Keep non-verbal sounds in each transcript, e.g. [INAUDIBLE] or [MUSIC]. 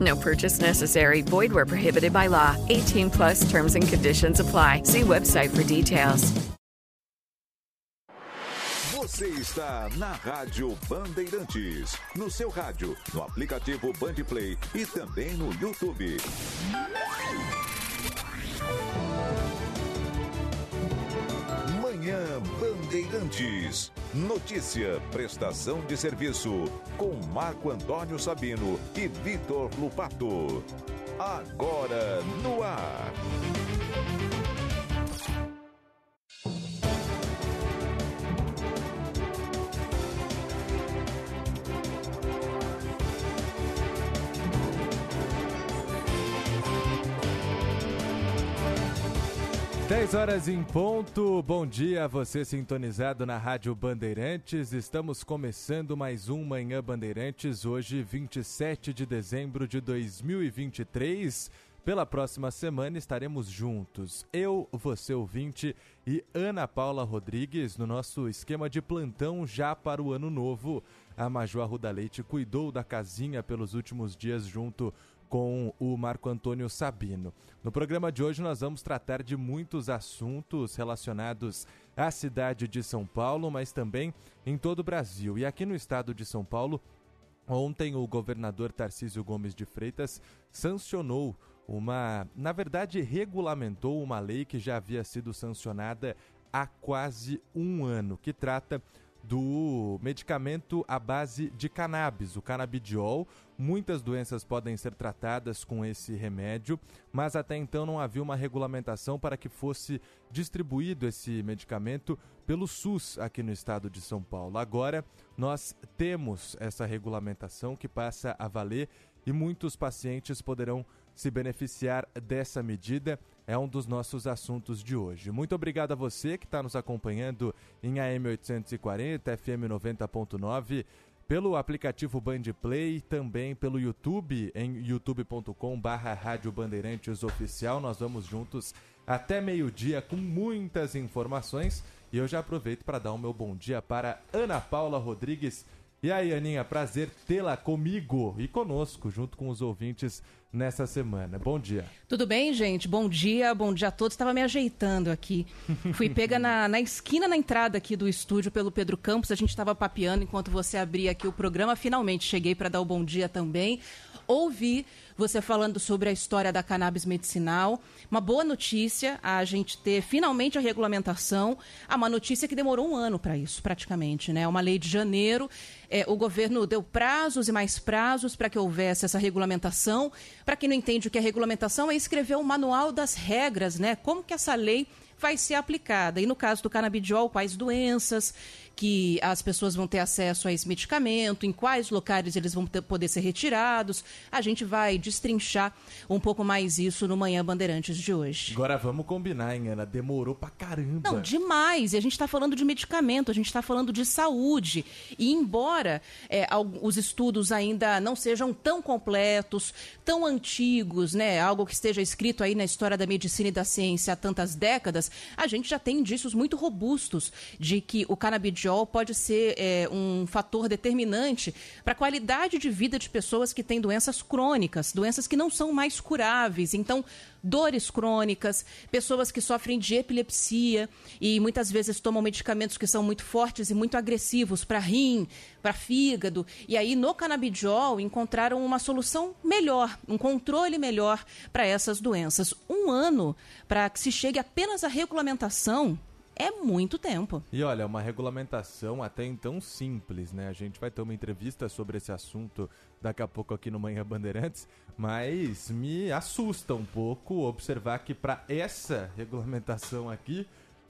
No purchase necessary. Void where prohibited by law. 18 plus terms and conditions apply. See website for details. Você está na Rádio Bandeirantes. No seu rádio, no aplicativo Bandplay e também no YouTube. Manhã Bandeirantes. Notícia, prestação de serviço. Com Marco Antônio Sabino e Vitor Lupato. Agora no ar. Dez horas em ponto. Bom dia a você sintonizado na Rádio Bandeirantes. Estamos começando mais um Manhã Bandeirantes, hoje 27 de dezembro de 2023. Pela próxima semana estaremos juntos, eu, você ouvinte e Ana Paula Rodrigues, no nosso esquema de plantão já para o ano novo. A Major Arruda Leite cuidou da casinha pelos últimos dias junto com o Marco Antônio Sabino. No programa de hoje nós vamos tratar de muitos assuntos relacionados à cidade de São Paulo, mas também em todo o Brasil. E aqui no estado de São Paulo, ontem o governador Tarcísio Gomes de Freitas sancionou uma, na verdade, regulamentou uma lei que já havia sido sancionada há quase um ano, que trata do medicamento à base de cannabis, o canabidiol. Muitas doenças podem ser tratadas com esse remédio, mas até então não havia uma regulamentação para que fosse distribuído esse medicamento pelo SUS aqui no estado de São Paulo. Agora nós temos essa regulamentação que passa a valer e muitos pacientes poderão se beneficiar dessa medida é um dos nossos assuntos de hoje. Muito obrigado a você que está nos acompanhando em AM 840, FM 90.9, pelo aplicativo Bandplay, também pelo YouTube, em youtube.com barra Rádio Bandeirantes Oficial. Nós vamos juntos até meio-dia com muitas informações. E eu já aproveito para dar o meu bom dia para Ana Paula Rodrigues. E aí, Aninha, prazer tê-la comigo e conosco, junto com os ouvintes nessa semana. Bom dia. Tudo bem, gente? Bom dia, bom dia a todos. Estava me ajeitando aqui. [LAUGHS] Fui pega na, na esquina, na entrada aqui do estúdio pelo Pedro Campos. A gente estava papeando enquanto você abria aqui o programa. Finalmente cheguei para dar o bom dia também. Ouvi você falando sobre a história da cannabis medicinal. Uma boa notícia a gente ter finalmente a regulamentação. Ah, uma notícia que demorou um ano para isso, praticamente, né? Uma lei de janeiro. É, o governo deu prazos e mais prazos para que houvesse essa regulamentação. Para quem não entende o que é regulamentação, é escrever o um manual das regras, né? Como que essa lei vai ser aplicada. E no caso do canabidiol, quais doenças que as pessoas vão ter acesso a esse medicamento, em quais locais eles vão ter, poder ser retirados. A gente vai destrinchar um pouco mais isso no Manhã Bandeirantes de hoje. Agora vamos combinar, hein, Ana? Demorou pra caramba. Não, demais. E a gente está falando de medicamento, a gente está falando de saúde. E embora é, os estudos ainda não sejam tão completos, tão antigos, né? Algo que esteja escrito aí na história da medicina e da ciência há tantas décadas, a gente já tem indícios muito robustos de que o canabidiol pode ser é, um fator determinante para a qualidade de vida de pessoas que têm doenças crônicas, doenças que não são mais curáveis. Então, dores crônicas, pessoas que sofrem de epilepsia e muitas vezes tomam medicamentos que são muito fortes e muito agressivos para rim, para fígado. E aí no canabidiol encontraram uma solução melhor, um controle melhor para essas doenças. Um ano para que se chegue apenas à regulamentação é muito tempo. E olha, uma regulamentação até então simples, né? A gente vai ter uma entrevista sobre esse assunto daqui a pouco aqui no Manhã Bandeirantes, mas me assusta um pouco observar que para essa regulamentação aqui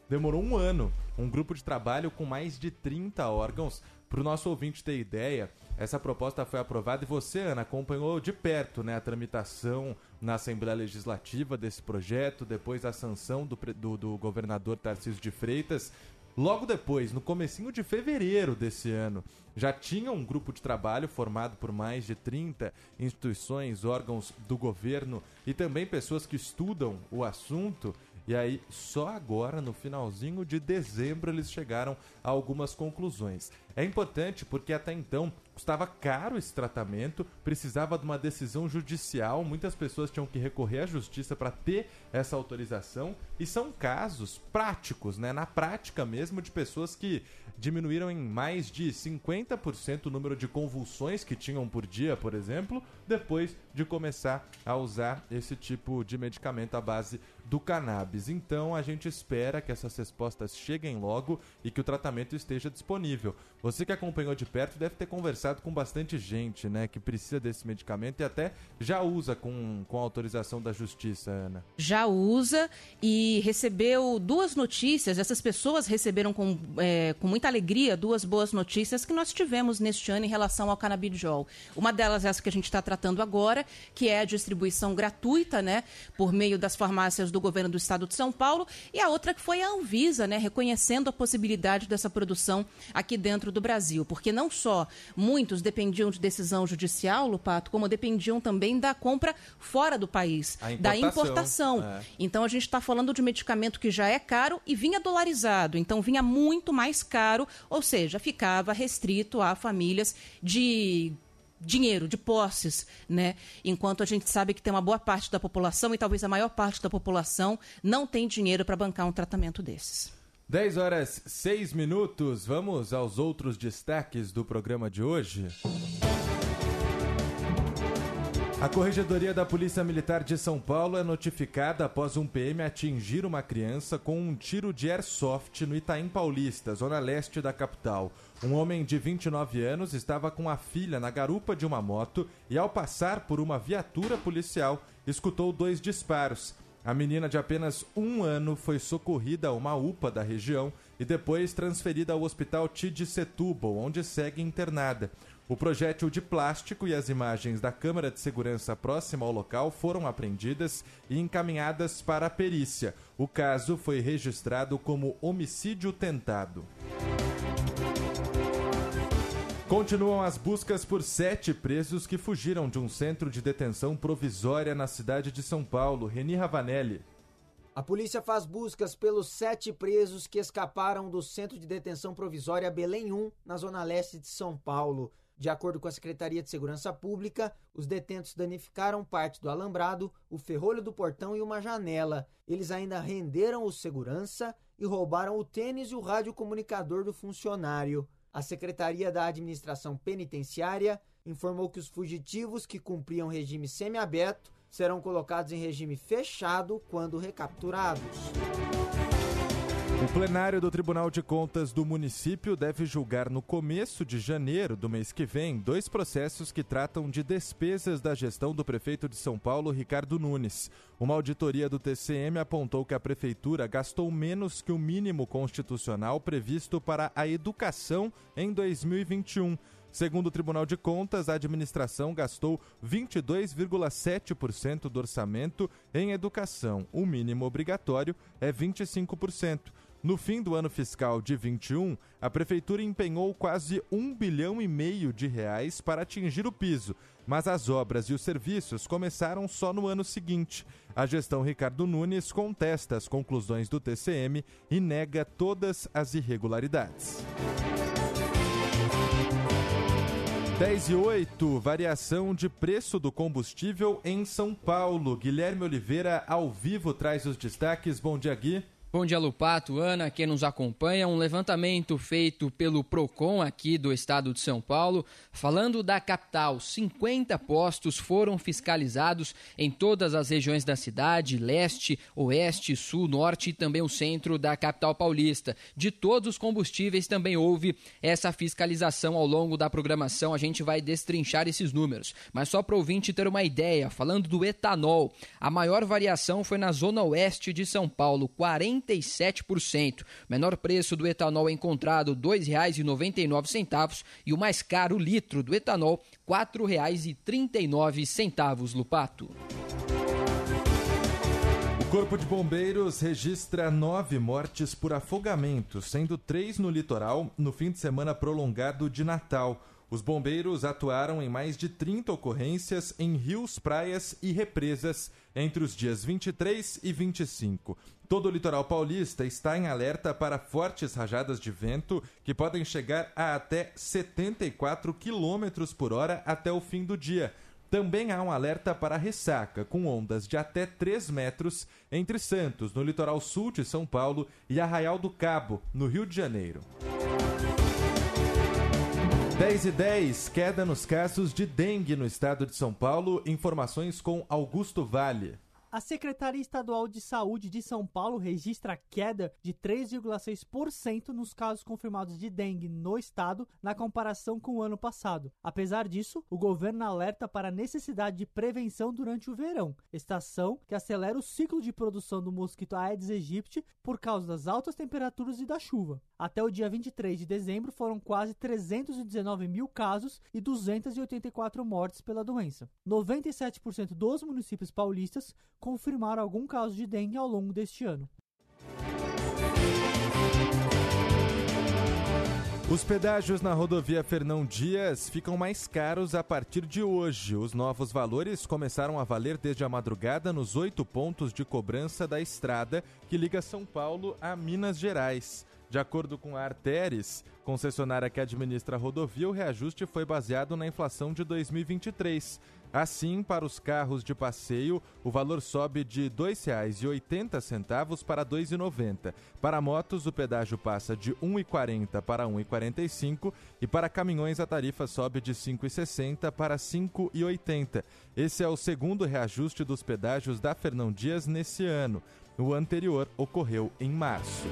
demorou um ano. Um grupo de trabalho com mais de 30 órgãos. Para o nosso ouvinte ter ideia, essa proposta foi aprovada e você, Ana, acompanhou de perto né, a tramitação na Assembleia Legislativa desse projeto, depois a sanção do, do, do governador Tarcísio de Freitas. Logo depois, no comecinho de fevereiro desse ano, já tinha um grupo de trabalho formado por mais de 30 instituições, órgãos do governo e também pessoas que estudam o assunto e aí, só agora, no finalzinho de dezembro, eles chegaram a algumas conclusões. É importante porque até então custava caro esse tratamento, precisava de uma decisão judicial, muitas pessoas tinham que recorrer à justiça para ter essa autorização, e são casos práticos, né, na prática mesmo, de pessoas que diminuíram em mais de 50% o número de convulsões que tinham por dia, por exemplo, depois de começar a usar esse tipo de medicamento à base do cannabis. Então a gente espera que essas respostas cheguem logo e que o tratamento esteja disponível. Você que acompanhou de perto deve ter conversado com bastante gente, né, que precisa desse medicamento e até já usa com, com autorização da justiça, Ana. Já usa e recebeu duas notícias. Essas pessoas receberam com, é, com muita alegria duas boas notícias que nós tivemos neste ano em relação ao canabidiol. Uma delas é essa que a gente está tratando agora, que é a distribuição gratuita, né, por meio das farmácias do governo do estado de São Paulo, e a outra que foi a Anvisa, né, reconhecendo a possibilidade dessa produção aqui dentro do Brasil, porque não só muitos dependiam de decisão judicial, Lupato, como dependiam também da compra fora do país, importação, da importação. É. Então a gente está falando de medicamento que já é caro e vinha dolarizado, então vinha muito mais caro, ou seja, ficava restrito a famílias de dinheiro, de posses, né? Enquanto a gente sabe que tem uma boa parte da população e talvez a maior parte da população não tem dinheiro para bancar um tratamento desses. 10 horas 6 minutos. Vamos aos outros destaques do programa de hoje. A Corregedoria da Polícia Militar de São Paulo é notificada após um PM atingir uma criança com um tiro de airsoft no Itaim Paulista, zona leste da capital. Um homem de 29 anos estava com a filha na garupa de uma moto e, ao passar por uma viatura policial, escutou dois disparos. A menina de apenas um ano foi socorrida a uma UPA da região e depois transferida ao Hospital Tid Setúbal, onde segue internada. O projétil de plástico e as imagens da câmera de segurança próxima ao local foram apreendidas e encaminhadas para a perícia. O caso foi registrado como homicídio tentado. Continuam as buscas por sete presos que fugiram de um centro de detenção provisória na cidade de São Paulo. Reni Ravanelli. A polícia faz buscas pelos sete presos que escaparam do centro de detenção provisória Belém 1, na zona leste de São Paulo. De acordo com a Secretaria de Segurança Pública, os detentos danificaram parte do alambrado, o ferrolho do portão e uma janela. Eles ainda renderam o segurança e roubaram o tênis e o radiocomunicador do funcionário. A Secretaria da Administração Penitenciária informou que os fugitivos que cumpriam regime semiaberto serão colocados em regime fechado quando recapturados. O plenário do Tribunal de Contas do município deve julgar no começo de janeiro do mês que vem dois processos que tratam de despesas da gestão do prefeito de São Paulo, Ricardo Nunes. Uma auditoria do TCM apontou que a prefeitura gastou menos que o mínimo constitucional previsto para a educação em 2021. Segundo o Tribunal de Contas, a administração gastou 22,7% do orçamento em educação. O mínimo obrigatório é 25%. No fim do ano fiscal de 21, a prefeitura empenhou quase um bilhão e meio de reais para atingir o piso, mas as obras e os serviços começaram só no ano seguinte. A gestão Ricardo Nunes contesta as conclusões do TCM e nega todas as irregularidades. 10 e 8, variação de preço do combustível em São Paulo. Guilherme Oliveira, ao vivo, traz os destaques. Bom dia, Gui. Bom dia, Lupato, Ana, quem nos acompanha. Um levantamento feito pelo PROCON aqui do estado de São Paulo, falando da capital. 50 postos foram fiscalizados em todas as regiões da cidade, leste, oeste, sul, norte e também o centro da capital paulista. De todos os combustíveis também houve essa fiscalização ao longo da programação. A gente vai destrinchar esses números. Mas só para o ouvinte ter uma ideia, falando do etanol, a maior variação foi na zona oeste de São Paulo, 40 37%. O menor preço do etanol encontrado R$ 2,99 e o mais caro litro do etanol R$ 4,39, Lupato. O Corpo de Bombeiros registra nove mortes por afogamento, sendo três no litoral no fim de semana prolongado de Natal. Os bombeiros atuaram em mais de 30 ocorrências em rios, praias e represas entre os dias 23 e 25. Todo o litoral paulista está em alerta para fortes rajadas de vento que podem chegar a até 74 km por hora até o fim do dia. Também há um alerta para ressaca, com ondas de até 3 metros entre Santos, no litoral sul de São Paulo, e Arraial do Cabo, no Rio de Janeiro. 10 e 10, queda nos casos de dengue no estado de São Paulo. Informações com Augusto Vale. A Secretaria Estadual de Saúde de São Paulo registra queda de 3,6% nos casos confirmados de dengue no estado na comparação com o ano passado. Apesar disso, o governo alerta para a necessidade de prevenção durante o verão, estação que acelera o ciclo de produção do mosquito Aedes aegypti por causa das altas temperaturas e da chuva. Até o dia 23 de dezembro foram quase 319 mil casos e 284 mortes pela doença. 97% dos municípios paulistas confirmaram algum caso de dengue ao longo deste ano. Os pedágios na rodovia Fernão Dias ficam mais caros a partir de hoje. Os novos valores começaram a valer desde a madrugada nos oito pontos de cobrança da estrada que liga São Paulo a Minas Gerais. De acordo com a Arteres, concessionária que administra a rodovia, o reajuste foi baseado na inflação de 2023. Assim, para os carros de passeio, o valor sobe de R$ 2,80 para R$ 2,90. Para motos, o pedágio passa de R$ 1,40 para R$ 1,45 e para caminhões a tarifa sobe de R$ 5,60 para R$ 5,80. Esse é o segundo reajuste dos pedágios da Fernão Dias nesse ano. O anterior ocorreu em março.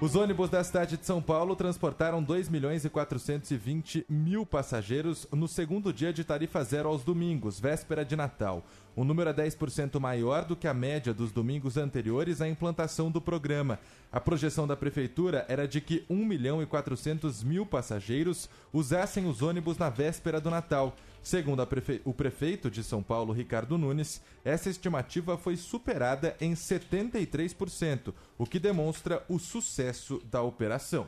Os ônibus da cidade de São Paulo transportaram 2 milhões e 420 mil passageiros no segundo dia de tarifa zero aos domingos, véspera de Natal. O número é 10% maior do que a média dos domingos anteriores à implantação do programa. A projeção da prefeitura era de que 1 milhão e 400 mil passageiros usassem os ônibus na véspera do Natal. Segundo prefe... o prefeito de São Paulo, Ricardo Nunes, essa estimativa foi superada em 73%, o que demonstra o sucesso da operação.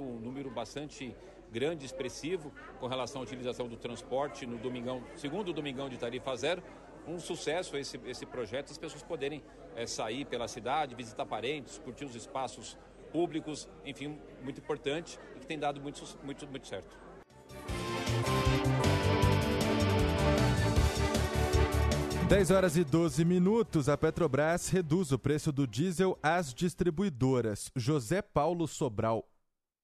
Um número bastante grande, expressivo, com relação à utilização do transporte no domingão, segundo domingão de tarifa zero. Um sucesso esse, esse projeto, as pessoas poderem é, sair pela cidade, visitar parentes, curtir os espaços públicos, enfim, muito importante e que tem dado muito, muito, muito certo. 10 horas e 12 minutos. A Petrobras reduz o preço do diesel às distribuidoras. José Paulo Sobral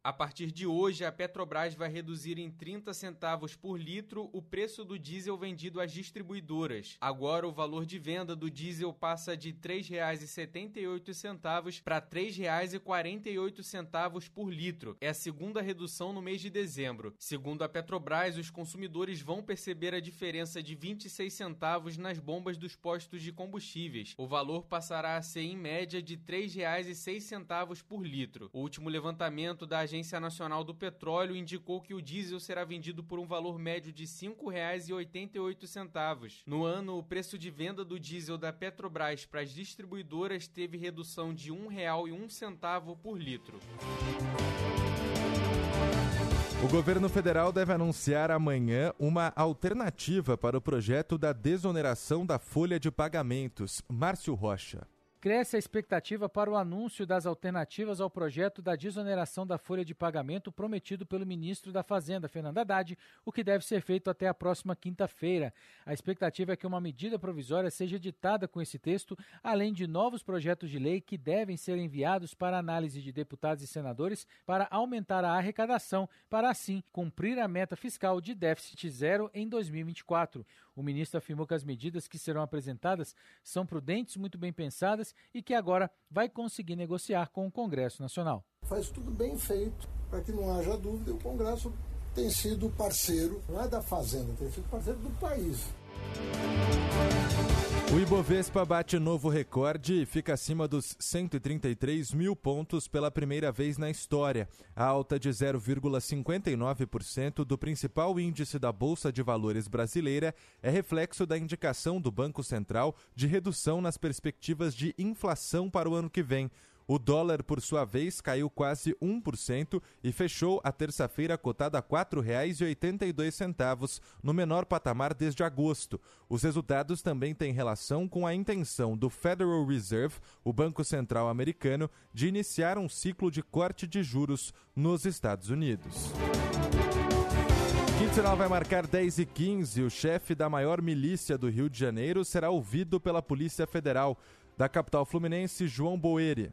a partir de hoje, a Petrobras vai reduzir em 30 centavos por litro o preço do diesel vendido às distribuidoras. Agora, o valor de venda do diesel passa de R$ 3,78 para R$ 3,48 por litro. É a segunda redução no mês de dezembro. Segundo a Petrobras, os consumidores vão perceber a diferença de 26 centavos nas bombas dos postos de combustíveis. O valor passará a ser, em média, de R$ 3,06 por litro. O último levantamento da agência Agência Nacional do Petróleo indicou que o diesel será vendido por um valor médio de R$ 5,88. No ano, o preço de venda do diesel da Petrobras para as distribuidoras teve redução de R$ 1,01 por litro. O governo federal deve anunciar amanhã uma alternativa para o projeto da desoneração da folha de pagamentos. Márcio Rocha. Cresce a expectativa para o anúncio das alternativas ao projeto da desoneração da folha de pagamento prometido pelo ministro da Fazenda, Fernando Haddad, o que deve ser feito até a próxima quinta-feira. A expectativa é que uma medida provisória seja editada com esse texto, além de novos projetos de lei que devem ser enviados para análise de deputados e senadores para aumentar a arrecadação, para assim cumprir a meta fiscal de déficit zero em 2024. O ministro afirmou que as medidas que serão apresentadas são prudentes, muito bem pensadas e que agora vai conseguir negociar com o Congresso Nacional. Faz tudo bem feito, para que não haja dúvida, o Congresso tem sido parceiro, não é da Fazenda, tem sido parceiro do país. O Ibovespa bate novo recorde e fica acima dos 133 mil pontos pela primeira vez na história. A alta de 0,59% do principal índice da Bolsa de Valores brasileira é reflexo da indicação do Banco Central de redução nas perspectivas de inflação para o ano que vem. O dólar, por sua vez, caiu quase 1% e fechou a terça-feira cotado a R$ 4,82, no menor patamar desde agosto. Os resultados também têm relação com a intenção do Federal Reserve, o Banco Central americano, de iniciar um ciclo de corte de juros nos Estados Unidos. Quinto vai marcar 10 e 15. O chefe da maior milícia do Rio de Janeiro será ouvido pela Polícia Federal. Da capital fluminense, João Boeri.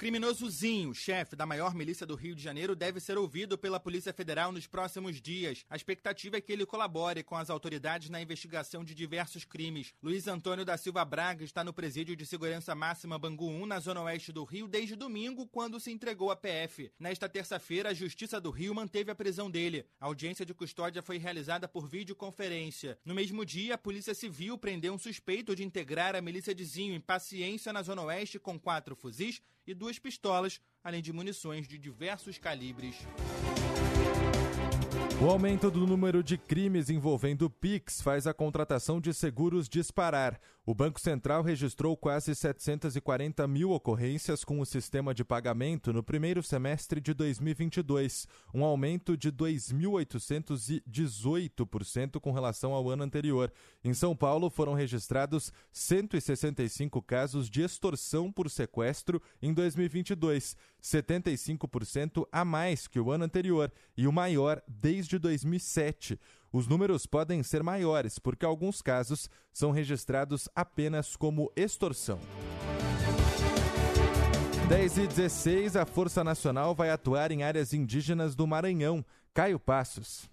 O criminoso Zinho, chefe da maior milícia do Rio de Janeiro, deve ser ouvido pela Polícia Federal nos próximos dias. A expectativa é que ele colabore com as autoridades na investigação de diversos crimes. Luiz Antônio da Silva Braga está no presídio de segurança máxima Bangu 1, na zona oeste do Rio, desde domingo, quando se entregou à PF. Nesta terça-feira, a Justiça do Rio manteve a prisão dele. A audiência de custódia foi realizada por videoconferência. No mesmo dia, a Polícia Civil prendeu um suspeito de integrar a milícia de Zinho em paciência na zona oeste com quatro fuzis e duas pistolas, além de munições de diversos calibres. O aumento do número de crimes envolvendo Pix faz a contratação de seguros disparar. O Banco Central registrou quase 740 mil ocorrências com o sistema de pagamento no primeiro semestre de 2022, um aumento de 2.818% com relação ao ano anterior. Em São Paulo, foram registrados 165 casos de extorsão por sequestro em 2022, 75% a mais que o ano anterior e o maior desde 2007. Os números podem ser maiores, porque alguns casos são registrados apenas como extorsão. 10 e 16, a Força Nacional vai atuar em áreas indígenas do Maranhão. Caio Passos.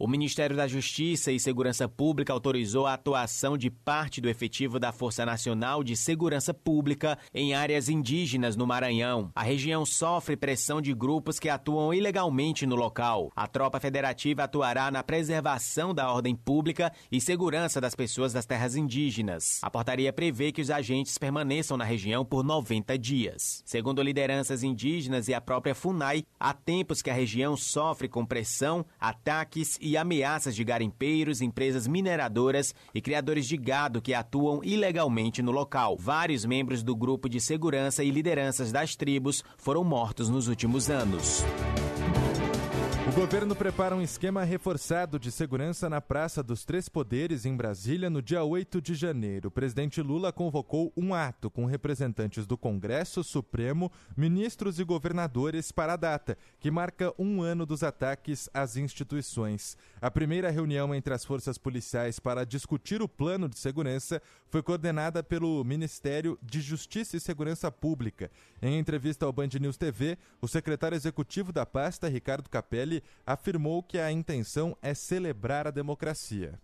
O Ministério da Justiça e Segurança Pública autorizou a atuação de parte do efetivo da Força Nacional de Segurança Pública em áreas indígenas no Maranhão. A região sofre pressão de grupos que atuam ilegalmente no local. A tropa federativa atuará na preservação da ordem pública e segurança das pessoas das terras indígenas. A portaria prevê que os agentes permaneçam na região por 90 dias. Segundo lideranças indígenas e a própria FUNAI, há tempos que a região sofre com pressão, ataques e e ameaças de garimpeiros, empresas mineradoras e criadores de gado que atuam ilegalmente no local. Vários membros do grupo de segurança e lideranças das tribos foram mortos nos últimos anos. O governo prepara um esquema reforçado de segurança na Praça dos Três Poderes, em Brasília, no dia 8 de janeiro. O presidente Lula convocou um ato com representantes do Congresso, Supremo, ministros e governadores para a data, que marca um ano dos ataques às instituições. A primeira reunião entre as forças policiais para discutir o plano de segurança foi coordenada pelo Ministério de Justiça e Segurança Pública. Em entrevista ao Band News TV, o secretário executivo da pasta, Ricardo Capelli, afirmou que a intenção é celebrar a democracia.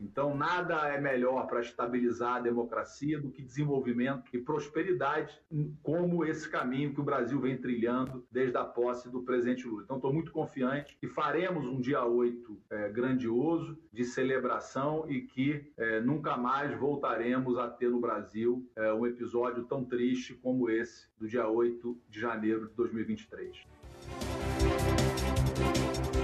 Então, nada é melhor para estabilizar a democracia do que desenvolvimento e prosperidade, como esse caminho que o Brasil vem trilhando desde a posse do presidente Lula. Então, estou muito confiante que faremos um dia 8 é, grandioso de celebração e que é, nunca mais voltaremos a ter no Brasil é, um episódio tão triste como esse do dia 8 de janeiro de 2023.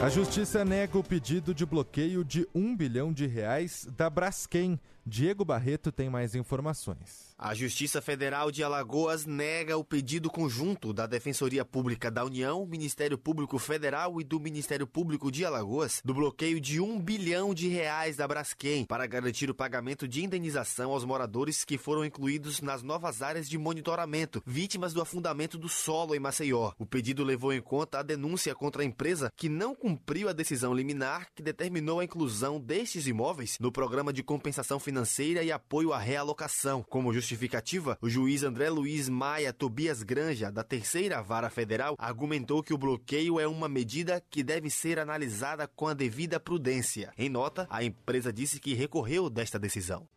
A justiça nega o pedido de bloqueio de um bilhão de reais da Braskem. Diego Barreto tem mais informações. A Justiça Federal de Alagoas nega o pedido conjunto da Defensoria Pública da União, Ministério Público Federal e do Ministério Público de Alagoas do bloqueio de um bilhão de reais da Braskem para garantir o pagamento de indenização aos moradores que foram incluídos nas novas áreas de monitoramento, vítimas do afundamento do solo em Maceió. O pedido levou em conta a denúncia contra a empresa que não cumpriu a decisão liminar que determinou a inclusão destes imóveis no programa de compensação financeira e apoio à realocação, como justificativa, o juiz André Luiz Maia Tobias Granja, da Terceira Vara Federal, argumentou que o bloqueio é uma medida que deve ser analisada com a devida prudência. Em nota, a empresa disse que recorreu desta decisão.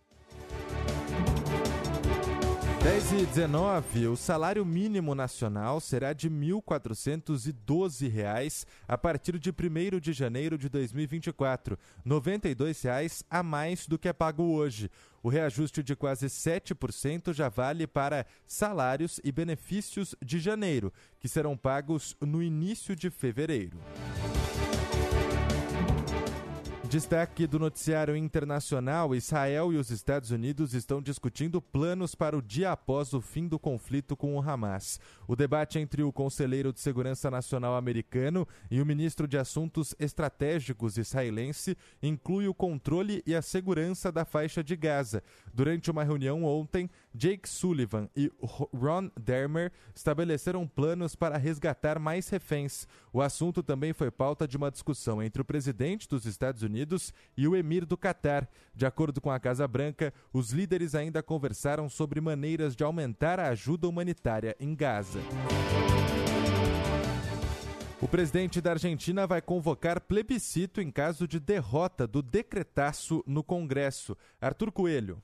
10 e 19, o salário mínimo nacional será de R$ 1.412 a partir de 1 de janeiro de 2024, 92 reais a mais do que é pago hoje. O reajuste de quase 7% já vale para salários e benefícios de janeiro, que serão pagos no início de fevereiro. Destaque do noticiário internacional: Israel e os Estados Unidos estão discutindo planos para o dia após o fim do conflito com o Hamas. O debate entre o conselheiro de segurança nacional americano e o ministro de Assuntos Estratégicos israelense inclui o controle e a segurança da faixa de Gaza. Durante uma reunião ontem, Jake Sullivan e Ron Dermer estabeleceram planos para resgatar mais reféns. O assunto também foi pauta de uma discussão entre o presidente dos Estados Unidos e o emir do Catar. De acordo com a Casa Branca, os líderes ainda conversaram sobre maneiras de aumentar a ajuda humanitária em Gaza. O presidente da Argentina vai convocar plebiscito em caso de derrota do decretaço no Congresso. Arthur Coelho.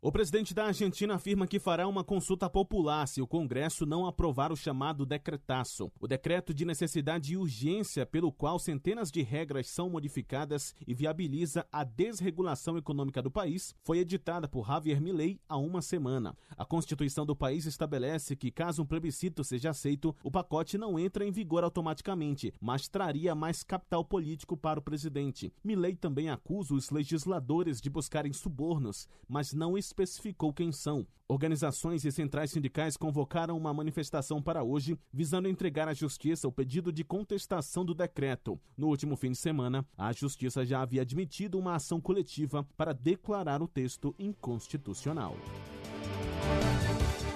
O presidente da Argentina afirma que fará uma consulta popular se o Congresso não aprovar o chamado decretaço, o decreto de necessidade e urgência pelo qual centenas de regras são modificadas e viabiliza a desregulação econômica do país, foi editada por Javier Milei há uma semana. A Constituição do país estabelece que, caso um plebiscito seja aceito, o pacote não entra em vigor automaticamente, mas traria mais capital político para o presidente. Milei também acusa os legisladores de buscarem subornos, mas não especificou quem são. Organizações e centrais sindicais convocaram uma manifestação para hoje, visando entregar à Justiça o pedido de contestação do decreto. No último fim de semana, a Justiça já havia admitido uma ação coletiva para declarar o texto inconstitucional.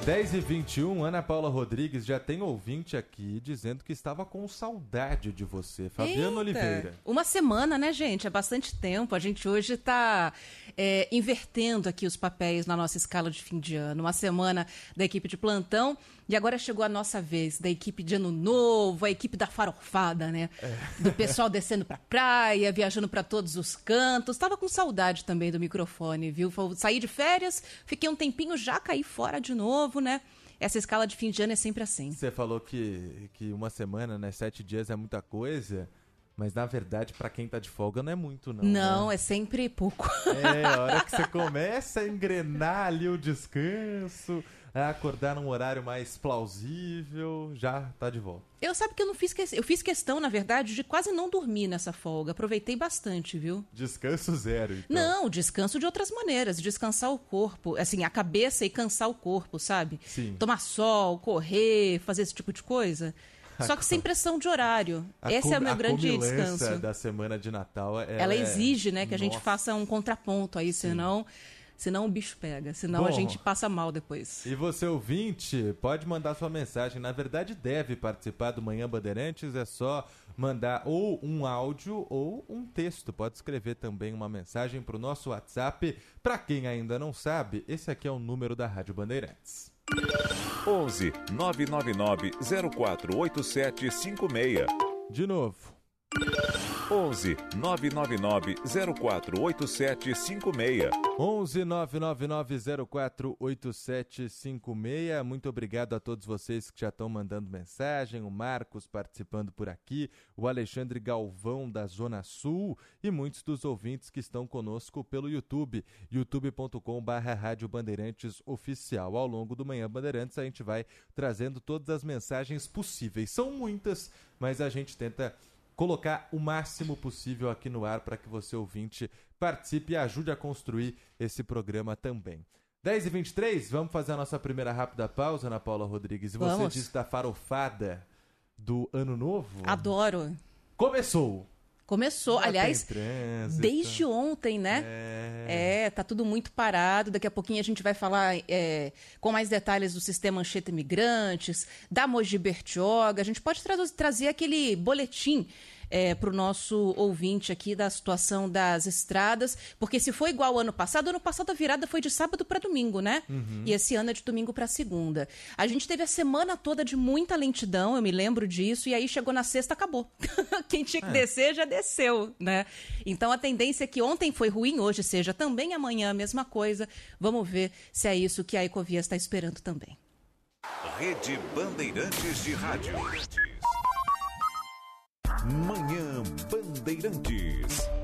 10 e 21, Ana Paula Rodrigues já tem ouvinte aqui dizendo que estava com saudade de você. Fabiano Eita, Oliveira. Uma semana, né, gente? É bastante tempo. A gente hoje está é, invertendo aqui os papéis na nossa escala de fim de ano. Uma semana da equipe de plantão e agora chegou a nossa vez da equipe de ano novo, a equipe da farofada, né? É. Do pessoal descendo pra praia, viajando para todos os cantos. Tava com saudade também do microfone, viu? Saí de férias, fiquei um tempinho, já caí fora de novo, né? Essa escala de fim de ano é sempre assim. Você falou que, que uma semana, né? Sete dias é muita coisa. Mas na verdade, para quem tá de folga, não é muito, não. Não, né? é sempre pouco. É, a hora que você começa a engrenar ali o descanso, acordar num horário mais plausível, já tá de volta. Eu sabe que eu não fiz que... eu fiz questão, na verdade, de quase não dormir nessa folga. Aproveitei bastante, viu? Descanso zero. Então. Não, descanso de outras maneiras, descansar o corpo, assim, a cabeça e cansar o corpo, sabe? Sim. Tomar sol, correr, fazer esse tipo de coisa. Só que sem pressão de horário. Esse é o meu grande descanso. da semana de Natal. Ela, ela é... exige, né, que a gente faça um contraponto aí, senão, senão o bicho pega, senão a Bom. gente passa mal depois. E você ouvinte, pode mandar sua mensagem. Na verdade, deve participar do Manhã Bandeirantes. É só mandar ou um áudio ou um texto. Pode escrever também uma mensagem para o nosso WhatsApp. Para quem ainda não sabe, esse aqui é o número da Rádio Bandeirantes. 11 999 048756. De novo. 11 999 048756. 11 999048756. Muito obrigado a todos vocês que já estão mandando mensagem. O Marcos participando por aqui, o Alexandre Galvão da Zona Sul e muitos dos ouvintes que estão conosco pelo YouTube, youtube.com/barra Rádio Bandeirantes Oficial. Ao longo do Manhã Bandeirantes a gente vai trazendo todas as mensagens possíveis. São muitas, mas a gente tenta colocar o máximo possível aqui no ar para que você ouvinte participe e ajude a construir esse programa também. 10 e 23 vamos fazer a nossa primeira rápida pausa, Ana Paula Rodrigues. E você Vamos. disse da farofada do Ano Novo? Adoro. Começou! Começou, Já aliás, desde ontem, né? É. É, tá tudo muito parado. Daqui a pouquinho a gente vai falar é, com mais detalhes do sistema Anchieta Imigrantes, da Mogi Bertioga. A gente pode tra trazer aquele boletim é, para o nosso ouvinte aqui da situação das estradas, porque se foi igual ao ano passado, ano passado a virada foi de sábado para domingo, né? Uhum. E esse ano é de domingo para segunda. A gente teve a semana toda de muita lentidão, eu me lembro disso, e aí chegou na sexta, acabou. [LAUGHS] Quem tinha que É. descer já desceu, né? Então a tendência é que ontem foi ruim, hoje seja também, amanhã a mesma coisa. Vamos ver se é isso que a Ecovia está esperando também. Rede Bandeirantes de Rádio. Manhã Bandeirantes.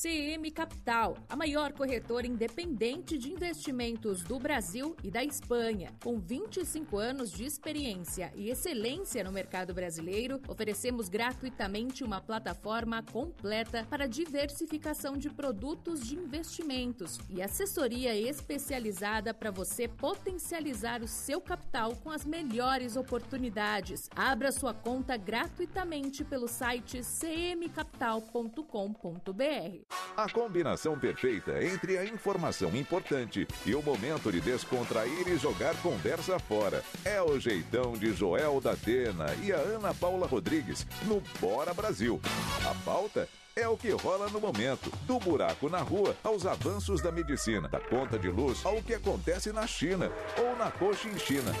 CM Capital, a maior corretora independente de investimentos do Brasil e da Espanha. Com 25 anos de experiência e excelência no mercado brasileiro, oferecemos gratuitamente uma plataforma completa para diversificação de produtos de investimentos e assessoria especializada para você potencializar o seu capital com as melhores oportunidades. Abra sua conta gratuitamente pelo site cmcapital.com.br. A combinação perfeita entre a informação importante e o momento de descontrair e jogar conversa fora. É o jeitão de Joel da Atena e a Ana Paula Rodrigues no Bora Brasil. A pauta é o que rola no momento, do buraco na rua aos avanços da medicina, da conta de luz ao que acontece na China ou na Cochinchina.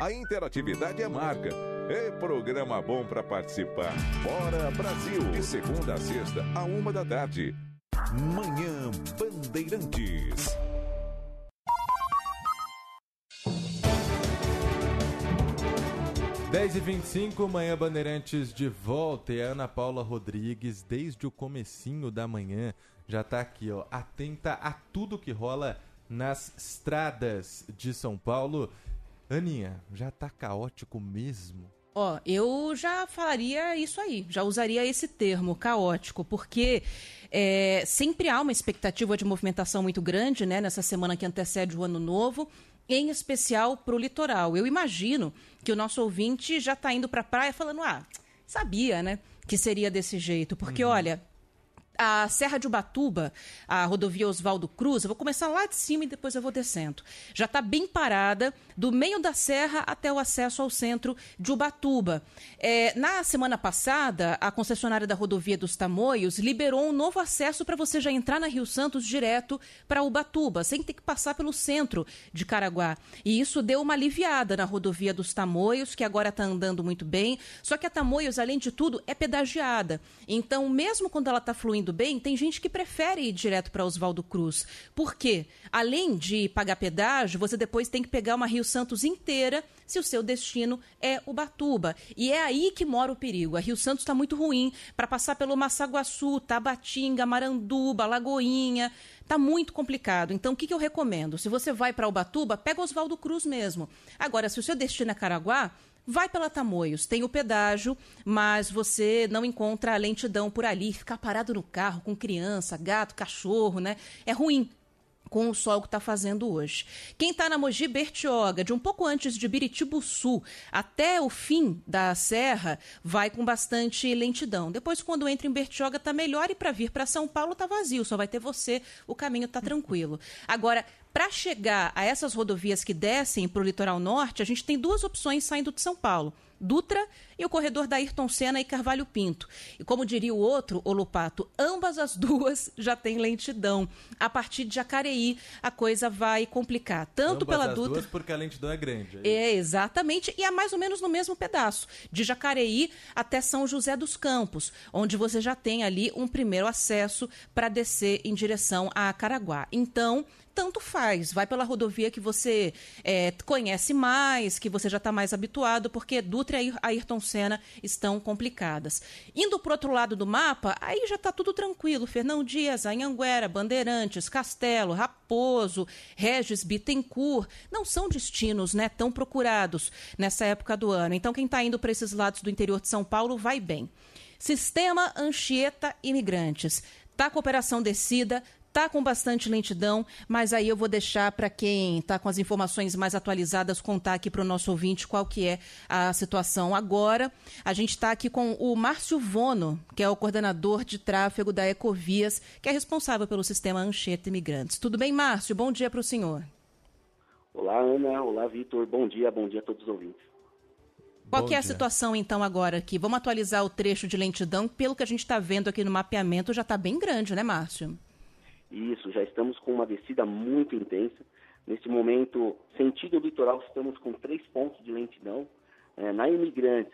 A interatividade é marca. É programa bom para participar. Bora Brasil! De segunda a sexta, a uma da tarde. Manhã Bandeirantes. Dez e 25 Manhã Bandeirantes de volta e a Ana Paula Rodrigues, desde o comecinho da manhã, já tá aqui, ó, atenta a tudo que rola nas estradas de São Paulo. Aninha, já tá caótico mesmo? Ó, eu já falaria isso aí, já usaria esse termo, caótico, porque é, sempre há uma expectativa de movimentação muito grande, né, nessa semana que antecede o ano novo, em especial para o litoral. Eu imagino que o nosso ouvinte já está indo para a praia falando, ah, sabia, né, que seria desse jeito, porque olha. A Serra de Ubatuba, a rodovia Oswaldo Cruz, eu vou começar lá de cima e depois eu vou descendo. Já está bem parada, do meio da serra até o acesso ao centro de Ubatuba. É, na semana passada, a concessionária da rodovia dos Tamoios liberou um novo acesso para você já entrar na Rio Santos direto para Ubatuba, sem ter que passar pelo centro de Caraguá. E isso deu uma aliviada na rodovia dos Tamoios, que agora está andando muito bem. Só que a Tamoios, além de tudo, é pedagiada. Então, mesmo quando ela está fluindo bem, tem gente que prefere ir direto para Oswaldo Cruz. Por quê? Além de pagar pedágio, você depois tem que pegar uma Rio Santos inteira se o seu destino é Ubatuba. E é aí que mora o perigo. A Rio Santos está muito ruim para passar pelo Massaguaçu, Tabatinga, Maranduba, Lagoinha. Tá muito complicado. Então, o que, que eu recomendo? Se você vai para Ubatuba, pega Oswaldo Cruz mesmo. Agora, se o seu destino é Caraguá, Vai pela Tamoios, tem o pedágio, mas você não encontra a lentidão por ali. Ficar parado no carro com criança, gato, cachorro, né? É ruim. com o sol que está fazendo hoje. Quem está na Mogi Bertioga, de um pouco antes de Biritibuçu até o fim da serra, vai com bastante lentidão. Depois, quando entra em Bertioga, está melhor e para vir para São Paulo está vazio, só vai ter você, o caminho está tranquilo. Agora, para chegar a essas rodovias que descem para o litoral norte, a gente tem duas opções saindo de São Paulo. Dutra e o corredor da Ayrton Senna e Carvalho Pinto. E como diria o outro, o Lupato, ambas as [LAUGHS] duas já têm lentidão. A partir de Jacareí, a coisa vai complicar. Tanto ambas pela as Dutra. Duas porque a lentidão é grande. É, exatamente. E é mais ou menos no mesmo pedaço, de Jacareí até São José dos Campos, onde você já tem ali um primeiro acesso para descer em direção a Caraguá. Então, tanto faz. Vai pela rodovia que você é, conhece mais, que você já está mais habituado, porque Dutra e Ayrton Senna estão complicadas. Indo para outro lado do mapa, aí já está tudo tranquilo. Fernão Dias, Anhanguera, Bandeirantes, Castelo, Raposo, Regis, Bittencourt, não são destinos né, tão procurados nessa época do ano. Então, quem está indo para esses lados do interior de São Paulo vai bem. Sistema Anchieta Imigrantes. Tá com operação descida, tá com bastante lentidão, mas aí eu vou deixar para quem está com as informações mais atualizadas contar aqui para o nosso ouvinte qual que é a situação agora. A gente está aqui com o Márcio Vono, que é o coordenador de tráfego da Ecovias, que é responsável pelo sistema Anchieta Imigrantes. Tudo bem, Márcio? Bom dia para o senhor. Olá, Ana. Olá, Vitor. Bom dia, bom dia a todos os ouvintes. Qual Bom que é a dia. situação, então, agora aqui? Vamos atualizar o trecho de lentidão. Pelo que a gente está vendo aqui no mapeamento, já está bem grande, né, Márcio? Isso, já estamos com uma descida muito intensa. Neste momento, sentido litoral, estamos com três pontos de lentidão. É, na Imigrantes,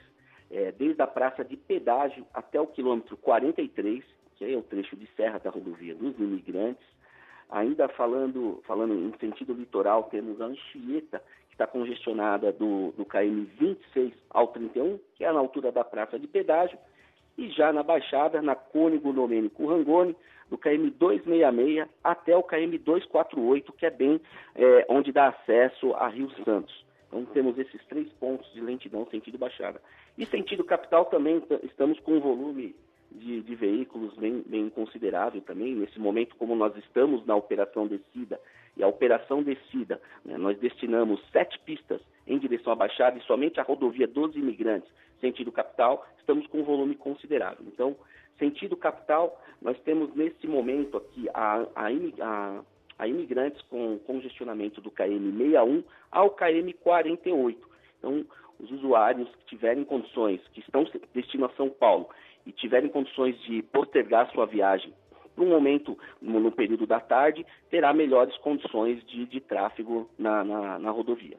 é, desde a praça de pedágio até o quilômetro 43, que é o trecho de serra da rodovia dos Imigrantes. Ainda falando, falando em sentido litoral, temos a Anchieta, que está congestionada do, do KM 26 ao 31, que é na altura da praça de pedágio. E já na Baixada, na Cônigo Domênico Rangoni, do KM 266 até o KM 248, que é bem é, onde dá acesso a Rio Santos. Então temos esses três pontos de lentidão sentido Baixada. E sentido capital também estamos com um volume de, de veículos bem, bem considerável também. Nesse momento, como nós estamos na operação descida, e a operação descida, né, nós destinamos sete pistas em direção à Baixada e somente a rodovia dos imigrantes, sentido capital, estamos com um volume considerável. Então, sentido capital, nós temos nesse momento aqui a, a, a, a imigrantes com congestionamento do KM 61 ao KM 48. Então, os usuários que tiverem condições, que estão destino a São Paulo e tiverem condições de postergar sua viagem para um momento no, no período da tarde, terá melhores condições de, de tráfego na, na, na rodovia.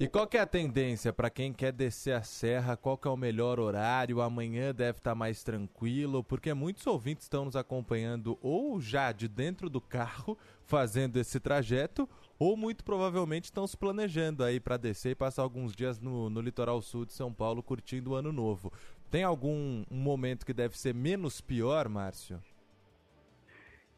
E qual que é a tendência para quem quer descer a serra? Qual que é o melhor horário? Amanhã deve estar mais tranquilo, porque muitos ouvintes estão nos acompanhando ou já de dentro do carro [LAUGHS] fazendo esse trajeto, ou muito provavelmente estão se planejando aí para descer e passar alguns dias no, no litoral sul de São Paulo curtindo o ano novo. Tem algum um momento que deve ser menos pior, Márcio?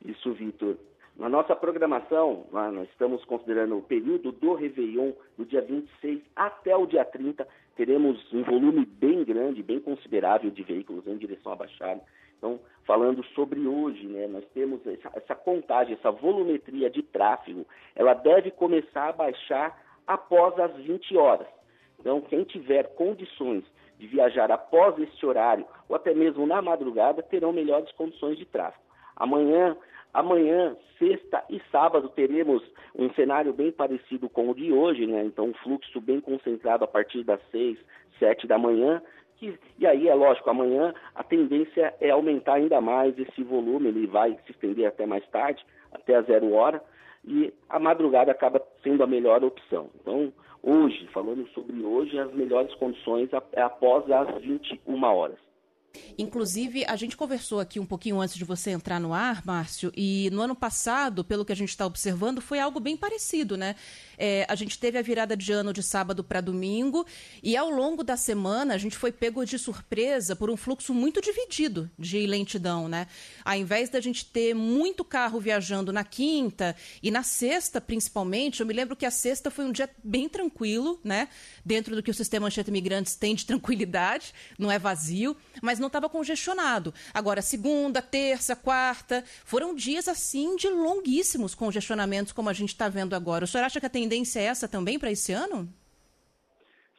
Isso, Vitor. Na nossa programação, nós estamos considerando o período do Réveillon, do dia 26 até o dia 30, teremos um volume bem grande, bem considerável de veículos em direção à Baixada. Então, falando sobre hoje, né, nós temos essa, essa contagem, essa volumetria de tráfego, ela deve começar a baixar após as 20 horas. Então, quem tiver condições de viajar após este horário, ou até mesmo na madrugada, terão melhores condições de tráfego. Amanhã, Amanhã, sexta e sábado, teremos um cenário bem parecido com o de hoje, né? Então, um fluxo bem concentrado a partir das seis, sete da manhã. Que, e aí, é lógico, amanhã a tendência é aumentar ainda mais esse volume, ele vai se estender até mais tarde, até a zero hora, e a madrugada acaba sendo a melhor opção. Então, hoje, falando sobre hoje, as melhores condições é após as 21 horas. Inclusive, a gente conversou aqui um pouquinho antes de você entrar no ar, Márcio, e no ano passado, pelo que a gente está observando, foi algo bem parecido, né? É, a gente teve a virada de ano de sábado para domingo, e ao longo da semana a gente foi pego de surpresa por um fluxo muito dividido de lentidão, né? Ao invés da gente ter muito carro viajando na quinta e na sexta, principalmente, eu me lembro que a sexta foi um dia bem tranquilo, né? Dentro do que o sistema Anchieta Imigrantes tem de tranquilidade, não é vazio, mas não estava congestionado. Agora, segunda, terça, quarta, foram dias assim de longuíssimos congestionamentos, como a gente está vendo agora. O senhor acha que a tendência é essa também para esse ano?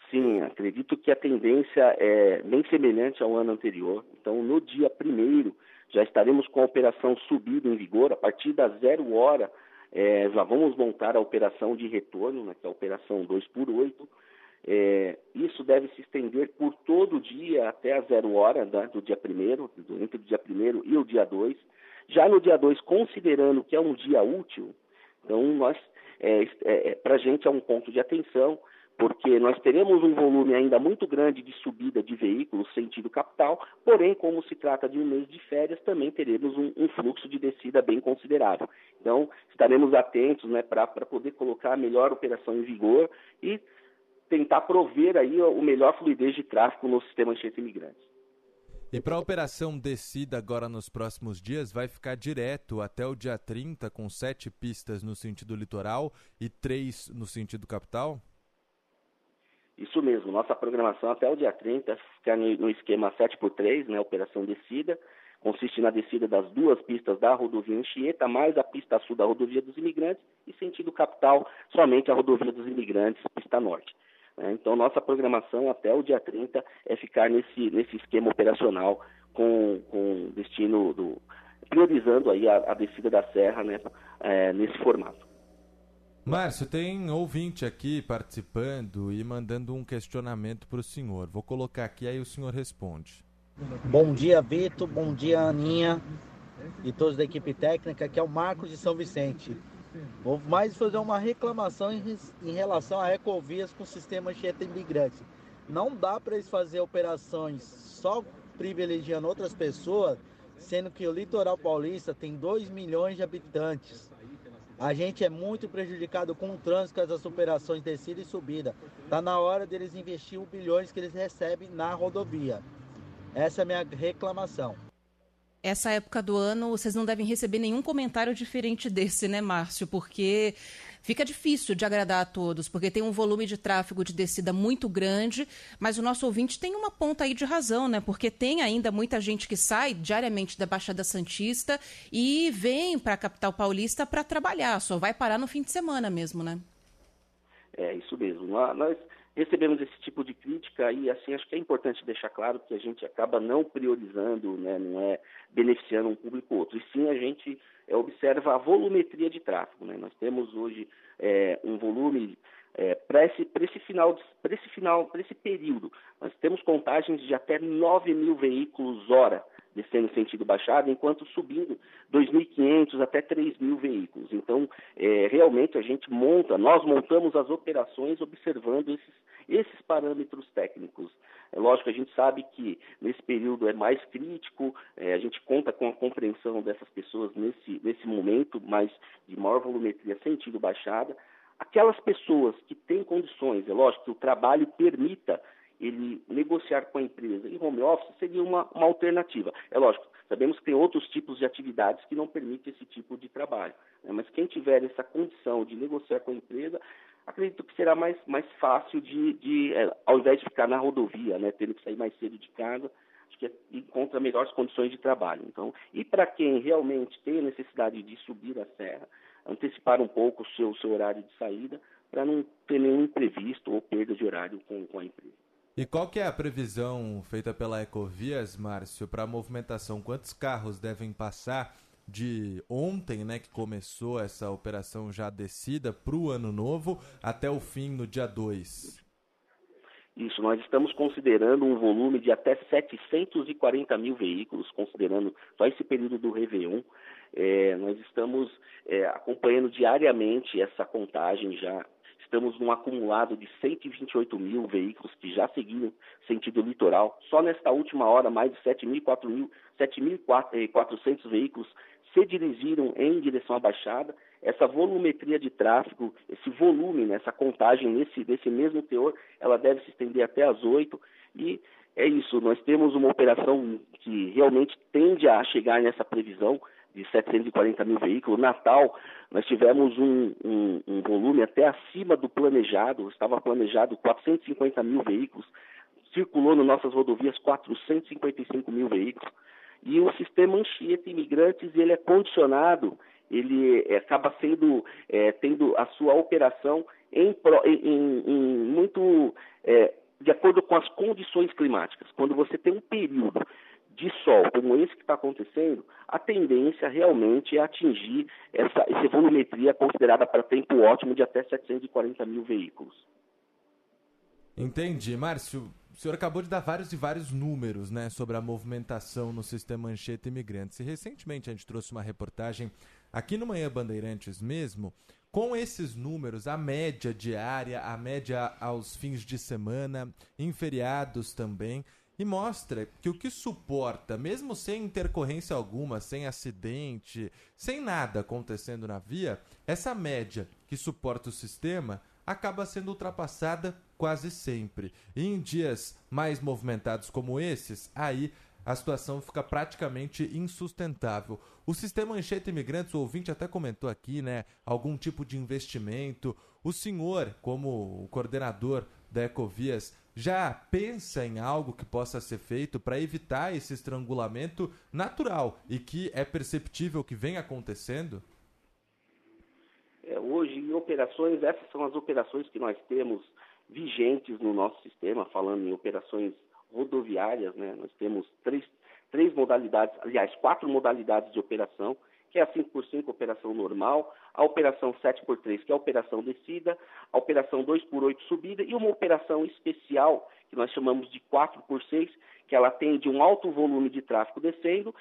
Sim, acredito que a tendência é bem semelhante ao ano anterior. Então, no dia primeiro, já estaremos com a operação subida em vigor. A partir da zero hora, é, já vamos montar a operação de retorno, né, que é a operação 2 por 8 é, isso deve se estender por todo o dia até a zero hora né, do dia primeiro, entre o dia primeiro e o dia 2. Já no dia 2, considerando que é um dia útil, então nós, é, é, é para a gente é um ponto de atenção, porque nós teremos um volume ainda muito grande de subida de veículos sentido capital, porém, como se trata de um mês de férias, também teremos um, um fluxo de descida bem considerável. Então, estaremos atentos né, para poder colocar a melhor operação em vigor e tentar prover aí o melhor fluidez de tráfego no sistema Anchieta Imigrantes. E para a operação descida agora nos próximos dias, vai ficar direto até o dia 30, com sete pistas no sentido litoral e três no sentido capital? Isso mesmo, nossa programação até o dia 30 fica no, esquema 7x3, né, operação descida, consiste na descida das duas pistas da rodovia Anchieta, mais a pista sul da rodovia dos imigrantes e sentido capital, somente a rodovia dos imigrantes, pista norte. Né? Então, nossa programação até o dia 30 é ficar nesse, nesse esquema operacional com, com destino do. priorizando aí a, a descida da serra né, é, nesse formato. Márcio, tem ouvinte aqui participando e mandando um questionamento para o senhor. Vou colocar aqui, aí o senhor responde. Bom dia, Vitor. Bom dia, Aninha e todos da equipe técnica, que é o Marcos de São Vicente. Vou mais fazer uma reclamação em, em relação a ecovias com o sistema Anchieta Imigrante. Não dá para eles fazer operações só privilegiando outras pessoas, sendo que o litoral paulista tem 2 milhões de habitantes. A gente é muito prejudicado com o trânsito, com as operações de descida e subida. Está na hora deles investir os bilhões que eles recebem na rodovia. Essa é a minha reclamação essa época do ano vocês não devem receber nenhum comentário diferente desse, né, Márcio? Porque fica difícil de agradar a todos, porque tem um volume de tráfego de descida muito grande, mas o nosso ouvinte tem uma ponta aí de razão, né? Porque tem ainda muita gente que sai diariamente da Baixada Santista e vem para a capital paulista para trabalhar, só vai parar no fim de semana mesmo, né? É isso mesmo. Nós recebemos esse tipo de crítica e assim acho que é importante deixar claro que a gente acaba não priorizando, né, não é beneficiando um público ou outro, e sim a gente é, observa a volumetria de tráfego. Né? Nós temos hoje é, um volume é, para esse, esse final, para esse final, para esse período, nós temos contagens de até 9 mil veículos hora descendo sentido baixado, enquanto subindo 2.500 até 3.000 veículos. Então, é, realmente a gente monta, nós montamos as operações observando esses, esses parâmetros técnicos. É lógico, a gente sabe que nesse período é mais crítico, é, a gente conta com a compreensão dessas pessoas nesse, nesse momento, mais de maior volumetria sentido baixada. Aquelas pessoas que têm condições, é lógico que o trabalho permita ele negociar com a empresa em home office seria uma, uma alternativa. É lógico, sabemos que tem outros tipos de atividades que não permitem esse tipo de trabalho. Né? Mas quem tiver essa condição de negociar com a empresa, acredito que será mais, mais fácil de, de é, ao invés de ficar na rodovia, né, tendo que sair mais cedo de casa, acho que encontra melhores condições de trabalho. Então, e para quem realmente tem a necessidade de subir a serra, antecipar um pouco o seu, seu horário de saída, para não ter nenhum imprevisto ou perda de horário com, com a empresa. E qual que é a previsão feita pela Ecovias, Márcio, para a movimentação? Quantos carros devem passar de ontem, né, que começou essa operação já descida para o ano novo, até o fim no dia 2. Isso, nós estamos considerando um volume de até 740 mil veículos, considerando só esse período do Réveillon. É, nós estamos é, acompanhando diariamente essa contagem já. Estamos num acumulado de 128 mil veículos que já seguiram sentido litoral. Só nesta última hora, mais de 7.400 veículos se dirigiram em direção à Baixada. Essa volumetria de tráfego, esse volume, né, essa contagem nesse, mesmo teor, ela deve se estender até às 8 e é isso, nós temos uma operação que realmente tende a chegar nessa previsão de 740 mil veículos. Natal, nós tivemos um, um, um volume até acima do planejado, estava planejado 450 mil veículos, circulou nas nossas rodovias 455 mil veículos. E o sistema Anchieta Imigrantes, ele é condicionado, ele é, acaba sendo, é, tendo a sua operação em, em, em muito é, de acordo com as condições climáticas. Quando você tem um período de sol como esse que está acontecendo, a tendência realmente é atingir essa, essa volumetria considerada para tempo ótimo de até 740 mil veículos. Entendi. Márcio, o senhor acabou de dar vários e vários números né, sobre a movimentação no sistema Anchieta Imigrantes. E recentemente a gente trouxe uma reportagem aqui no Manhã Bandeirantes mesmo, com esses números, a média diária, a média aos fins de semana, em feriados também, e mostra que o que suporta, mesmo sem intercorrência alguma, sem acidente, sem nada acontecendo na via, essa média que suporta o sistema acaba sendo ultrapassada quase sempre. E em dias mais movimentados como esses, aí a situação fica praticamente insustentável. O sistema Anchieta Imigrantes, o ouvinte até comentou aqui, né, algum tipo de investimento. O senhor, como o coordenador da Ecovias, já pensa em algo que possa ser feito para evitar esse estrangulamento natural e que é perceptível que vem acontecendo? É, hoje, em operações, essas são as operações que nós temos vigentes no nosso sistema, falando em operações rodoviárias, né? Nós temos três, três modalidades, aliás, quatro modalidades de operação, que é a 5x5 operação normal, a operação 7x3, que é a operação descida, a operação 2x8 subida e uma operação especial, que nós chamamos de 4x6, que ela atende um alto volume de tráfego descendo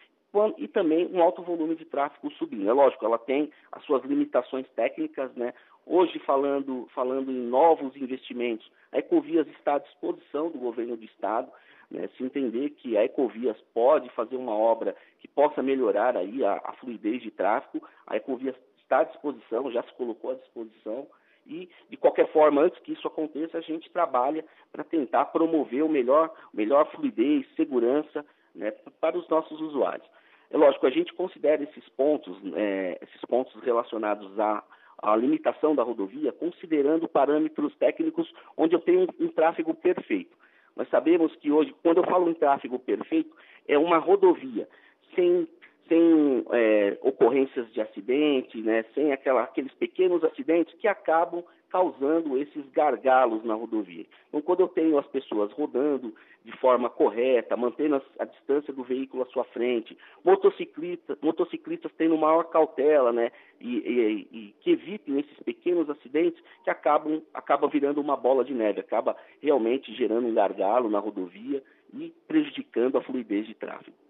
e também um alto volume de tráfego subindo. É lógico, ela tem as suas limitações técnicas, né? Hoje, falando, falando em novos investimentos, a Ecovias está à disposição do governo do Estado. Né? Se entender que a Ecovias pode fazer uma obra que possa melhorar aí a, a fluidez de tráfego, a Ecovias está à disposição, já se colocou à disposição. E, de qualquer forma, antes que isso aconteça, a gente trabalha para tentar promover o melhor, melhor fluidez, segurança né, para os nossos usuários. É lógico, a gente considera esses pontos, é, esses pontos relacionados à, à, limitação da rodovia, considerando parâmetros técnicos onde eu tenho um, um tráfego perfeito. Nós sabemos que hoje, quando eu falo em tráfego perfeito, é uma rodovia sem, sem é, ocorrências de acidente, né, sem aquela, aqueles pequenos acidentes que acabam causando esses gargalos na rodovia. Então, quando eu tenho as pessoas rodando de forma correta, mantendo a, a distância do veículo à sua frente, motociclista, motociclistas tendo maior cautela, né, e, e, e, que evitem esses pequenos acidentes que acabam, acabam virando uma bola de neve, acaba realmente gerando um gargalo na rodovia e prejudicando a fluidez de tráfego.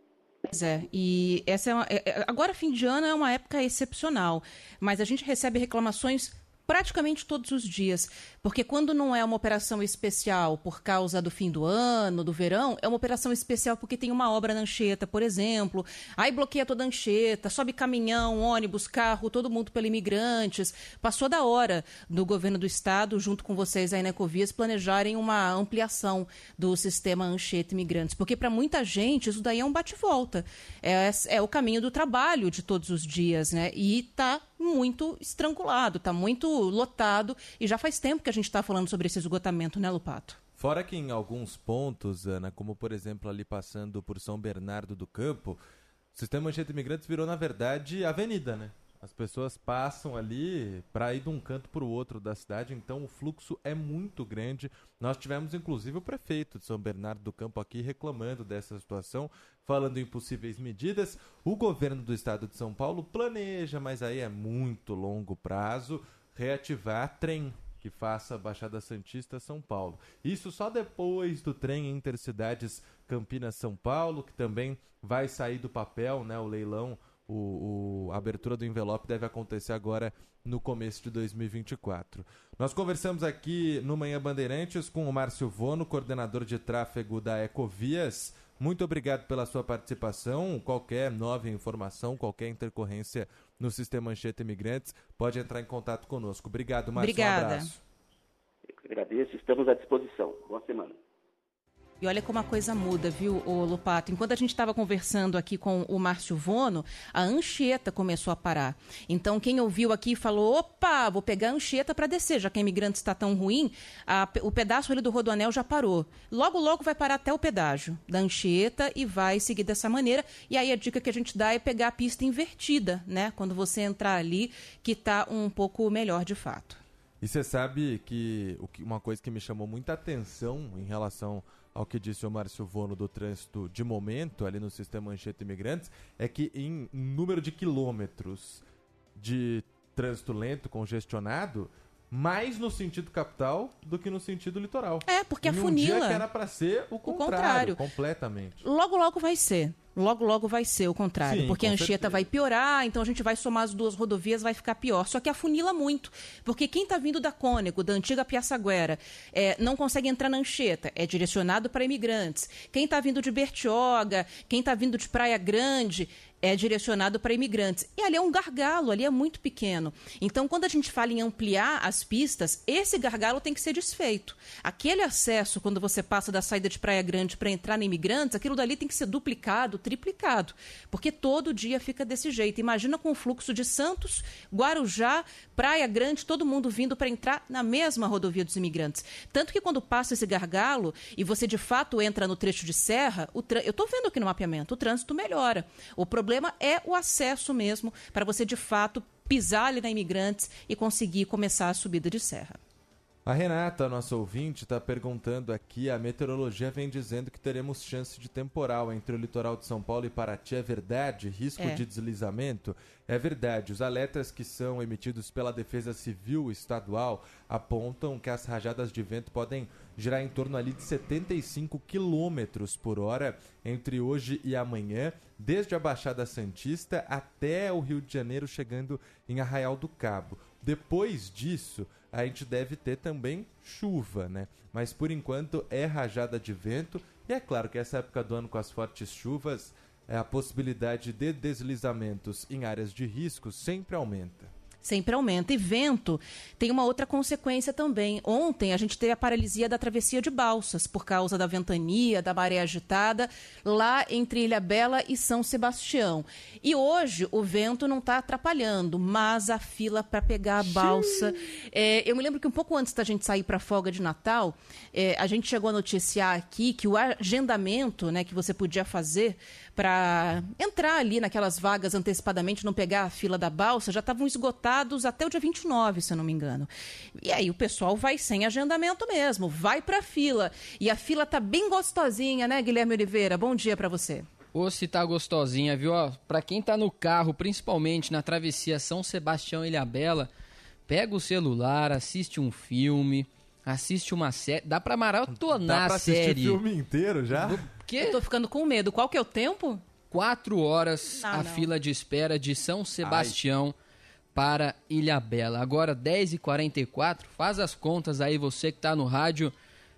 Pois é, e essa é uma, é, é agora fim de ano é uma época excepcional, mas a gente recebe reclamações praticamente todos os dias. Porque quando não é uma operação especial por causa do fim do ano, do verão, é uma operação especial porque tem uma obra na Anchieta, por exemplo. Aí bloqueia toda a Anchieta, sobe caminhão, ônibus, carro, todo mundo pelo imigrantes. Passou da hora do governo do estado, junto com vocês aí na Ecovias, planejarem uma ampliação do sistema Anchieta Imigrantes. Porque para muita gente isso daí é um bate-volta. É, é o caminho do trabalho de todos os dias, né? E está muito estrangulado, está muito lotado e já faz tempo que a gente está falando sobre esse esgotamento, né, Lupato? Fora que em alguns pontos, Ana, como por exemplo ali passando por São Bernardo do Campo, o sistema Anchieta Imigrantes virou, na verdade, avenida, né? As pessoas passam ali para ir de um canto para o outro da cidade, então o fluxo é muito grande. Nós tivemos inclusive o prefeito de São Bernardo do Campo aqui reclamando dessa situação, falando em possíveis medidas. O governo do estado de São Paulo planeja, mas aí é muito longo prazo, reativar trem que faça Baixada Santista São Paulo. Isso só depois do trem Intercidades Campinas-São Paulo, que também vai sair do papel, né, o leilão o, o, a abertura do envelope deve acontecer agora no começo de 2024. Nós conversamos aqui no Manhã Bandeirantes com o Márcio Vono, coordenador de tráfego da Ecovias. Muito obrigado pela sua participação. Qualquer nova informação, qualquer intercorrência no sistema Anchieta Imigrantes, pode entrar em contato conosco. Obrigado, Márcio. Obrigada. Um abraço. Eu agradeço, estamos à disposição. Boa semana. E olha como a coisa muda, viu, ô Lupato? Enquanto a gente estava conversando aqui com o Márcio Vono, a Anchieta começou a parar. Então, quem ouviu aqui falou: opa, vou pegar a Anchieta para descer, já que a imigrante está tão ruim, a, o pedaço ali do Rodoanel já parou. Logo, logo vai parar até o pedágio da Anchieta e vai seguir dessa maneira. E aí a dica que a gente dá é pegar a pista invertida, né? Quando você entrar ali, que está um pouco melhor de fato. E você sabe que uma coisa que me chamou muita atenção em relação ao que disse o Márcio Vono do trânsito de momento ali no sistema Anchieta Imigrantes, é que em número de quilômetros de trânsito lento, congestionado, mais no sentido capital do que no sentido litoral. É, porque a um funila... dia que era para ser o contrário, o contrário, completamente. Logo, logo vai ser. Logo, logo vai ser o contrário. Sim, porque a Anchieta certeza. vai piorar, então a gente vai somar as duas rodovias, vai ficar pior. Só que afunila muito. Porque quem está vindo da Cônego, da antiga Piaçaguera, é, não consegue entrar na Anchieta. É direcionado para imigrantes. Quem está vindo de Bertioga, quem está vindo de Praia Grande, é direcionado para imigrantes. E ali é um gargalo, ali é muito pequeno. Então, quando a gente fala em ampliar as pistas, esse gargalo tem que ser desfeito. Aquele acesso, quando você passa da saída de Praia Grande para entrar na imigrantes, aquilo dali tem que ser duplicado, triplicado. Porque todo dia fica desse jeito. Imagina com o fluxo de Santos, Guarujá, Praia Grande, todo mundo vindo para entrar na mesma rodovia dos imigrantes. Tanto que quando passa esse gargalo e você de fato entra no trecho de serra, eu estou vendo aqui no mapeamento, o trânsito melhora. O problema é o acesso mesmo, para você de fato pisar ali na imigrantes e conseguir começar a subida de serra. A Renata, nossa ouvinte, está perguntando aqui: a meteorologia vem dizendo que teremos chance de temporal entre o litoral de São Paulo e Paraty. É verdade? Risco É. de deslizamento? É verdade. Os alertas que são emitidos pela Defesa Civil Estadual apontam que as rajadas de vento podem girar em torno ali de 75 quilômetros por hora entre hoje e amanhã, desde a Baixada Santista até o Rio de Janeiro, chegando em Arraial do Cabo. Depois disso, a gente deve ter também chuva, né? Mas por enquanto é rajada de vento. E é claro que essa época do ano com as fortes chuvas, é, a possibilidade de deslizamentos em áreas de risco sempre aumenta. Sempre aumenta. E vento tem uma outra consequência também. Ontem a gente teve a paralisia da travessia de balsas por causa da ventania, da maré agitada, lá entre Ilha Bela e São Sebastião. E hoje o vento não está atrapalhando, mas a fila para pegar a balsa. É, eu me lembro que um pouco antes da gente sair para a folga de Natal, é, a gente chegou a noticiar aqui que o agendamento né, que você podia fazer para entrar ali naquelas vagas antecipadamente, não pegar a fila da balsa, já estavam esgotados até o dia 29, se eu não me engano. E aí o pessoal vai sem agendamento mesmo, vai para a fila. E a fila tá bem gostosinha, né, Guilherme Oliveira? Bom dia para você. Ô, se tá gostosinha, viu? Ó, pra quem tá no carro, principalmente na travessia São Sebastião Ilhabela, pega o celular, assiste um filme, assiste uma série. Dá pra maratonar Dá pra a assistir série. o filme inteiro já? Eu tô ficando com medo. Qual que é o tempo? Quatro horas Não, a não. fila de espera de São Sebastião para Ilhabela. Agora 10h44, faz as contas aí você que tá no rádio,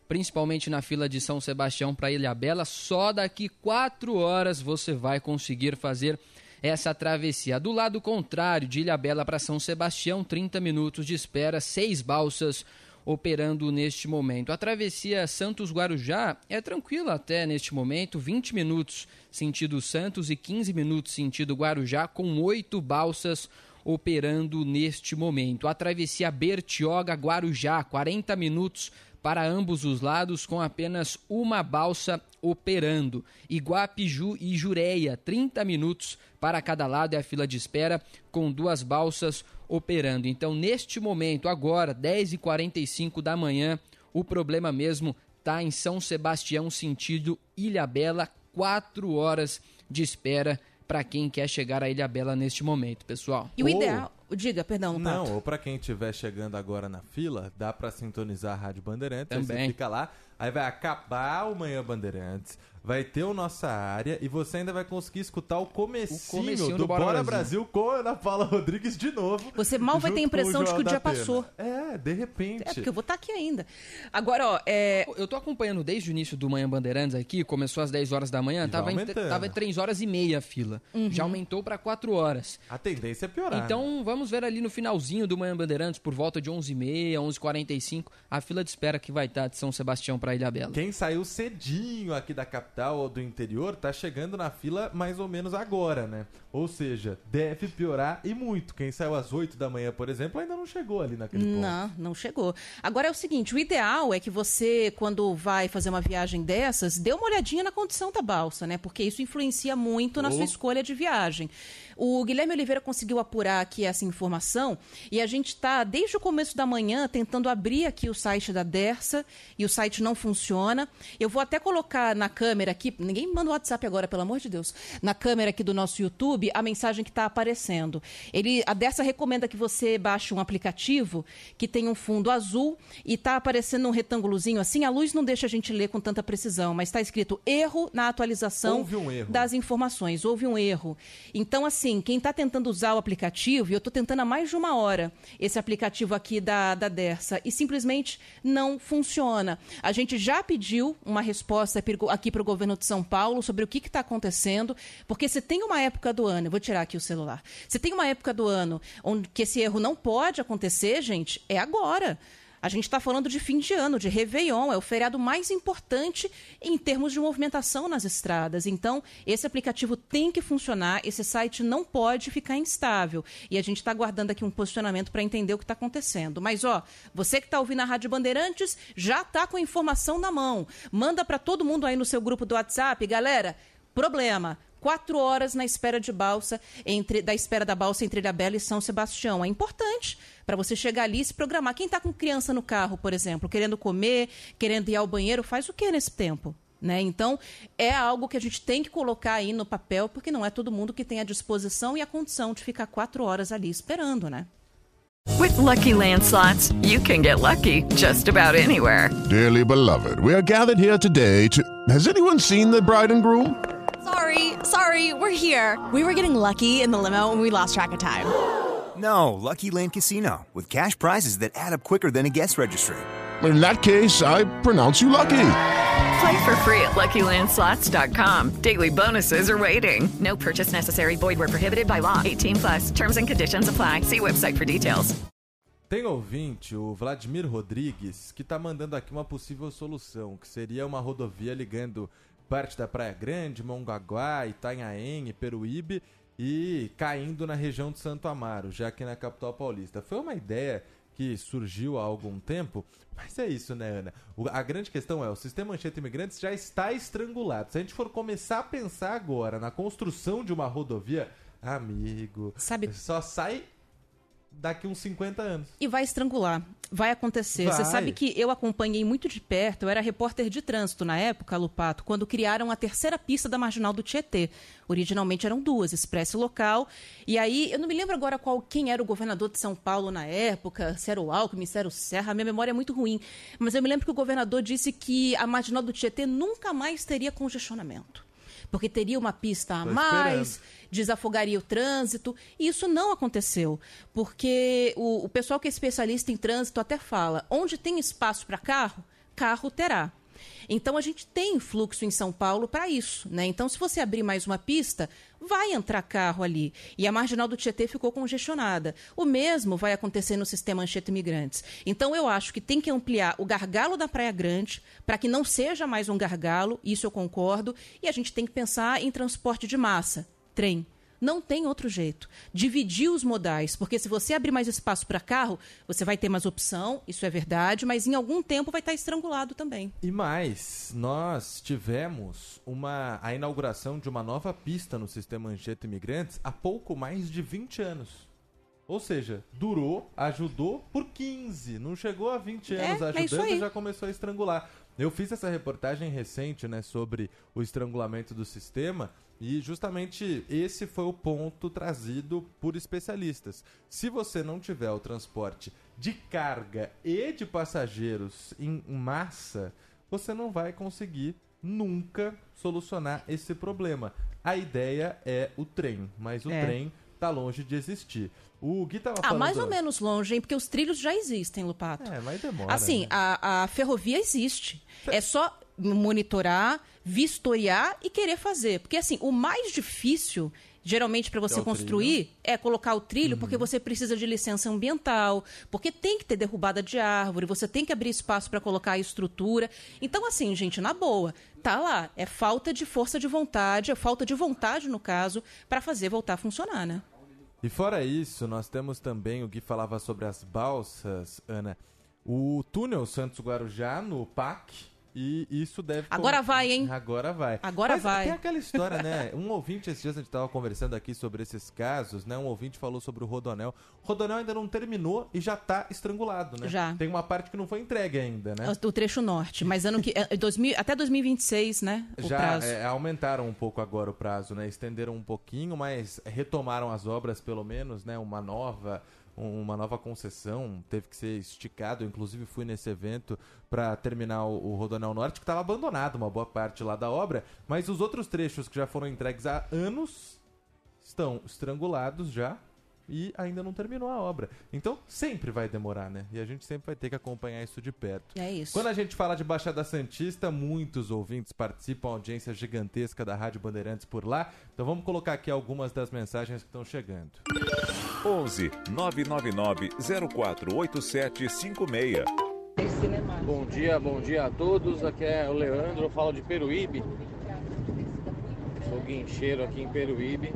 principalmente na fila de São Sebastião para Ilhabela. Só daqui quatro horas você vai conseguir fazer essa travessia. Do lado contrário, de Ilhabela para São Sebastião, 30 minutos de espera, seis balsas operando neste momento. A travessia Santos-Guarujá é tranquila até neste momento, 20 minutos sentido Santos e 15 minutos sentido Guarujá, com oito balsas operando neste momento. A travessia Bertioga-Guarujá, 40 minutos para ambos os lados, com apenas uma balsa operando. Iguapiju e Jureia, 30 minutos para cada lado é a fila de espera, com duas balsas operando. Então, neste momento, agora, 10h45 da manhã, o problema mesmo está em São Sebastião, sentido Ilha Bela, 4 horas de espera para quem quer chegar a Ilha Bela neste momento, pessoal. E o ideal. Diga, perdão, Não, Pato. ou para quem estiver chegando agora na fila, dá para sintonizar a Rádio Bandeirantes. Também. você fica lá, aí vai acabar o Manhã Bandeirantes, vai ter o Nossa Área e você ainda vai conseguir escutar o comecinho, comecinho do, do Bora Bora, Brasil. Brasil. com a Ana Paula Rodrigues de novo. Você mal vai ter a impressão de que o dia Pena. passou. É, de repente. É, porque eu vou estar aqui ainda. Agora, ó, é... Eu tô acompanhando desde o início do Manhã Bandeirantes aqui, começou às 10 horas da manhã, E tava em, tava em 3 horas e meia a fila. Uhum. Já aumentou para 4 horas. A tendência é piorar. Então vamos ver ali no finalzinho do Manhã Bandeirantes, por volta de 11h30, 11h45, a fila de espera que vai estar de São Sebastião para Ilha Bela. Quem saiu cedinho aqui da capital ou do interior tá chegando na fila mais ou menos agora, né? Ou seja, deve piorar e muito. Quem saiu às 8 da manhã, por exemplo, ainda não chegou ali naquele ponto. Não, não chegou. Agora é o seguinte, o ideal é que você, quando vai fazer uma viagem dessas, dê uma olhadinha na condição da balsa, né? Porque isso influencia muito na Oh. sua escolha de viagem. O Guilherme Oliveira conseguiu apurar aqui essa informação e a gente está, desde o começo da manhã, tentando abrir aqui o site da Dersa e o site não funciona. Eu vou até colocar na câmera aqui, ninguém manda o WhatsApp agora, pelo amor de Deus, na câmera aqui do nosso YouTube, a mensagem que está aparecendo. Ele, a Dersa recomenda que você baixe um aplicativo que tem um fundo azul e está aparecendo um retângulozinho assim. A luz não deixa a gente ler com tanta precisão, mas está escrito erro na atualização um das informações. Houve um erro. Então, assim, quem está tentando usar o aplicativo, e eu estou tentando há mais de uma hora esse aplicativo aqui da, da Dersa, e simplesmente não funciona. A gente já pediu uma resposta aqui para o governo de São Paulo sobre o que está acontecendo, porque se tem uma época do ano, vou tirar aqui o celular, se tem uma época do ano onde que esse erro não pode acontecer, gente, é agora. A gente está falando de fim de ano, de Réveillon, é o feriado mais importante em termos de movimentação nas estradas. Então, esse aplicativo tem que funcionar, esse site não pode ficar instável. E a gente está aguardando aqui um posicionamento para entender o que está acontecendo. Mas, ó, você que está ouvindo a Rádio Bandeirantes já está com a informação na mão. Manda para todo mundo aí no seu grupo do WhatsApp, galera. Problema. Quatro horas na espera de balsa, entre, da espera da balsa entre Ilhabela e São Sebastião. É importante para você chegar ali e se programar. Quem está com criança no carro, por exemplo, querendo comer, querendo ir ao banheiro, faz o que nesse tempo? Né? Então, é algo que a gente tem que colocar aí no papel, porque não é todo mundo que tem a disposição e a condição de ficar quatro horas ali esperando, né? With Lucky Land slots, you can get lucky just about anywhere. Dearly beloved, we are gathered here today to. Has anyone seen the bride and groom? Sorry, sorry, we're here. We were getting lucky in the limo and we lost track of time. No, Lucky Land Casino, with cash prizes that add up quicker than a guest registry. In that case, I pronounce you lucky. Play for free at LuckyLandSlots.com. Daily bonuses are waiting. No purchase necessary. Void where prohibited by law. 18 plus. Terms and conditions apply. See website for details. Tem ouvinte, o Vladimir Rodrigues, que tá mandando aqui uma possível solução, que seria uma rodovia ligando parte da Praia Grande, Mongaguá, Itanhaém, Peruíbe e caindo na região de Santo Amaro, já que na capital paulista. Foi uma ideia que surgiu há algum tempo, mas é isso, né, Ana? O- a grande questão é, o sistema Anchieta Imigrantes já está estrangulado. Se a gente for começar a pensar agora na construção de uma rodovia, amigo, Sabe- só sai daqui uns 50 anos. E vai estrangular. Vai acontecer. Você Vai. sabe que eu acompanhei muito de perto, eu era repórter de trânsito na época, Lupato, quando criaram a terceira pista da Marginal do Tietê. Originalmente eram duas, expresso local. E aí, eu não me lembro agora qual quem era o governador de São Paulo na época, se era o Alckmin, se era o Serra, a minha memória é muito ruim. Mas eu me lembro que o governador disse que a Marginal do Tietê nunca mais teria congestionamento. Porque teria uma pista a Tô mais, esperando. desafogaria o trânsito. E isso não aconteceu, porque o, o pessoal que é especialista em trânsito até fala: onde tem espaço para carro, carro terá. Então a gente tem fluxo em São Paulo para isso, né? Então se você abrir mais uma pista, vai entrar carro ali. E a marginal do Tietê ficou congestionada. O mesmo vai acontecer no sistema Anchieta Imigrantes. Então eu acho que tem que ampliar o gargalo da Praia Grande para que não seja mais um gargalo, isso eu concordo, e a gente tem que pensar em transporte de massa, trem Não tem outro jeito. Dividir os modais, porque se você abrir mais espaço para carro, você vai ter mais opção, isso é verdade, mas em algum tempo vai estar estrangulado também. E mais, nós tivemos uma, a inauguração de uma nova pista no sistema Anchieta Imigrantes há pouco mais de 20 anos. Ou seja, durou, ajudou por 15, não chegou a 20 É, anos é ajudando e aí. já começou a estrangular. Eu fiz essa reportagem recente, né, sobre o estrangulamento do sistema e justamente esse foi o ponto trazido por especialistas. Se você não tiver o transporte de carga e de passageiros em massa, você não vai conseguir nunca solucionar esse problema. A ideia é o trem, mas o É. trem tá longe de existir. O Gui tava Ah, falando... mais ou menos longe, hein? Porque os trilhos já existem, Lupato. É, mas demora. Assim, né? a, a ferrovia existe. É só monitorar, vistoriar e querer fazer. Porque, assim, o mais difícil, geralmente, para você É construir, é colocar o trilho, porque você precisa de licença ambiental, porque tem que ter derrubada de árvore, você tem que abrir espaço para colocar a estrutura. Então, assim, gente, na boa, tá lá. É falta de força de vontade, é falta de vontade, no caso, para fazer voltar a funcionar, né? E fora isso, nós temos também o Gui falava sobre as balsas, Ana. O túnel Santos Guarujá no PAC. E isso deve. Agora vai, hein? Agora vai. Agora Mas vai. Tem aquela história, né? [LAUGHS] Um ouvinte, esses dias a gente estava conversando aqui sobre esses casos, né? Um ouvinte falou sobre o Rodonel. O Rodonel ainda não terminou e já tá estrangulado, né? Já. Tem uma parte que não foi entregue ainda, né? O trecho norte, mas ano que é, 2000, até 2026, né? O Já prazo. é, aumentaram um pouco agora o prazo, né? Estenderam um pouquinho, mas retomaram as obras pelo menos, né? Uma nova uma nova concessão teve que ser esticado. Eu, inclusive fui nesse evento para terminar o, o Rodonel Norte que estava abandonado uma boa parte lá da obra, mas os outros trechos que já foram entregues há anos estão estrangulados já e ainda não terminou a obra. Então sempre vai demorar, né? E a gente sempre vai ter que acompanhar isso de perto. É isso. Quando a gente fala de Baixada Santista, muitos ouvintes participam, audiência gigantesca da Rádio Bandeirantes por lá. Então vamos colocar aqui algumas das mensagens que estão chegando. 11 999 048756. Bom dia, bom dia a todos. Aqui é o Leandro, eu falo de Peruíbe. Sou guincheiro aqui em Peruíbe.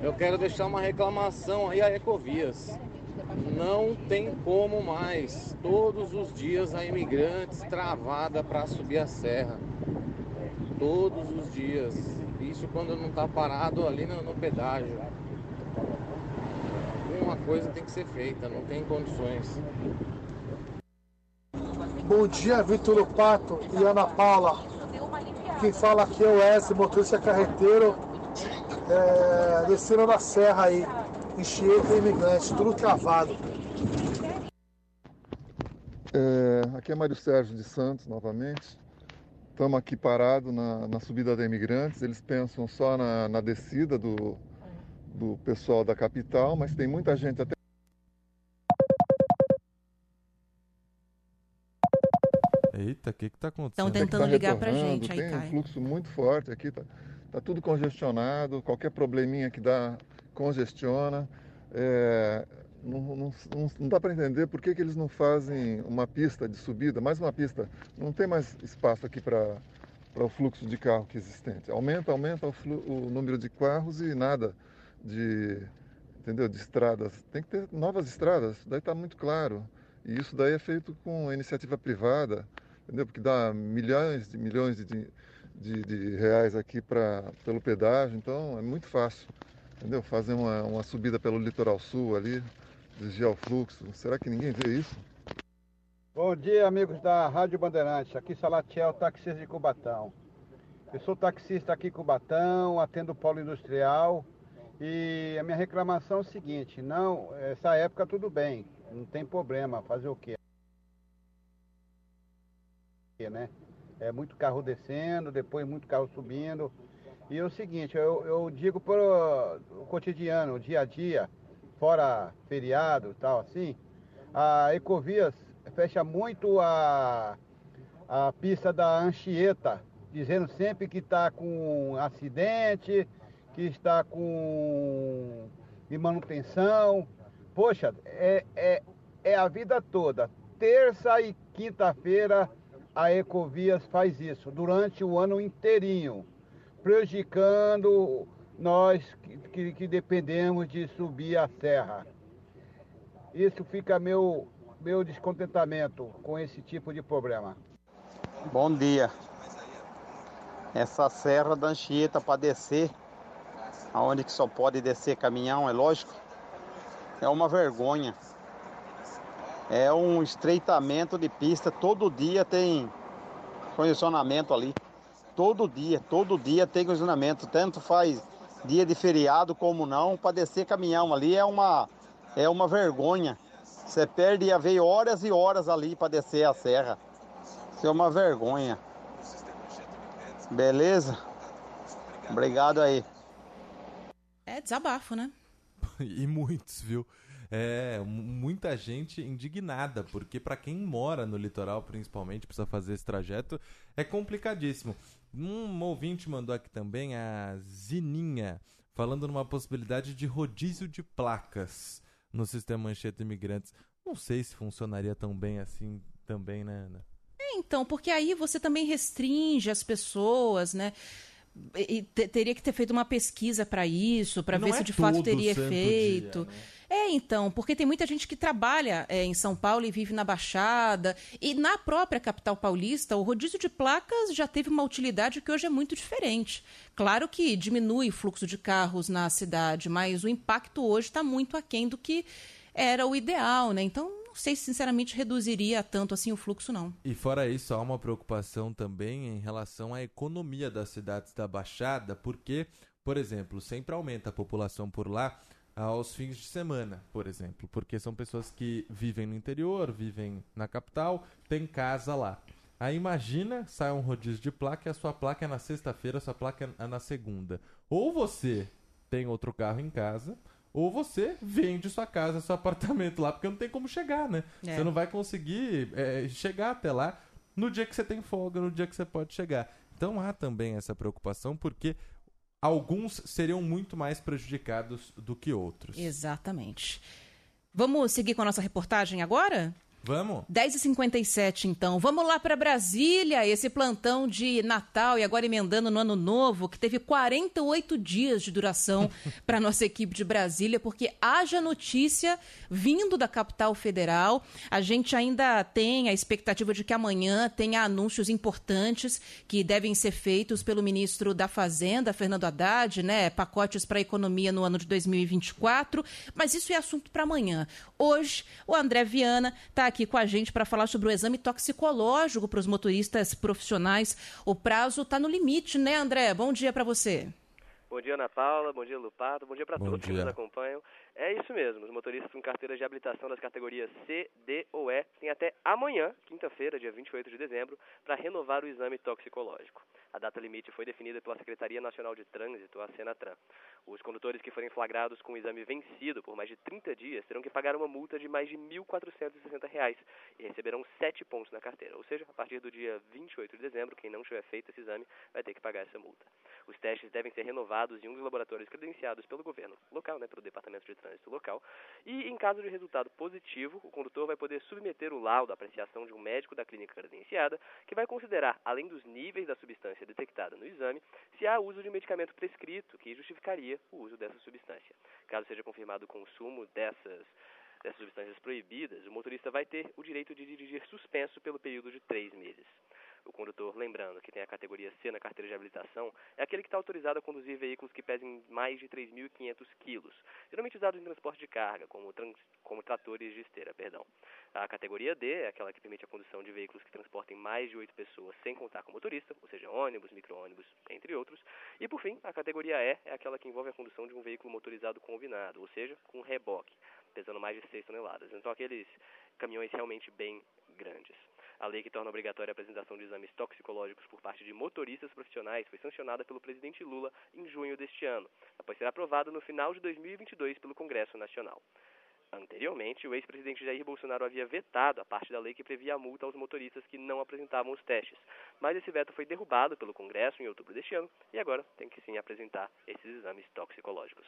Eu quero deixar uma reclamação aí a Ecovias. Não tem como mais. Todos os dias a imigrantes travada para subir a serra. Todos os dias. Isso quando não está parado ali no, no pedágio. Alguma coisa tem que ser feita, não tem condições. Bom dia, Vitor Lupato e Ana Paula. Quem fala aqui é o S, motorista carreteiro, é, descendo da serra aí, Enchieta e Imigrante, tudo travado. É, aqui é Mário Sérgio de Santos, novamente. Estamos aqui parados na, na subida da Imigrantes. Eles pensam só na, na descida do, do pessoal da capital, mas tem muita gente até. Eita, o que que tá acontecendo? Tão tentando Tá ligar pra retornando, gente, aí Tem um fluxo muito forte aqui, tá, tá tudo congestionado, qualquer probleminha que dá, congestiona. É, não, não, não, não dá para entender por que, que eles não fazem uma pista de subida, mais uma pista. Não tem mais espaço aqui para o fluxo de carro que é existente. Aumenta, aumenta o, flu- o número de carros e nada de, entendeu, de estradas. Tem que ter novas estradas, daí está muito claro. E isso daí é feito com iniciativa privada, entendeu? Porque dá milhões de milhões de, de, de reais aqui pra, pelo pedágio, então é muito fácil, entendeu? Fazer uma, uma subida pelo litoral sul ali, desviar o fluxo. Será que ninguém vê isso? Bom dia, amigos da Rádio Bandeirantes. Aqui Salatiel, taxista de Cubatão. Eu sou taxista aqui em Cubatão, atendo o polo industrial e a minha reclamação é o seguinte, não, essa época tudo bem, não tem problema, fazer o quê? Né? É muito carro descendo, depois muito carro subindo. E é o seguinte, eu, eu digo para o cotidiano, o dia a dia, fora feriado e tal assim, a Ecovias fecha muito a, a pista da Anchieta, dizendo sempre que está com acidente, que está com de manutenção. Poxa, é, é, é a vida toda. Terça e quinta-feira a Ecovias faz isso, durante o ano inteirinho, prejudicando nós que, que, que dependemos de subir a serra. Isso fica meu, meu descontentamento com esse tipo de problema. Bom dia. Essa serra da Anchieta para descer, aonde que só pode descer caminhão, é lógico, é uma vergonha. É um estreitamento de pista, todo dia tem condicionamento ali. Todo dia, todo dia tem condicionamento, tanto faz dia de feriado como não, para descer caminhão ali é uma é uma vergonha. Você perde a ver horas e horas ali para descer a serra. Isso é uma vergonha. Beleza? Obrigado aí. Desabafo, né? [LAUGHS] e muitos, viu? É, muita gente indignada, porque para quem mora no litoral, principalmente, precisa fazer esse trajeto, é complicadíssimo. Um ouvinte mandou aqui também a Zininha, falando numa possibilidade de rodízio de placas no sistema Mancheta Imigrantes. Não sei se funcionaria tão bem assim também, né, Ana? É, então, porque aí você também restringe as pessoas, né? E teria que ter feito uma pesquisa para isso, para ver é se de fato teria efeito. Dia, né? É, então, porque tem muita gente que trabalha é, em São Paulo e vive na Baixada. E na própria capital paulista, o rodízio de placas já teve uma utilidade que hoje é muito diferente. Claro que diminui o fluxo de carros na cidade, mas o impacto hoje está muito aquém do que era o ideal, né? Então, não sei se sinceramente reduziria tanto assim o fluxo, não. E fora isso, há uma preocupação também em relação à economia das cidades da Baixada, porque, por exemplo, sempre aumenta a população por lá aos fins de semana, por exemplo, porque são pessoas que vivem no interior, vivem na capital, tem casa lá. Aí imagina, sai um rodízio de placa e a sua placa é na sexta-feira, a sua placa é na segunda. Ou você tem outro carro em casa, ou você vende sua casa, seu apartamento lá, porque não tem como chegar, né? É. Você não vai conseguir é, chegar até lá no dia que você tem folga, no dia que você pode chegar. Então há também essa preocupação, porque alguns seriam muito mais prejudicados do que outros. Exatamente. Vamos seguir com a nossa reportagem agora? Vamos. 10h57, então. Vamos lá para Brasília, esse plantão de Natal e agora emendando no Ano Novo, que teve 48 dias de duração [LAUGHS] para nossa equipe de Brasília, porque haja notícia vindo da capital federal. A gente ainda tem a expectativa de que amanhã tenha anúncios importantes que devem ser feitos pelo ministro da Fazenda, Fernando Haddad, né? Pacotes para a economia no ano de 2024. Mas isso é assunto para amanhã. Hoje, o André Viana está aqui com a gente para falar sobre o exame toxicológico para os motoristas profissionais. O prazo está no limite, né, André? Bom dia para você. Bom dia, Ana Paula. Bom dia, Lupato. Bom dia para todos dia. que nos acompanham. É isso mesmo. Os motoristas com carteira de habilitação das categorias C, D ou E têm até amanhã, quinta-feira, dia 28 de dezembro, para renovar o exame toxicológico. A data limite foi definida pela Secretaria Nacional de Trânsito, a Senatran. Os condutores que forem flagrados com o exame vencido por mais de 30 dias terão que pagar uma multa de mais de R$ 1.460 e receberão 7 pontos na carteira. Ou seja, a partir do dia 28 de dezembro, quem não tiver feito esse exame vai ter que pagar essa multa. Os testes devem ser renovados em um dos laboratórios credenciados pelo governo local, né, pelo Departamento de Trânsito local. E em caso de resultado positivo, o condutor vai poder submeter o laudo à apreciação de um médico da clínica credenciada, que vai considerar, além dos níveis da substância detectada no exame se há uso de um medicamento prescrito que justificaria o uso dessa substância. Caso seja confirmado o consumo dessas dessas substâncias proibidas, o motorista vai ter o direito de dirigir suspenso pelo período de três meses. O condutor, lembrando que tem a categoria C na carteira de habilitação, é aquele que está autorizado a conduzir veículos que pesem mais de 3.500 quilos, geralmente usados em transporte de carga, como, trans, como tratores de esteira. Perdão. A categoria D é aquela que permite a condução de veículos que transportem mais de 8 pessoas sem contar com motorista, ou seja, ônibus, micro-ônibus, entre outros. E, por fim, a categoria E é aquela que envolve a condução de um veículo motorizado combinado, ou seja, com reboque, pesando mais de 6 toneladas. Então, aqueles caminhões realmente bem grandes. A lei que torna obrigatória a apresentação de exames toxicológicos por parte de motoristas profissionais foi sancionada pelo presidente Lula em junho deste ano, após ser aprovada no final de 2022 pelo Congresso Nacional. Anteriormente, o ex-presidente Jair Bolsonaro havia vetado a parte da lei que previa a multa aos motoristas que não apresentavam os testes, mas esse veto foi derrubado pelo Congresso em outubro deste ano e agora tem que sim apresentar esses exames toxicológicos.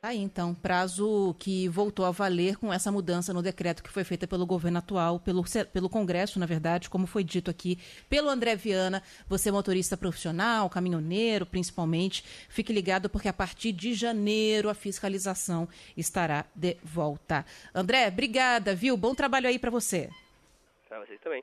Tá aí, então, prazo que voltou a valer com essa mudança no decreto que foi feita pelo governo atual, pelo, pelo Congresso, na verdade, como foi dito aqui pelo André Viana. Você, motorista profissional, caminhoneiro, principalmente, fique ligado porque a partir de janeiro a fiscalização estará de volta. André, obrigada, viu? Bom trabalho aí para você. Para vocês também.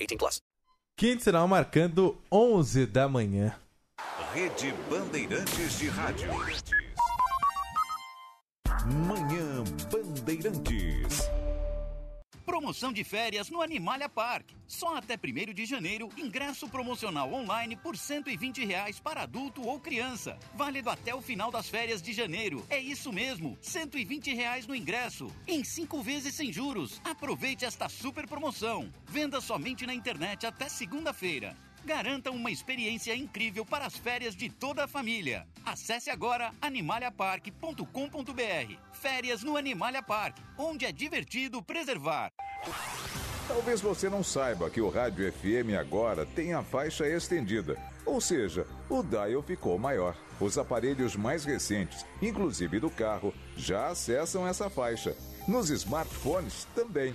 18 plus. Quinto sinal marcando 11 da manhã. Rede Bandeirantes de Rádio. Manhã Bandeirantes. Promoção de férias no Animalia Park. Só até 1 de janeiro, ingresso promocional online por 120 reais para adulto ou criança. Válido até o final das férias de janeiro. É isso mesmo, 120 reais no ingresso. Em cinco vezes sem juros. Aproveite esta super promoção. Venda somente na internet até segunda-feira. Garanta uma experiência incrível para as férias de toda a família. Acesse agora animaliapark.com.br. Férias no Animalia Park, onde é divertido preservar. Talvez você não saiba que o rádio FM agora tem a faixa estendida, ou seja, o dial ficou maior. Os aparelhos mais recentes, inclusive do carro, já acessam essa faixa. Nos smartphones também.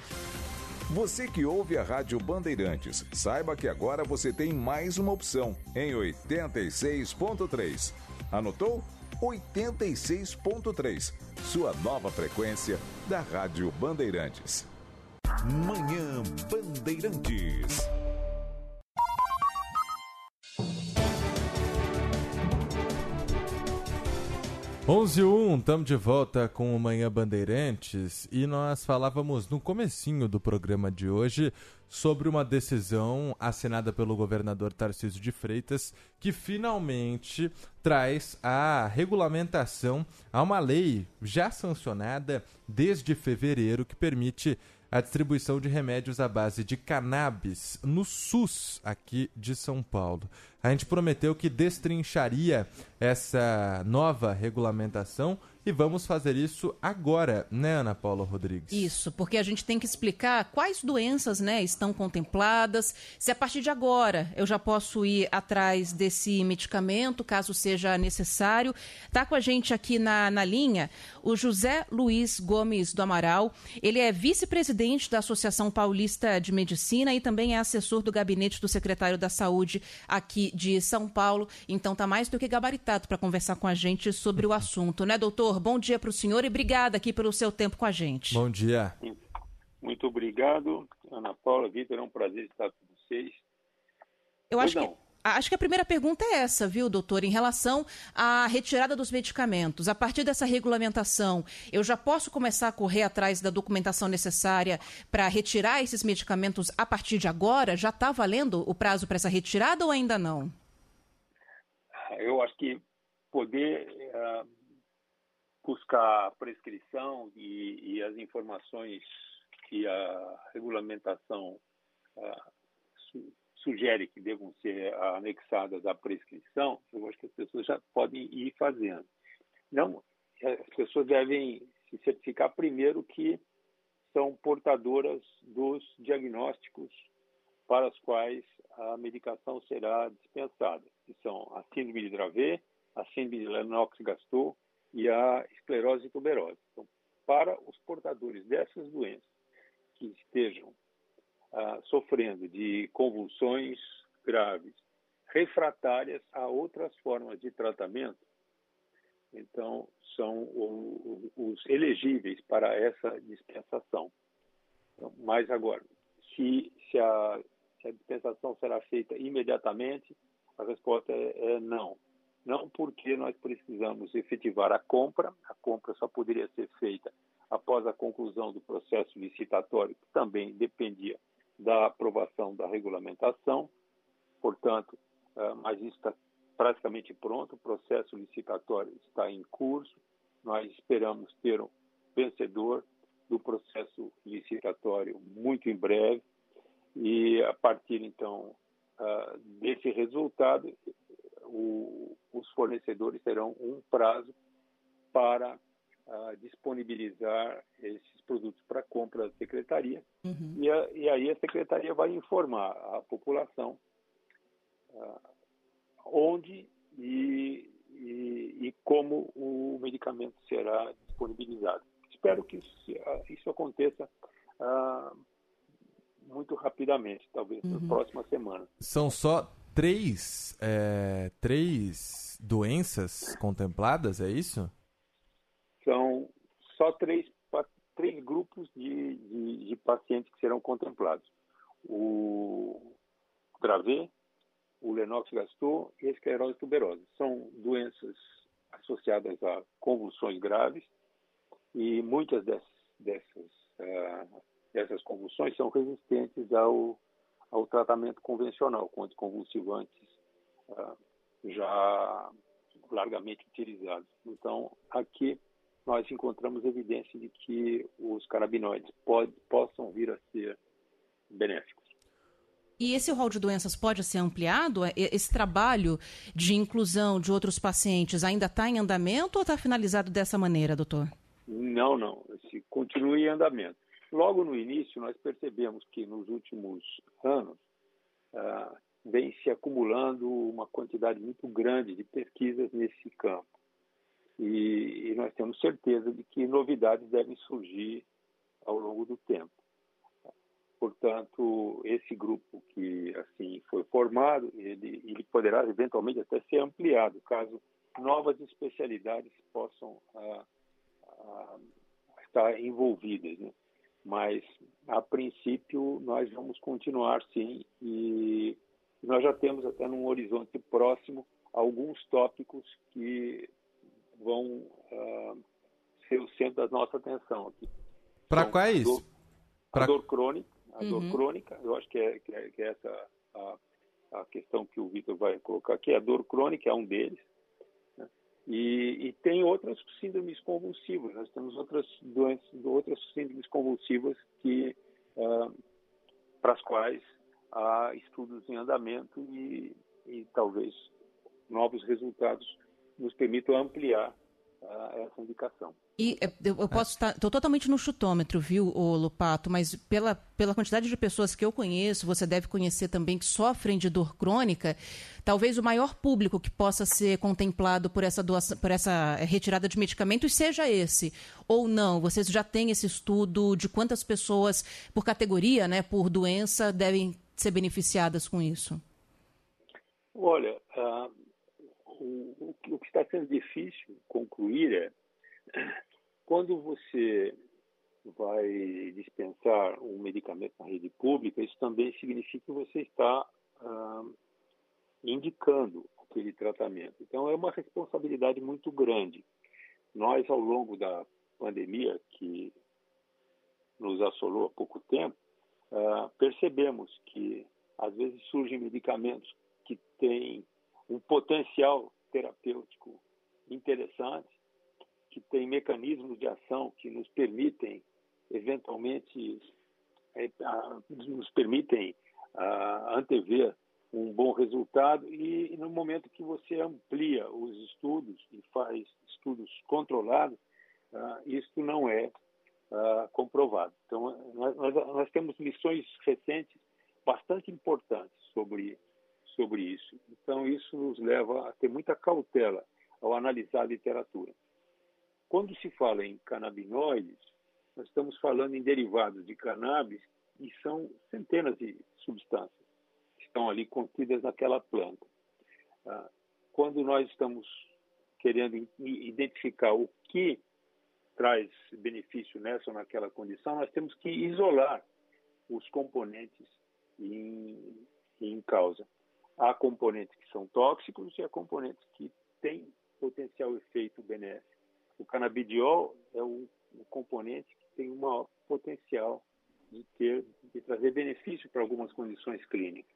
Você que ouve a Rádio Bandeirantes, saiba que agora você tem mais uma opção em 86.3. Anotou? 86.3. Sua nova frequência da Rádio Bandeirantes. Manhã Bandeirantes. Onze e um, estamos de volta com o Manhã Bandeirantes e nós falávamos no comecinho do programa de hoje sobre uma decisão assinada pelo governador Tarcísio de Freitas que finalmente traz a regulamentação a uma lei já sancionada desde fevereiro que permite a distribuição de remédios à base de cannabis no SUS aqui de São Paulo. A gente prometeu que destrincharia essa nova regulamentação e vamos fazer isso agora, né, Ana Paula Rodrigues? Isso, porque a gente tem que explicar quais doenças né, estão contempladas, se a partir de agora eu já posso ir atrás desse medicamento, caso seja necessário. Está com a gente aqui na, na linha o José Luiz Gomes do Amaral. Ele é vice-presidente da Associação Paulista de Medicina e também é assessor do gabinete do secretário da Saúde aqui de São Paulo. Então está mais do que gabaritado para conversar com a gente sobre o assunto, né, doutor? bom dia para o senhor e obrigada aqui pelo seu tempo com a gente. Bom dia. Muito obrigado, Ana Paula, Vitor, é um prazer estar com vocês. Eu acho que, acho que a primeira pergunta é essa, viu, doutor, em relação à retirada dos medicamentos. A partir dessa regulamentação, eu já posso começar a correr atrás da documentação necessária para retirar esses medicamentos a partir de agora? Já está valendo o prazo para essa retirada ou ainda não? Eu acho que poder uh, buscar a prescrição e, e, as informações que a regulamentação uh, sugere que devam ser anexadas à prescrição, eu acho que as pessoas já podem ir fazendo. Não, as pessoas devem se certificar primeiro que são portadoras dos diagnósticos para os quais a medicação será dispensada, que são a síndrome de Dravet, a síndrome de Lennox-Gastaut e a esclerose tuberosa. Então, para os portadores dessas doenças que estejam sofrendo de convulsões graves, refratárias a outras formas de tratamento, então são os elegíveis para essa dispensação. Então, mas agora, se, se, a, se, a, dispensação será feita imediatamente, a resposta é, é não. Não porque nós precisamos efetivar a compra, a compra só poderia ser feita após a conclusão do processo licitatório, que também dependia da aprovação da regulamentação. Portanto, eh, mas isso está praticamente pronto, o processo licitatório está em curso. Nós esperamos ter um vencedor do processo licitatório muito em breve e a partir então uh, desse resultado os fornecedores terão um prazo para uh, disponibilizar esses produtos para compra da secretaria uhum. e, a, e, aí a secretaria vai informar a população uh, onde e, e, e, como o medicamento será disponibilizado. Espero que isso, isso aconteça uh, muito rapidamente, talvez uhum. na próxima semana. São só três, é, três doenças contempladas, é isso? São só três, três grupos de, de, de pacientes que serão contemplados. O Dravet, o Lennox-Gastaut e a esclerose tuberosa. São doenças associadas a convulsões graves e muitas dessas, dessas, uh, dessas convulsões são resistentes ao, ao tratamento convencional com anticonvulsivantes uh, já largamente utilizados. Então, aqui nós encontramos evidência de que os canabinoides pode, possam vir a ser benéficos. E esse rol de doenças pode ser ampliado? Esse trabalho de inclusão de outros pacientes ainda está em andamento ou está finalizado dessa maneira, doutor? Não, não. Esse continua em andamento. Logo no início, nós percebemos que nos últimos anos ah, vem se acumulando uma quantidade muito grande de pesquisas nesse campo. E, e nós temos certeza de que novidades devem surgir ao longo do tempo. Portanto, esse grupo que assim foi formado, ele, ele poderá eventualmente até ser ampliado, caso novas especialidades possam ah, ah, estar envolvidas. Né? Mas, a princípio, nós vamos continuar sim e nós já temos até num horizonte próximo alguns tópicos que vão uh, ser o centro da nossa atenção aqui. Para então, quais? Dor, pra... A dor crônica, a uhum. dor crônica, eu acho que é, que é, que é essa a, a, questão que o Vitor vai colocar aqui. A dor crônica é um deles. E, e, tem outras síndromes convulsivas. Nós temos outras doenças, outras síndromes convulsivas que uh, para as quais há estudos em andamento e, e talvez novos resultados nos permitam ampliar essa indicação. E é, eu posso estar. Estou totalmente no chutômetro, viu, Lupato? Mas pela, pela quantidade de pessoas que eu conheço, você deve conhecer também que sofrem de dor crônica. Talvez o maior público que possa ser contemplado por essa, doação, por essa retirada de medicamentos seja esse. Ou não? Vocês já têm esse estudo de quantas pessoas, por categoria, né, por doença, devem ser beneficiadas com isso? Olha, uh, o, o que está sendo difícil concluir é quando você vai dispensar um medicamento na rede pública, isso também significa que você está ah, indicando aquele tratamento. Então, é uma responsabilidade muito grande. Nós, ao longo da pandemia, que nos assolou há pouco tempo, ah, percebemos que, às vezes, surgem medicamentos que têm um potencial terapêutico interessante, que tem mecanismos de ação que nos permitem, eventualmente, é, nos permitem antever um bom resultado e, no momento que você amplia os estudos e faz estudos controlados, uh, isso não é uh, comprovado. Então, nós, nós, temos lições recentes bastante importantes sobre sobre isso. Então, isso nos leva a ter muita cautela ao analisar a literatura. Quando se fala em canabinoides, nós estamos falando em derivados de cannabis e são centenas de substâncias que estão ali contidas naquela planta. Ah, quando nós estamos querendo identificar o que traz benefício nessa ou naquela condição, nós temos que isolar os componentes em, em causa. Há componentes que são tóxicos e há componentes que têm potencial efeito benéfico. O canabidiol é um, um componente que tem um maior potencial de ter de trazer benefício para algumas condições clínicas.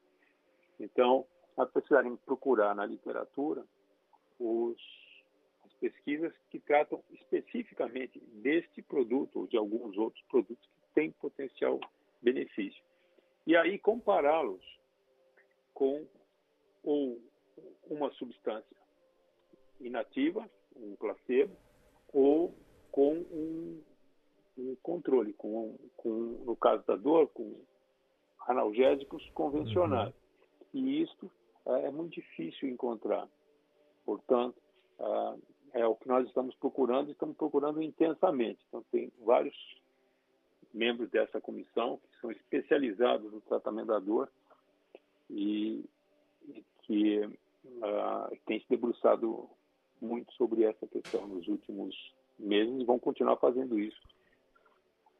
Então, a precisarem procurar na literatura os, as pesquisas que tratam especificamente deste produto ou de alguns outros produtos que têm potencial benefício. E aí compará-los com ou uma substância inativa, um placebo, ou com um, um controle, com, com, no caso da dor, com analgésicos convencionais. Uhum. E isto é, é muito difícil encontrar. Portanto, ah, é o que nós estamos procurando e estamos procurando intensamente. Então, tem vários membros dessa comissão que são especializados no tratamento da dor e, e que uh, têm se debruçado muito sobre essa questão nos últimos meses e vão continuar fazendo isso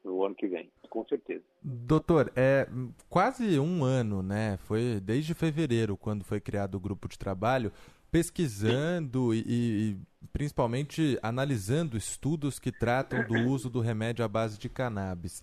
no ano que vem, com certeza. Doutor, é quase um ano, né? Foi desde fevereiro, quando foi criado o grupo de trabalho, pesquisando e, e, principalmente analisando estudos que tratam do uso do remédio à base de cannabis.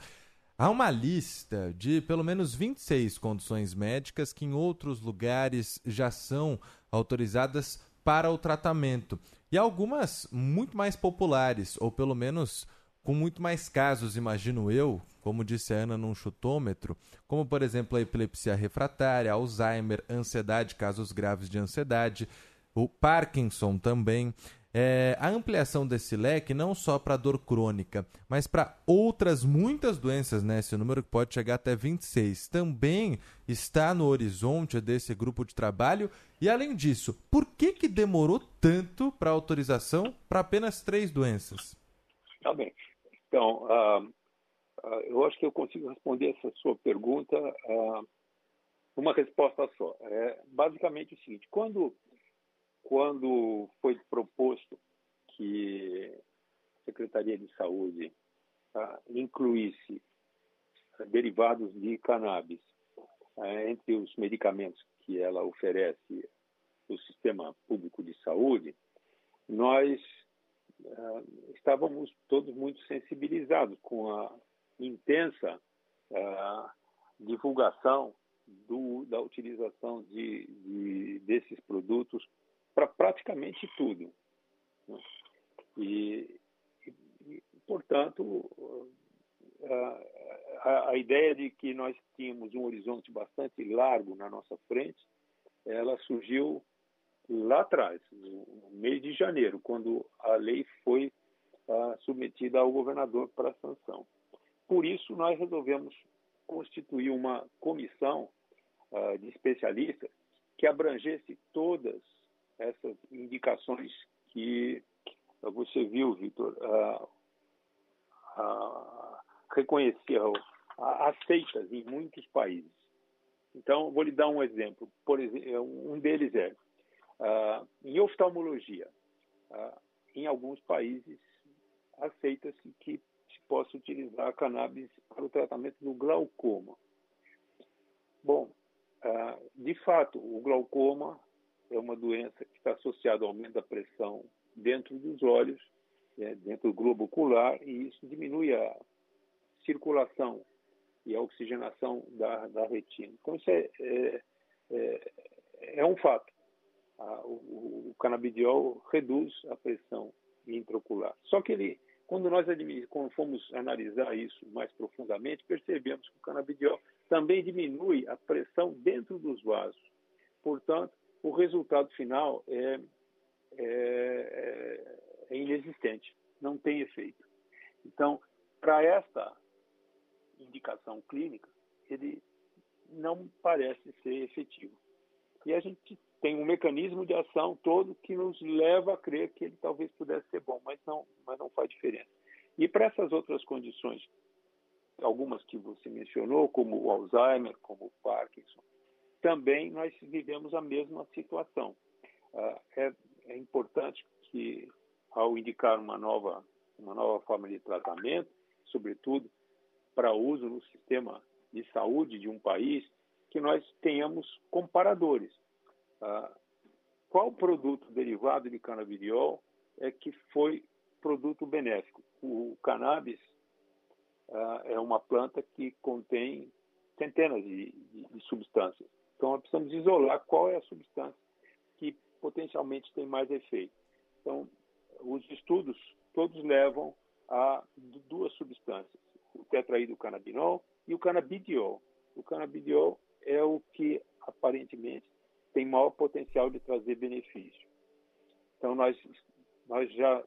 Há uma lista de pelo menos 26 condições médicas que em outros lugares já são autorizadas para o tratamento. E algumas muito mais populares, ou pelo menos com muito mais casos, imagino eu, como disse a Ana num chutômetro, como por exemplo a epilepsia refratária, Alzheimer, ansiedade, casos graves de ansiedade, o Parkinson também. É, a ampliação desse leque não só para dor crônica, mas para outras muitas doenças, né? Esse número que pode chegar até 26, também está no horizonte desse grupo de trabalho. E além disso, por que, que demorou tanto para autorização para apenas três doenças? Tá bem. Então, uh, uh, eu acho que eu consigo responder essa sua pergunta uh, uma resposta só. É basicamente o seguinte: quando quando foi proposto que a Secretaria de Saúde ah, incluísse derivados de cannabis ah, entre os medicamentos que ela oferece no sistema público de saúde, nós ah, estávamos todos muito sensibilizados com a intensa divulgação do, da utilização de, de, desses produtos para praticamente tudo. Né? E, e, portanto, a, a, ideia de que nós tínhamos um horizonte bastante largo na nossa frente, ela surgiu lá atrás, no, mês de janeiro, quando a lei foi submetida ao governador para sanção. Por isso, nós resolvemos constituir uma comissão de especialistas que abrangesse todas essas indicações que você viu, Vitor, uh, uh, aceitas em muitos países. Então, vou lhe dar um exemplo. Por exemplo, um deles é uh, em oftalmologia. Em alguns países aceita-se que se possa utilizar a cannabis para o tratamento do glaucoma. Bom, de fato, o glaucoma é uma doença que está associada ao aumento da pressão dentro dos olhos, né, dentro do globo ocular, e isso diminui a circulação e a oxigenação da, da retina. Então, isso é, é, é, é um fato. o, o canabidiol reduz a pressão intraocular. Só que ele, quando nós quando fomos analisar isso mais profundamente, percebemos que o canabidiol também diminui a pressão dentro dos vasos. Portanto, o resultado final é, é, é, é inexistente, não tem efeito. Então, para esta indicação clínica, ele não parece ser efetivo. E a gente tem um mecanismo de ação todo que nos leva a crer que ele talvez pudesse ser bom, mas não, mas não faz diferença. E para essas outras condições, algumas que você mencionou, como o Alzheimer, como o Parkinson, também nós vivemos a mesma situação. Ah, é, é importante que, ao indicar uma nova, uma nova forma de tratamento, sobretudo para uso no sistema de saúde de um país, que nós tenhamos comparadores. Ah, qual produto derivado de canabidiol é que foi produto benéfico? O cannabis ah, é uma planta que contém centenas de, de, de substâncias Então, nós precisamos isolar qual é a substância que potencialmente tem mais efeito. Então, os estudos todos levam a duas substâncias, o tetraidrocannabinol e o canabidiol. O canabidiol é o que aparentemente tem maior potencial de trazer benefício. Então, nós, nós já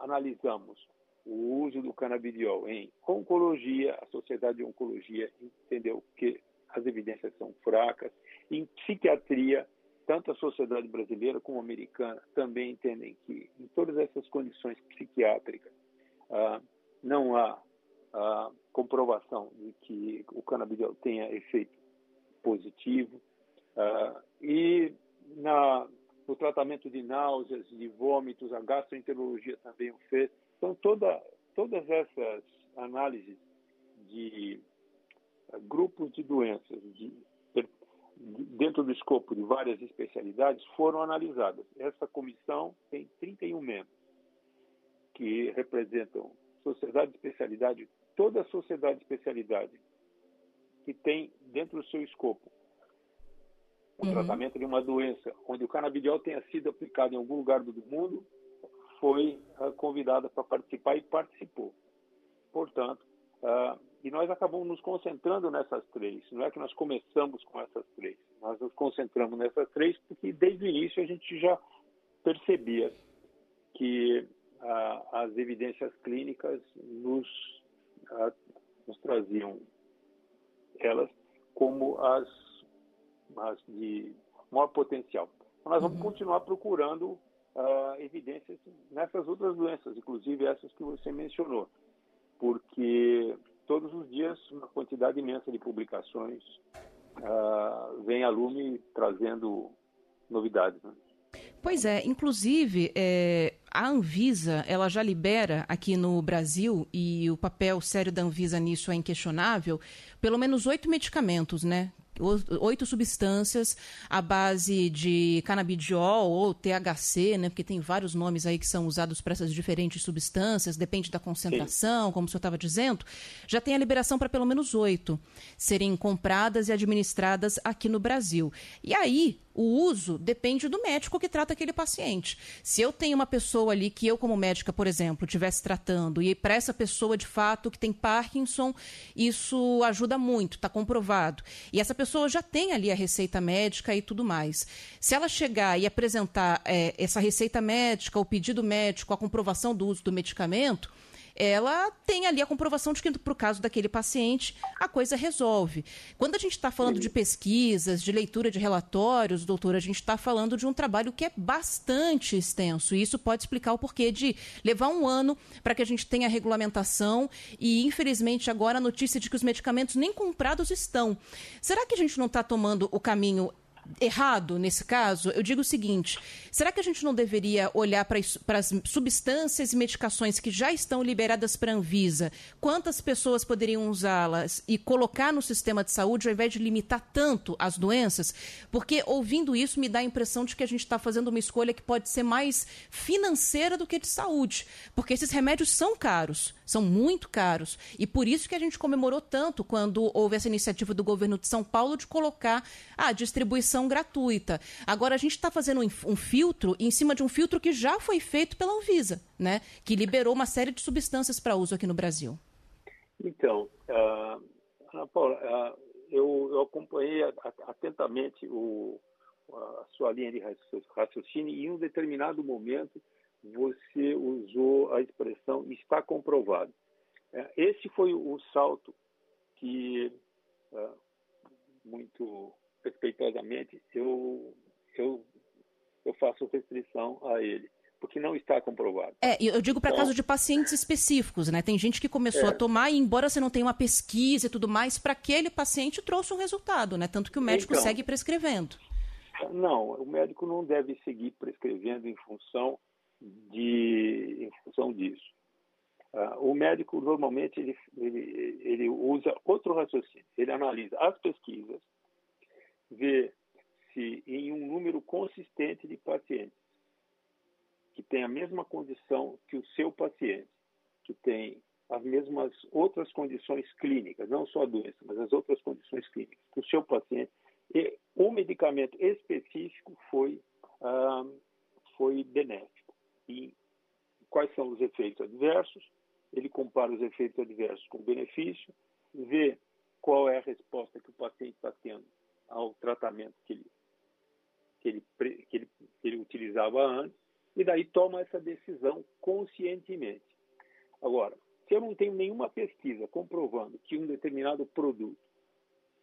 analisamos o uso do canabidiol em oncologia, a Sociedade de Oncologia entendeu que as evidências são fracas. Em psiquiatria, tanto a sociedade brasileira como a americana também entendem que, em todas essas condições psiquiátricas, ah, não há ah, comprovação de que o canabidiol tenha efeito positivo. Ah, e na, no tratamento de náuseas, de vômitos, a gastroenterologia também o fez. Então, toda, todas essas análises de grupos de doenças de, de, dentro do escopo de várias especialidades foram analisadas. Essa comissão tem 31 membros que representam sociedade de especialidade, toda a sociedade de especialidade que tem dentro do seu escopo o uhum. tratamento de uma doença onde o canabidiol tenha sido aplicado em algum lugar do mundo, foi uh, convidada para participar e participou. Portanto, uh, e nós acabamos nos concentrando nessas três. Não é que nós começamos com essas três. Nós nos concentramos nessas três porque desde o início a gente já percebia que ah, as evidências clínicas nos, ah, nos traziam elas como as, as de maior potencial. Então, nós vamos uhum. continuar procurando ah, evidências nessas outras doenças, inclusive essas que você mencionou, porque todos os dias uma quantidade imensa de publicações uh, vem a lume trazendo novidades. Né? Pois é, inclusive é, a Anvisa ela já libera aqui no Brasil e o papel sério da Anvisa nisso é inquestionável, pelo menos oito medicamentos, né, oito substâncias à base de canabidiol ou THC, né? Porque tem vários nomes aí que são usados para essas diferentes substâncias, depende da concentração, Sim. como o senhor estava dizendo. Já tem a liberação para pelo menos oito serem compradas e administradas aqui no Brasil. E aí, o uso depende do médico que trata aquele paciente. Se eu tenho uma pessoa ali que eu, como médica, por exemplo, estivesse tratando, e para essa pessoa, de fato, que tem Parkinson, isso ajuda muito, está comprovado. E essa pessoa já tem ali a receita médica e tudo mais. Se ela chegar e apresentar é, essa receita médica, o pedido médico, a comprovação do uso do medicamento, ela tem ali a comprovação de que, para o caso daquele paciente, a coisa resolve. Quando a gente está falando de pesquisas, de leitura de relatórios, doutora, a gente está falando de um trabalho que é bastante extenso. E isso pode explicar o porquê de levar um ano para que a gente tenha a regulamentação e, infelizmente, agora a notícia de que os medicamentos nem comprados estão. Será que a gente não está tomando o caminho errado nesse caso, eu digo o seguinte: será que a gente não deveria olhar para as substâncias e medicações que já estão liberadas para a Anvisa? Quantas pessoas poderiam usá-las e colocar no sistema de saúde ao invés de limitar tanto as doenças? Porque ouvindo isso me dá a impressão de que a gente está fazendo uma escolha que pode ser mais financeira do que de saúde. Porque esses remédios são caros, são muito caros. E por isso que a gente comemorou tanto quando houve essa iniciativa do governo de São Paulo de colocar a distribuição gratuita. Agora, a gente está fazendo um, filtro em cima de um filtro que já foi feito pela Anvisa, né? que liberou uma série de substâncias para uso aqui no Brasil. Então, uh, Ana Paula, uh, eu, eu, acompanhei atentamente o, a sua linha de raciocínio e em um determinado momento você usou a expressão está comprovado. Uh, esse foi o salto que muito respeitosamente, eu, eu, eu faço restrição a ele porque não está comprovado. É, eu digo para então, caso de pacientes específicos, né? Tem gente que começou é. a tomar e embora você não tenha uma pesquisa e tudo mais, para aquele paciente trouxe um resultado, né? Tanto que o médico então, segue prescrevendo. Não, o médico não deve seguir prescrevendo em função de, em função disso. Uh, o médico normalmente ele, ele, ele usa outro raciocínio. Ele analisa as pesquisas, ver se em um número consistente de pacientes que tem a mesma condição que o seu paciente, que tem as mesmas outras condições clínicas, não só a doença, mas as outras condições clínicas, que o seu paciente, E o medicamento específico foi, ah, foi benéfico. E quais são os efeitos adversos? Ele compara os efeitos adversos com o benefício, vê qual é a resposta que o paciente está tendo ao tratamento que ele, que ele, que ele, que ele utilizava antes, e daí toma essa decisão conscientemente. Agora, se eu não tenho nenhuma pesquisa comprovando que um determinado produto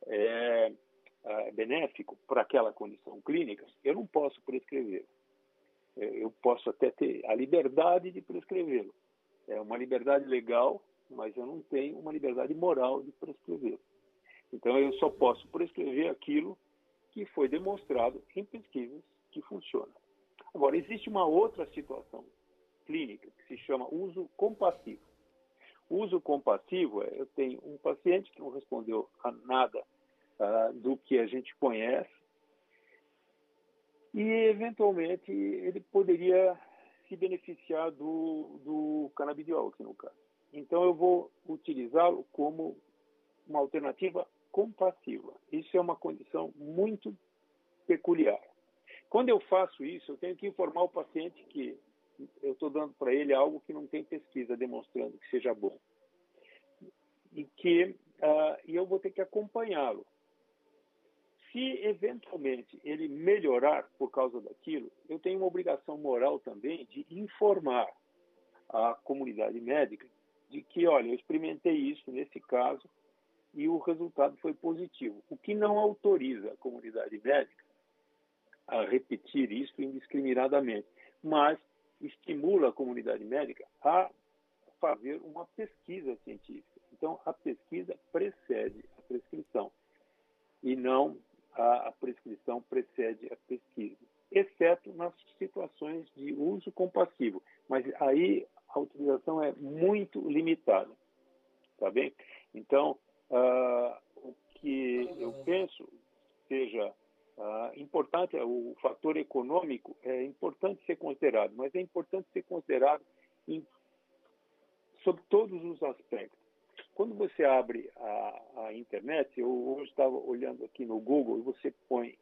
é, é benéfico para aquela condição clínica, eu não posso prescrevê-lo. É, eu posso até ter a liberdade de prescrevê-lo. É uma liberdade legal, mas eu não tenho uma liberdade moral de prescrevê-lo. Então, eu só posso prescrever aquilo que foi demonstrado em pesquisas que funciona. Agora, existe uma outra situação clínica que se chama uso compassivo. O uso compassivo é, eu tenho um paciente que não respondeu a nada uh, do que a gente conhece e, eventualmente, ele poderia se beneficiar do, do canabidiol, aqui no caso. Então, eu vou utilizá-lo como uma alternativa compassiva. Isso é uma condição muito peculiar. Quando eu faço isso, eu tenho que informar o paciente que eu estou dando para ele algo que não tem pesquisa demonstrando que seja bom. E que uh, e eu vou ter que acompanhá-lo. Se eventualmente ele melhorar por causa daquilo, eu tenho uma obrigação moral também de informar a comunidade médica de que, olha, eu experimentei isso nesse caso e o resultado foi positivo, o que não autoriza a comunidade médica a repetir isso indiscriminadamente, mas estimula a comunidade médica a fazer uma pesquisa científica. Então, a pesquisa precede a prescrição e não a, prescrição precede a pesquisa, exceto nas situações de uso compassivo. Mas aí a utilização é muito limitada, tá bem? Então, uh, o que eu penso seja ah, importante, o fator econômico é importante ser considerado, mas é importante ser considerado em, sobre todos os aspectos. Quando você abre a, a internet, eu hoje estava olhando aqui no Google e você põe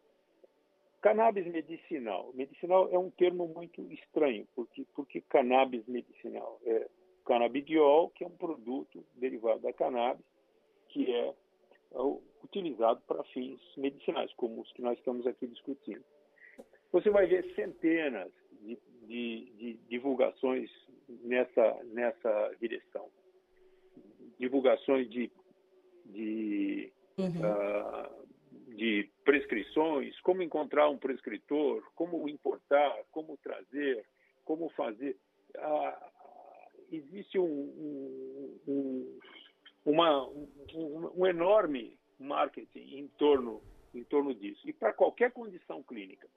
cannabis medicinal. Medicinal é um termo muito estranho, porque, porque cannabis medicinal? É canabidiol, que é um produto derivado da cannabis, que é utilizado para fins medicinais, como os que nós estamos aqui discutindo. Você vai ver centenas de, de, de divulgações nessa, nessa direção. Divulgações de, de, uhum. uh, de prescrições, como encontrar um prescritor, como importar, como trazer, como fazer. Uh, existe um, um, um uma, um, um enorme marketing em torno, em torno disso. E para qualquer condição clínica,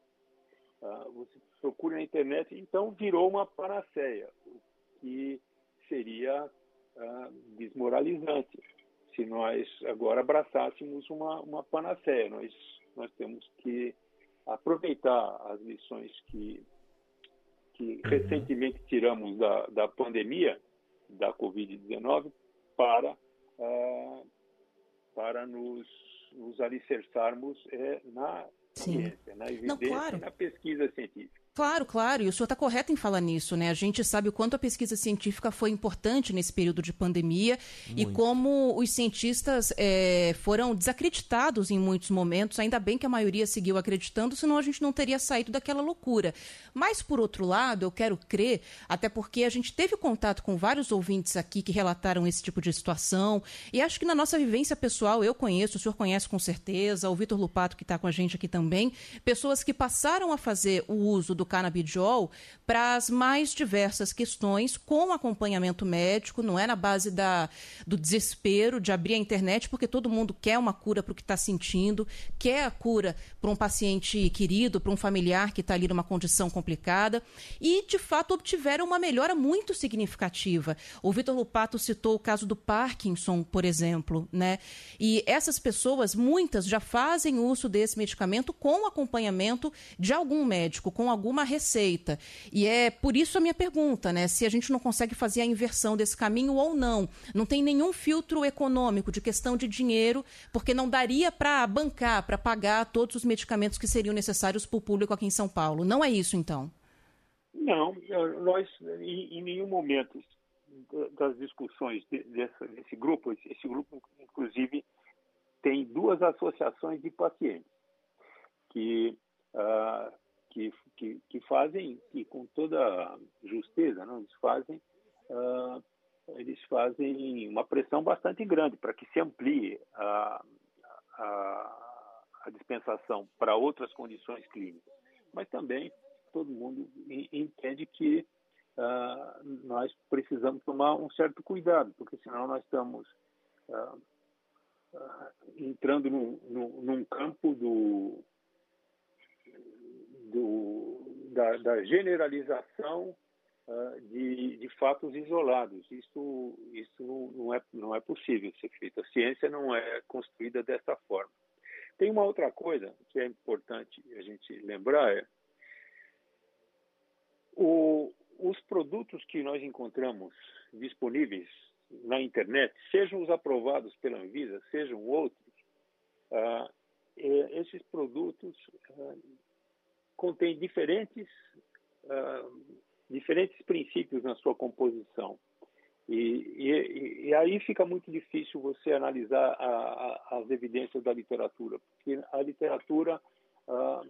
uh, você procura na internet, então virou uma panaceia, o que seria uh, desmoralizante se nós agora abraçássemos uma, uma panaceia. Nós, nós temos que aproveitar as lições que, que uhum. recentemente tiramos da, da pandemia da Covid-19 para uh, para nos, nos alicerçarmos é, na ciência, na evidência Não, claro. na pesquisa científica. Claro, claro, e o senhor está correto em falar nisso, né? A gente sabe o quanto a pesquisa científica foi importante nesse período de pandemia Muito. e como os cientistas é, foram desacreditados em muitos momentos. Ainda bem que a maioria seguiu acreditando, senão a gente não teria saído daquela loucura. Mas, por outro lado, eu quero crer, até porque a gente teve contato com vários ouvintes aqui que relataram esse tipo de situação, e acho que na nossa vivência pessoal, eu conheço, o senhor conhece com certeza, o Vitor Lupato, que está com a gente aqui também, pessoas que passaram a fazer o uso do canabidiol para as mais diversas questões, com acompanhamento médico, não é na base da, do desespero de abrir a internet, porque todo mundo quer uma cura para o que está sentindo, quer a cura para um paciente querido, para um familiar que está ali numa condição complicada, e de fato obtiveram uma melhora muito significativa. O Vitor Lupato citou o caso do Parkinson, por exemplo, né? E essas pessoas, muitas já fazem uso desse medicamento com acompanhamento de algum médico, com algum alguma receita. E é por isso a minha pergunta, né? Se a gente não consegue fazer a inversão desse caminho ou não. Não tem nenhum filtro econômico de questão de dinheiro, porque não daria para bancar, para pagar todos os medicamentos que seriam necessários para o público aqui em São Paulo. Não é isso, então? Não, nós em, nenhum momento das discussões desse, desse grupo, esse grupo inclusive tem duas associações de pacientes que, uh, que, que, que, fazem, e com toda justeza, não, eles fazem uh, eles fazem uma pressão bastante grande para que se amplie a, a, a dispensação para outras condições clínicas. Mas também todo mundo entende que uh, nós precisamos tomar um certo cuidado, porque senão nós estamos uh, uh, entrando no, no, num campo do, do da, da, generalização de, de, fatos isolados. Isso, isso não, é, não é possível ser feito. A ciência não é construída dessa forma. Tem uma outra coisa que é importante a gente lembrar, é o, os produtos que nós encontramos disponíveis na internet, sejam os aprovados pela Anvisa, sejam outros, ah, esses produtos ah, contêm diferentes, ah, diferentes princípios na sua composição. E, e, e, aí fica muito difícil você analisar a, a, as evidências da literatura, porque a literatura ah,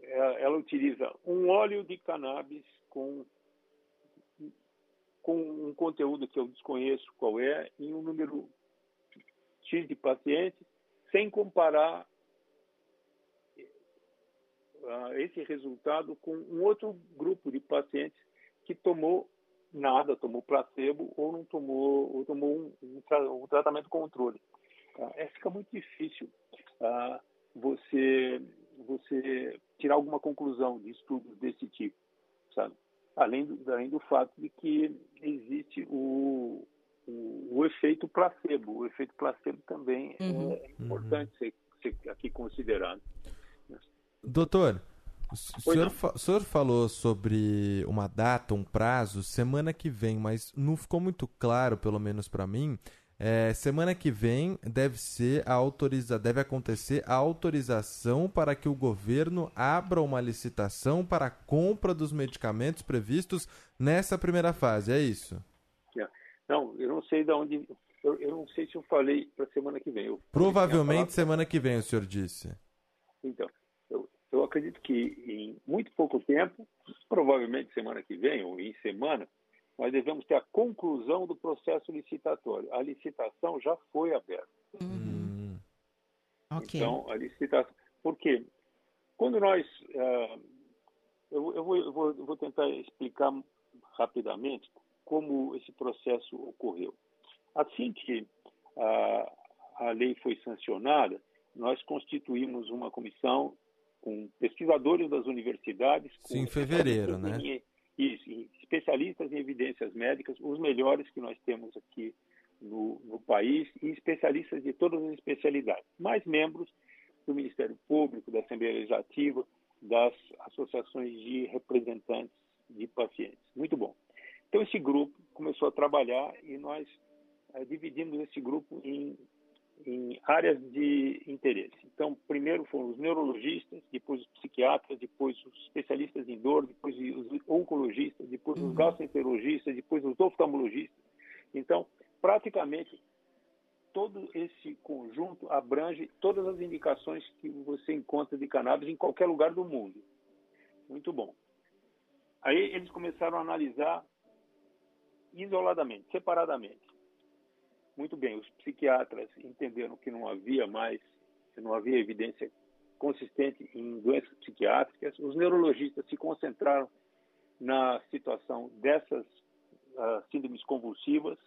é, ela utiliza um óleo de cannabis com, com um conteúdo que eu desconheço qual é, em um número X de pacientes, sem comparar uh, esse resultado com um outro grupo de pacientes que tomou nada, tomou placebo ou não tomou, ou tomou um, um, um tratamento controle. Uh, é, fica muito difícil uh, você você tirar alguma conclusão de estudos desse tipo, sabe? Além do, além do fato de que existe o, o, o efeito placebo. O efeito placebo também é uhum. é importante uhum. ser, ser, aqui considerado. Doutor, o senhor, o senhor, falou sobre uma data, um prazo, semana que vem, mas não ficou muito claro, pelo menos para mim, é, semana que vem deve ser a autoriza, deve acontecer a autorização para que o governo abra uma licitação para a compra dos medicamentos previstos nessa primeira fase, é isso? É. Não, eu não sei de onde. Eu, eu não sei se eu falei para semana que vem. Eu Provavelmente semana que vem, o senhor disse. Então, eu, acredito que em muito pouco tempo, provavelmente semana que vem ou em semana, nós devemos ter a conclusão do processo licitatório. A licitação já foi aberta. Uhum. Então, a licitação. Por quê? Quando nós. Uh, eu, eu, vou, eu, vou, eu, vou, tentar explicar rapidamente como esse processo ocorreu. Assim que a, a lei foi sancionada, nós constituímos uma comissão com pesquisadores das universidades. Sim, em fevereiro, né? Isso, especialistas em evidências médicas, os melhores que nós temos aqui no, no país, e especialistas de todas as especialidades, mais membros do Ministério Público, da Assembleia Legislativa, das associações de representantes de pacientes. Muito bom. Então, esse grupo começou a trabalhar e nós é, dividimos esse grupo em em áreas de interesse. Então, primeiro foram os neurologistas, depois os psiquiatras, depois os especialistas em dor, depois os oncologistas, depois os uhum. gastroenterologistas, depois os oftalmologistas. Então, praticamente todo esse conjunto abrange todas as indicações que você encontra de cannabis em qualquer lugar do mundo. Muito bom. Aí eles começaram a analisar isoladamente, separadamente. Muito bem, os psiquiatras entenderam que não havia mais, que não havia evidência consistente em doenças psiquiátricas. Os neurologistas se concentraram na situação dessas uh, síndromes convulsivas,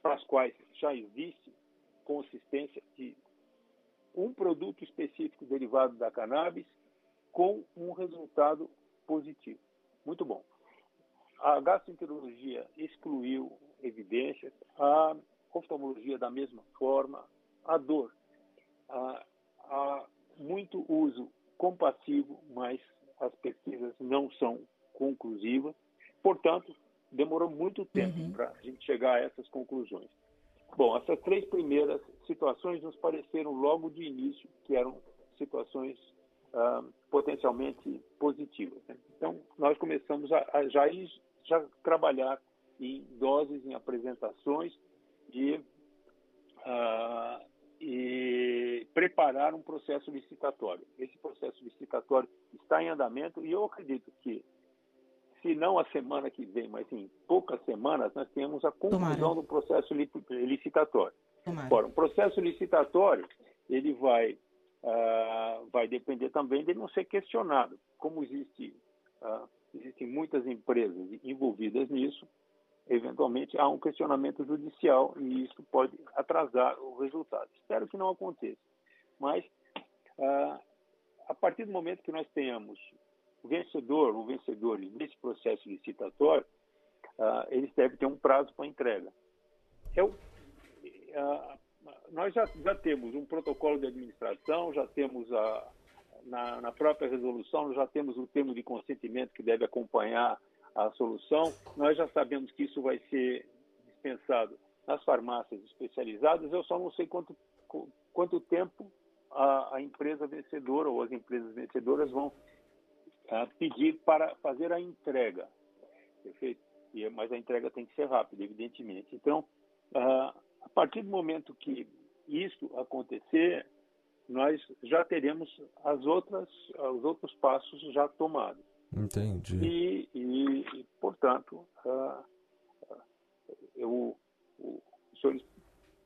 para as quais já existe consistência de um produto específico derivado da cannabis com um resultado positivo. Muito bom. A gastroenterologia excluiu evidências, a oftalmologia da mesma forma, a dor. Há, há muito uso compassivo, mas as pesquisas não são conclusivas, portanto, demorou muito tempo uhum. para a gente chegar a essas conclusões. Bom, essas três primeiras situações nos pareceram logo de início que eram situações ah, potencialmente positivas. Né? Então, nós começamos a, a já, já trabalhar em doses, em apresentações e, uh, e preparar um processo licitatório. Esse processo licitatório está em andamento e eu acredito que, se não a semana que vem, mas em poucas semanas, nós temos a conclusão Tomara. do processo licitatório. Agora, o processo licitatório ele vai uh, vai depender também de não ser questionado. Como existe uh, existem muitas empresas envolvidas nisso, eventualmente há um questionamento judicial e isso pode atrasar o resultado. Espero que não aconteça. Mas, ah, a partir do momento que nós tenhamos o vencedor ou vencedores desse processo licitatório, ah, eles devem ter um prazo para entrega. Eu, ah, nós já, já temos um protocolo de administração, já temos a, na, na própria resolução, já temos o termo de consentimento que deve acompanhar a solução. Nós já sabemos que isso vai ser dispensado nas farmácias especializadas. Eu só não sei quanto, quanto tempo a, a empresa vencedora ou as empresas vencedoras vão a, pedir para fazer a entrega. Perfeito? E, mas a entrega tem que ser rápida, evidentemente. Então, a, a partir do momento que isso acontecer, nós já teremos as outras, os outros passos já tomados. Entendi. E, e, e portanto, uh, eu, os senhores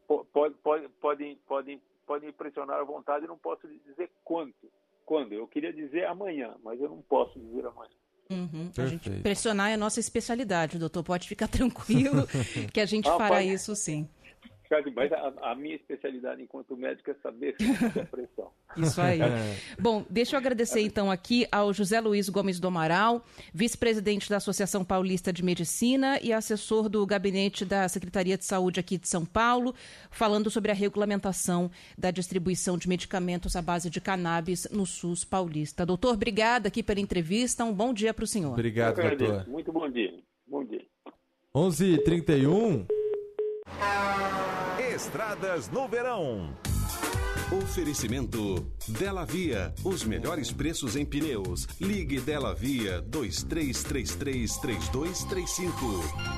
pode, pode, podem, podem, podem pressionar à vontade, não posso dizer quanto, quando. Eu queria dizer amanhã, mas eu não posso dizer amanhã. Uhum. A gente pressionar é a nossa especialidade, doutor. Pode ficar [LAUGHS] tranquilo que a gente ah, fará pode... isso sim. Mas a, a, minha especialidade enquanto médico é saber se é pressão. [LAUGHS] Isso aí. É. Bom, deixa eu agradecer então aqui ao José Luiz Gomes do Amaral, vice-presidente da Associação Paulista de Medicina e assessor do gabinete da Secretaria de Saúde aqui de São Paulo, falando sobre a regulamentação da distribuição de medicamentos à base de cannabis no SUS paulista. Doutor, obrigada aqui pela entrevista. Um bom dia para o senhor. Obrigado, doutor. Muito bom dia. Bom dia. 11h31. Estradas no verão. Oferecimento Dela Via, os melhores preços em pneus. Ligue Dela Via 23333235.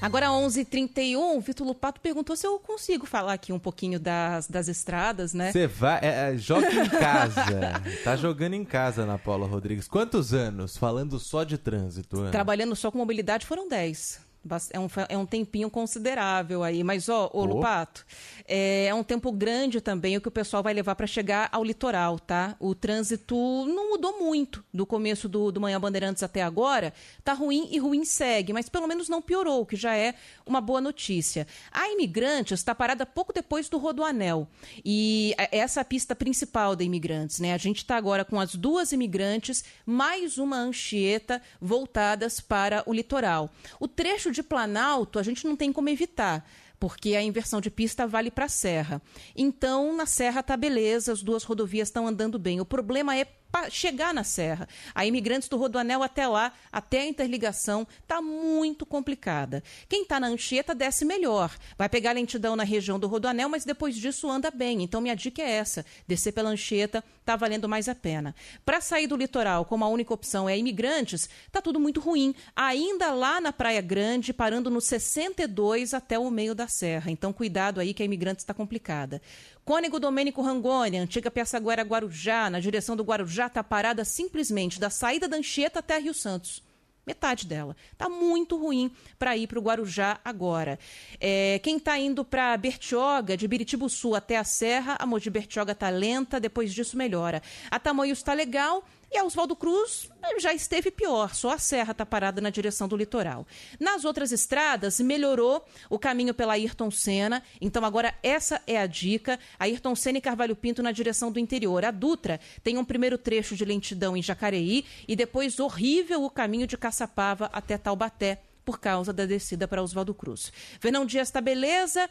Agora 11:31, Vitor Lupato perguntou se eu consigo falar aqui um pouquinho das, das estradas, né? Você vai, é, é, joga em casa. [LAUGHS] tá jogando em casa, Ana Paula Rodrigues. Quantos anos falando só de trânsito? Ana? Trabalhando só com mobilidade foram 10. É um, é um tempinho considerável aí. Mas, ó, ô, oh. Lupato, é, é, um tempo grande também o que o pessoal vai levar para chegar ao litoral, tá? O trânsito não mudou muito do começo do, do Manhã Bandeirantes até agora. Tá ruim e ruim segue, mas pelo menos não piorou, o que já é uma boa notícia. A Imigrantes está parada pouco depois do Rodoanel. E essa é a pista principal da Imigrantes, né? A gente está agora com as duas Imigrantes, mais uma Anchieta voltadas para o litoral. O trecho de Planalto, a gente não tem como evitar porque a inversão de pista vale para a Serra. Então, na Serra tá beleza, as duas rodovias estão andando bem. O problema é chegar na Serra. A imigrantes do Rodoanel até lá, até a interligação, está muito complicada. Quem está na Anchieta desce melhor. Vai pegar lentidão na região do Rodoanel, mas depois disso anda bem. Então minha dica é essa: descer pela Anchieta está valendo mais a pena. Para sair do litoral, como a única opção é imigrantes, está tudo muito ruim. Ainda lá na Praia Grande, parando no 62 até o meio da serra. Então cuidado aí que a imigrantes está complicada. Cônego Domênico Rangoni, antiga Piaçaguera Guarujá, na direção do Guarujá, está parada simplesmente da saída da Anchieta até Rio Santos. Metade dela. Está muito ruim para ir para o Guarujá agora. É, quem está indo para Bertioga, de Biritibuçu até a Serra, a Mogi Bertioga está lenta, depois disso melhora. A Tamoios está legal, e a Oswaldo Cruz já esteve pior, só a serra está parada na direção do litoral. Nas outras estradas, melhorou o caminho pela Ayrton Senna, então agora essa é a dica. Ayrton Senna e Carvalho Pinto na direção do interior. A Dutra tem um primeiro trecho de lentidão em Jacareí e depois horrível o caminho de Caçapava até Taubaté por causa da descida para Oswaldo Cruz. Fernão Dias está beleza,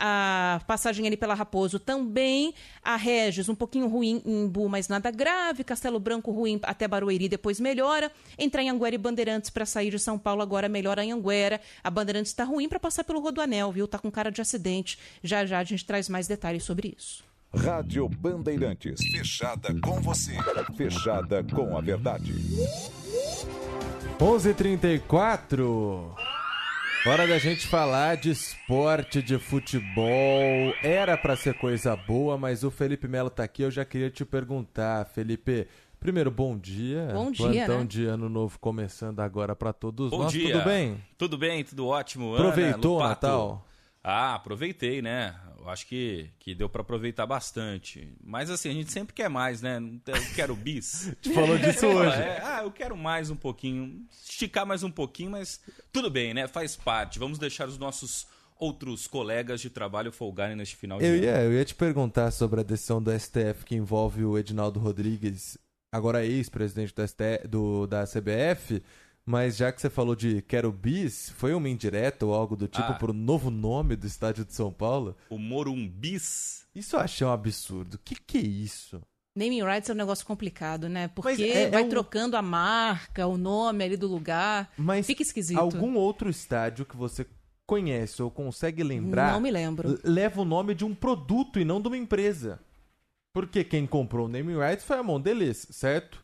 a passagem ali pela Raposo também, a Regis um pouquinho ruim em Bu, mas nada grave, Castelo Branco ruim até Barueri, depois melhora, entrar em Anguera e Bandeirantes para sair de São Paulo agora melhora em Anguera, a Bandeirantes está ruim para passar pelo Rodoanel, viu? Tá com cara de acidente, já já a gente traz mais detalhes sobre isso. Rádio Bandeirantes. Fechada com você. Fechada com a verdade. 11:34. Hora da gente falar de esporte, de futebol. Era para ser coisa boa, mas o Felipe Melo tá aqui. Eu já queria te perguntar, Felipe. Primeiro, bom dia. Bom dia, Plantão né? de ano novo começando agora para todos Bom nós. dia. Tudo bem? Tudo bem, tudo ótimo. Aproveitou o Ana. Natal? Ah, aproveitei, né? Eu acho que, que deu pra aproveitar bastante. Mas assim, a gente sempre quer mais, né? Eu quero bis. [LAUGHS] Te falou disso hoje. É, ah, eu quero mais um pouquinho. Esticar mais um pouquinho, mas tudo bem, né? Faz parte. Vamos deixar os nossos outros colegas de trabalho folgarem neste final de Eu ano. ia, eu ia te perguntar sobre a decisão do STF que envolve o Edinaldo Rodrigues, agora ex-presidente do STF, do, da CBF, mas já que você falou de Quero Bis, foi uma indireta ou algo do tipo Ah. pro novo nome do estádio de São Paulo? O Morumbis. Isso eu achei um absurdo. Que que é isso? Naming rights é um negócio complicado, né? Porque Mas é- vai é um- trocando a marca, o nome ali do lugar. Mas Fica esquisito. algum outro estádio que você conhece ou consegue lembrar Não me lembro. leva o nome de um produto e não de uma empresa. Porque quem comprou o naming rights foi a Mondelez, certo?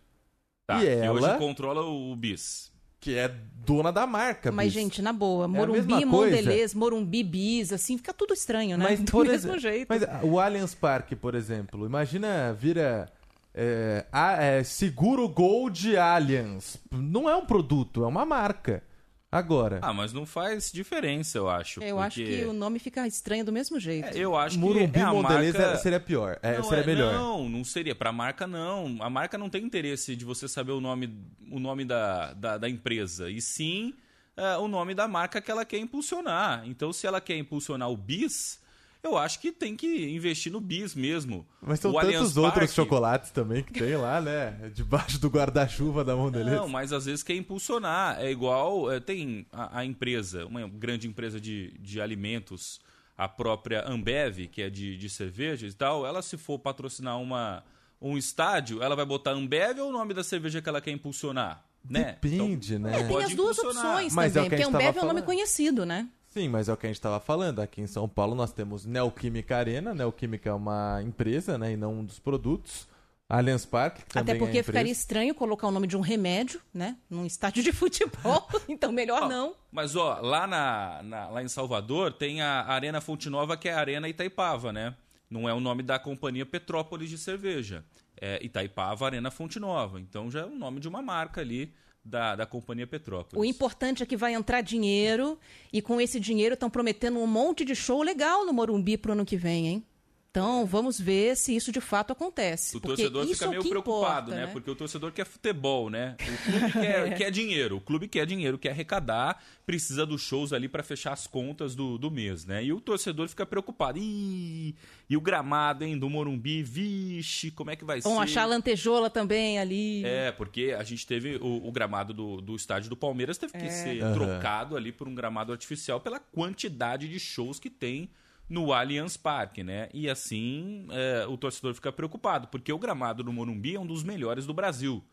Tá, e que ela, hoje controla o bis. Que é dona da marca. Mas, bis. gente, na boa, É Morumbi, coisa. Mondelez, Morumbi, Bis, assim, fica tudo estranho, né? Mas, [LAUGHS] Do mesmo jeito. Mas ah, o Allianz Parque, por exemplo, imagina vira é, a- é, Seguro Gold Allianz. Não é um produto, é uma marca. Agora, Ah, mas não faz diferença, eu acho. Eu acho porque- que o nome fica estranho do mesmo jeito. É, eu acho Morumbi que é a Mondelez marca... seria pior, é, não, seria é- melhor. Não, não seria. Pra marca, não. A marca não tem interesse de você saber o nome, o nome da, da, da empresa. E sim é, o nome da marca que ela quer impulsionar. Então, se ela quer impulsionar o bis, eu acho que tem que investir no bis mesmo. Mas são o Allianz tantos outros Parque- chocolates também que tem lá, né? Debaixo do guarda-chuva da Mondelez. Não, mas às vezes quer impulsionar. É igual, é, tem a, a empresa, uma grande empresa de, de alimentos, a própria Ambev, que é de, de cervejas e tal, ela se for patrocinar uma, um estádio, ela vai botar Ambev ou o nome da cerveja que ela quer impulsionar? Né? Depende, Então, né? Tem pode as duas opções Mas é o também, que a porque Ambev é um nome conhecido, né? Sim, mas é o que a gente estava falando. Aqui em São Paulo nós temos Neoquímica Arena. Neoquímica é uma empresa, né? E não um dos produtos. Allianz Parque, que também Até porque é ficaria estranho colocar o nome de um remédio, né? Num estádio de [LAUGHS] futebol. então, melhor não. Mas, ó, lá, na, na- lá em Salvador tem a Arena Fonte Nova, que é a Arena Itaipava, né? Não é o nome da companhia Petrópolis de cerveja. É Itaipava Arena Fonte Nova. Então já é o nome de uma marca ali da, da companhia Petrópolis. O importante é que vai entrar dinheiro e com esse dinheiro estão prometendo um monte de show legal no Morumbi pro ano que vem, hein? Então, vamos ver se isso de fato acontece. O porque torcedor isso fica é o meio que preocupado, importa, né? Porque o torcedor quer futebol, né? O clube quer, [LAUGHS] É. quer dinheiro. O clube quer dinheiro, quer arrecadar, precisa dos shows ali para fechar as contas do, do mês, né? E o torcedor fica preocupado. Ih, e o gramado, hein, do Morumbi, vixe, como é que vai Vão ser? achar lantejola também ali. É, porque a gente teve o, o gramado do, do estádio do Palmeiras teve que É. ser Aham. trocado ali por um gramado artificial pela quantidade de shows que tem no Allianz Parque, né? E assim é, o torcedor fica preocupado, porque o gramado do Morumbi é um dos melhores do Brasil.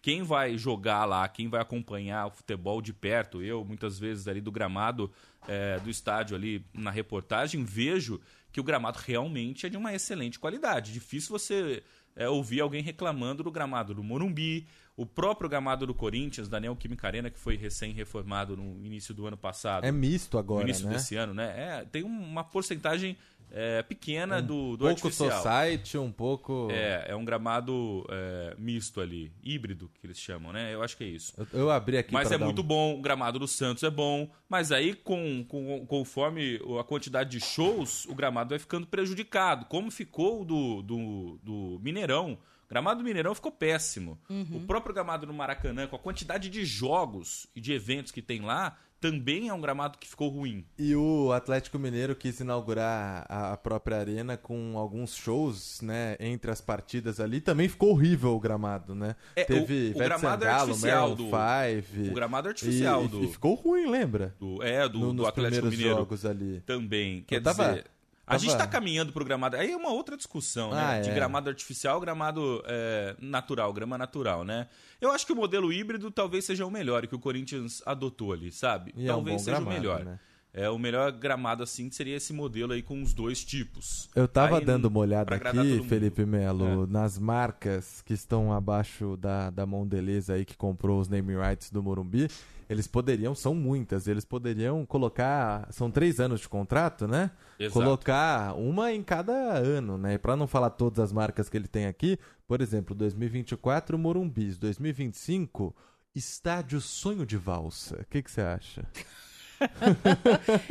Quem vai jogar lá, quem vai acompanhar o futebol de perto, eu muitas vezes ali do gramado é, do estádio ali na reportagem, vejo que o gramado realmente é de uma excelente qualidade. Difícil você é, ouvir alguém reclamando do gramado do Morumbi, o próprio gramado do Corinthians, da Neoquímica Arena, que foi recém-reformado no início do ano passado. É misto agora, No início né? desse ano, né? É, tem uma porcentagem é, pequena do, do pouco artificial. society, um pouco... É, é um gramado é, misto ali, híbrido, que eles chamam, né? Eu acho que é isso. Eu, eu abri aqui Mas é muito um... bom, o gramado do Santos é bom, mas aí com, com- conforme a quantidade de shows, o gramado vai ficando prejudicado, como ficou o do, do, do Mineirão. O gramado do Mineirão ficou péssimo. Uhum. O próprio gramado do Maracanã, com a quantidade de jogos e de eventos que tem lá, também é um gramado que ficou ruim. E o Atlético Mineiro quis inaugurar a própria arena com alguns shows, né, entre as partidas ali. Também ficou horrível o gramado, né? É, Teve o, o gramado Sangalo, artificial do Five. o gramado artificial e, do e ficou ruim, lembra? do é do, No- do nos Atlético primeiros Mineiro jogos ali. também. Quer Eu tava- dizer, a tava- gente está caminhando pro gramado. Aí é uma outra discussão, né? Ah, De é. gramado artificial, gramado é, natural, grama natural, né? Eu acho que o modelo híbrido talvez seja o melhor que o Corinthians adotou ali, sabe? E é um talvez seja gramado, o melhor. né? É o melhor gramado assim seria esse modelo aí com os dois tipos. Eu tava Aí, dando uma olhada aqui. Felipe Melo, nas marcas que estão abaixo da, da Mondelez aí que comprou os name rights do Morumbi. Eles poderiam, são muitas, eles poderiam colocar. São três anos de contrato, né? Exato. Colocar uma em cada ano, né? Pra não falar todas as marcas que ele tem aqui, por exemplo, 2024, Morumbis. 2025, Estádio Sonho de Valsa. O que você acha?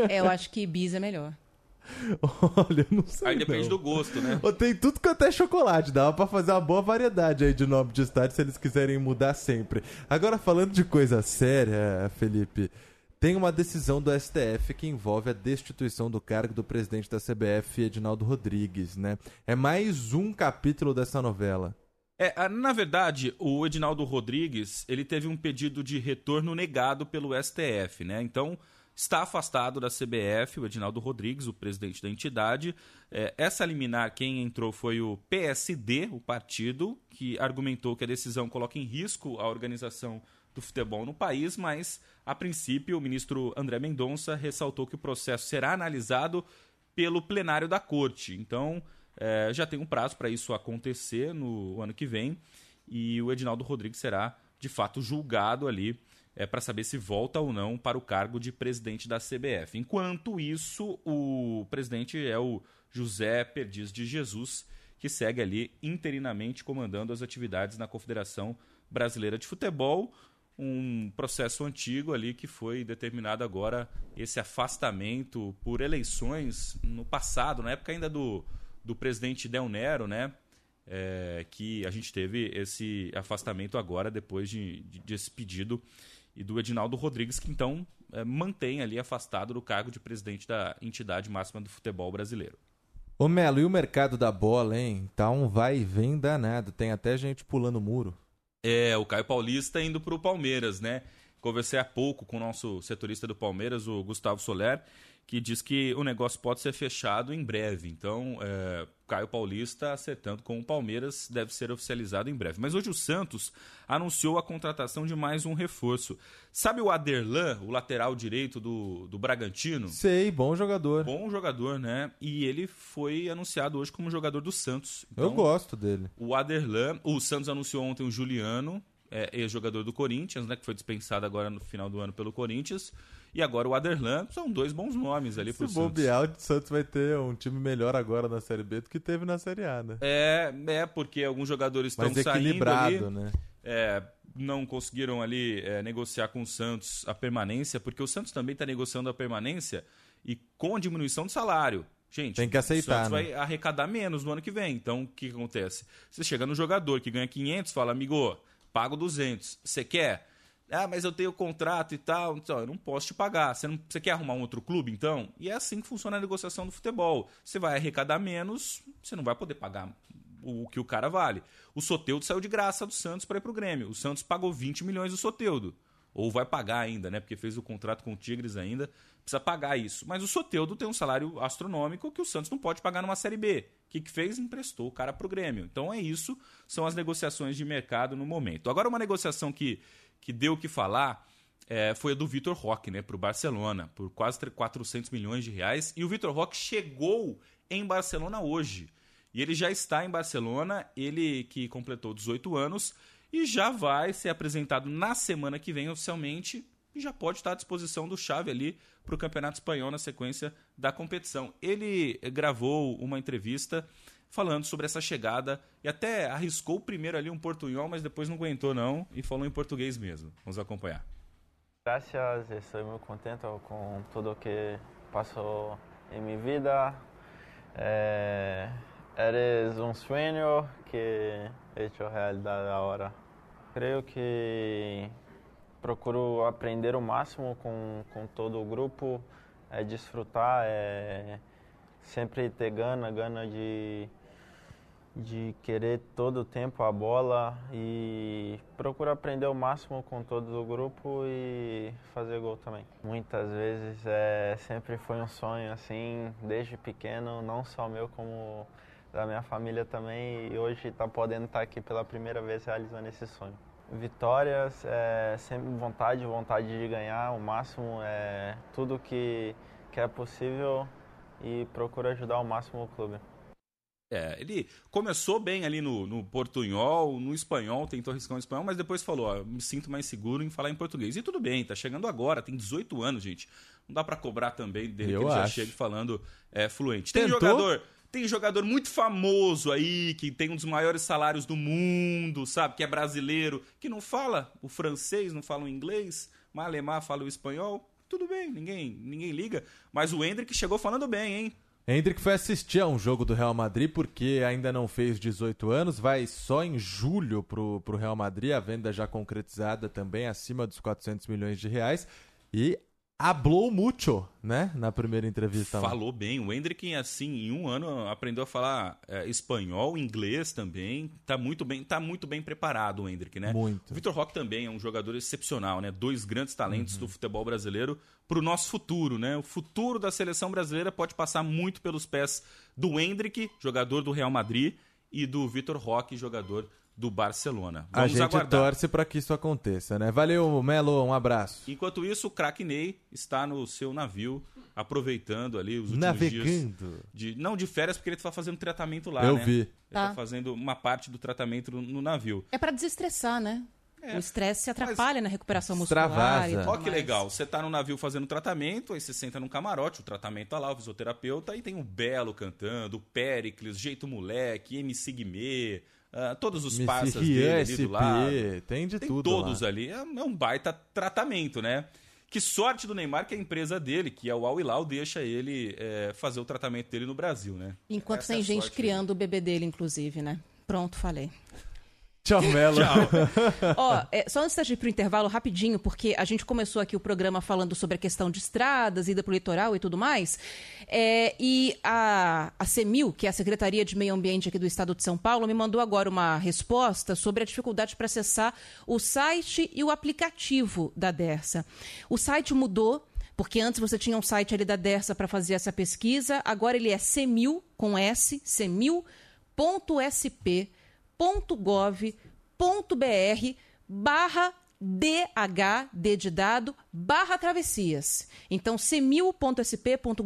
É, eu acho que bis é melhor. [LAUGHS] Olha, eu não sei. Aí depende não. do gosto, né? Tem tudo que até chocolate, dava pra fazer uma boa variedade aí de nome de estádio se eles quiserem mudar sempre. Agora, falando de coisa séria, Felipe, tem uma decisão do STF que envolve a destituição do cargo do presidente da CBF, Edinaldo Rodrigues, né? É mais um capítulo dessa novela. É, na verdade, o Edinaldo Rodrigues, ele teve um pedido de retorno negado pelo STF, né? Então, está afastado da CBF, o Edinaldo Rodrigues, o presidente da entidade. É, essa liminar, quem entrou foi o PSD, o partido, que argumentou que a decisão coloca em risco a organização do futebol no país, mas, a princípio, o ministro André Mendonça ressaltou que o processo será analisado pelo plenário da corte. Então, é, já tem um prazo para isso acontecer no ano que vem e o Edinaldo Rodrigues será de fato julgado ali é, para saber se volta ou não para o cargo de presidente da CBF. Enquanto isso, o presidente é o José Perdiz de Jesus, que segue ali interinamente comandando as atividades na Confederação Brasileira de Futebol. Um processo antigo ali que foi determinado agora esse afastamento por eleições no passado, na época ainda do, do presidente Del Nero, né? É, que a gente teve esse afastamento agora depois de, de, desse pedido e do Edinaldo Rodrigues, que então é, mantém ali afastado do cargo de presidente da entidade máxima do futebol brasileiro. Ô Melo, e o mercado da bola, hein? Tá um vai e vem danado. Tem até gente pulando muro. É, o Caio Paulista indo para o Palmeiras, né? Conversei há pouco com o nosso setorista do Palmeiras, o Gustavo Soler, que diz que o negócio pode ser fechado em breve. Então, é, Caio Paulista acertando com o Palmeiras deve ser oficializado em breve. Mas hoje o Santos anunciou a contratação de mais um reforço. Sabe o Aderlan, o lateral direito do, do Bragantino? Sei, bom jogador. Bom jogador, né? E ele foi anunciado hoje como jogador do Santos. Eu Então, gosto dele. o Aderlan, o Santos anunciou ontem o Juliano, é, ex-jogador do Corinthians, né, que foi dispensado agora no final do ano pelo Corinthians. E agora o Aderlan, são dois bons nomes ali pro Se Santos. bobear, o Santos vai ter um time melhor agora na Série B do que teve na Série A, né? É, é porque alguns jogadores estão Mais saindo equilibrado, ali, né? é, não conseguiram ali é, negociar com o Santos a permanência, porque o Santos também está negociando a permanência e com a diminuição do salário. Gente, Tem que aceitar, o Santos né? vai arrecadar menos no ano que vem. Então, o que, que acontece? Você chega no jogador que ganha 500, fala, amigo, pago 200. Você quer? Ah, mas eu tenho contrato e tal. Então, eu não posso te pagar. Você, não, você quer arrumar um outro clube, então? E é assim que funciona a negociação do futebol. Você vai arrecadar menos, você não vai poder pagar o que o cara vale. O Soteudo saiu de graça do Santos para ir pro Grêmio. O Santos pagou 20 milhões do Soteudo. Ou vai pagar ainda, né? Porque fez o contrato com o Tigres ainda. Precisa pagar isso. Mas o Soteudo tem um salário astronômico que o Santos não pode pagar numa Série B. O que, que fez? Emprestou o cara pro Grêmio. Então é isso. São as negociações de mercado no momento. Agora, uma negociação que, que deu o que falar é, foi a do Vitor Roque, né? Pro Barcelona. Por quase 400 milhões de reais. E o Vitor Roque chegou em Barcelona hoje. E ele já está em Barcelona, ele que completou 18 anos e já vai ser apresentado na semana que vem oficialmente e já pode estar à disposição do Xavi ali para o Campeonato Espanhol na sequência da competição. Ele gravou uma entrevista falando sobre essa chegada e até arriscou primeiro ali um portunhol, mas depois não aguentou não e falou em português mesmo. Vamos acompanhar. Gracias, estoy muy contento con todo que pasó en mi vida. Eh, eres un sueño que he hecho realidad ahora. Creo que procuro aprender o máximo com, com todo o grupo, é desfrutar, é sempre ter gana, gana de, de querer todo o tempo a bola e procuro aprender o máximo com todo o grupo e fazer gol também. Muitas vezes é, sempre foi um sonho assim, desde pequeno, não só meu como da minha família também e hoje está podendo estar tá aqui pela primeira vez realizando esse sonho. Vitórias, é, sempre vontade, vontade de ganhar o máximo, é, tudo que, que é possível e procuro ajudar ao máximo o clube. É, ele começou bem ali no, no portunhol, no espanhol, tentou arriscar um espanhol, mas depois falou, ó, me sinto mais seguro em falar em português. E tudo bem, tá chegando agora, tem 18 anos, gente. Não dá para cobrar também dele Eu que ele acho. já chegue falando é, fluente. Tem Tentou? jogador tem jogador muito famoso aí, que tem um dos maiores salários do mundo, sabe? Que é brasileiro, que não fala o francês, não fala o inglês, mas alemão fala o espanhol. Tudo bem, ninguém, ninguém liga. Mas o Hendrick chegou falando bem, hein? Hendrick foi assistir a um jogo do Real Madrid porque ainda não fez 18 anos, vai só em julho pro, pro Real Madrid, a venda já concretizada também acima dos 400 milhões de reais. E Hablou mucho, né? Na primeira entrevista. Falou lá. bem. O Hendrick, assim, em um ano aprendeu a falar é, espanhol, inglês também. Tá muito bem, tá muito bem preparado o Hendrick, né? Muito. O Vitor Roque também é um jogador excepcional, né? Dois grandes talentos uhum. do futebol brasileiro para o nosso futuro, né? O futuro da seleção brasileira pode passar muito pelos pés do Hendrick, jogador do Real Madrid, e do Vitor Roque, jogador do Barcelona. Vamos a gente aguardar. torce para que isso aconteça, né? Valeu, Melo, um abraço. Enquanto isso, o craque Ney está no seu navio, aproveitando ali os últimos Navegando. dias. De, não de férias, porque ele está fazendo tratamento lá, Eu né? vi. Ele está tá fazendo uma parte do tratamento no, no navio. É para desestressar, né? É. O estresse se atrapalha Mas na recuperação muscular. Extravasa. Olha que legal. Você tá no navio fazendo tratamento, aí você senta num camarote, o tratamento tá lá, o fisioterapeuta, aí tem o Belo cantando, o Péricles, Jeito Moleque, MC Guimê, Uh, todos os passas dele ali do lado. Tem de tem tudo. Todos lá. ali. É, é, um baita tratamento, né? Que sorte do Neymar que a empresa dele, que é o Al Hilal, deixa ele é, fazer o tratamento dele no Brasil, né? Enquanto Essa tem é gente criando dele. o bebê dele, inclusive, né? Pronto, falei. Tchau, Melo. Tchau. [LAUGHS] Ó, é, só antes da gente ir pro intervalo, rapidinho, porque a gente começou aqui o programa falando sobre a questão de estradas, ida pro litoral e tudo mais. É, e a, a CEMIL, que é a Secretaria de Meio Ambiente aqui do Estado de São Paulo, me mandou agora uma resposta sobre a dificuldade para acessar o site e o aplicativo da DERSA. O site mudou. Porque antes você tinha um site ali da Dersa para fazer essa pesquisa, agora ele é semil, com S, semil.sp www.gov.br barra DH, D de dado, barra travessias. Então, semil.sp.gov.br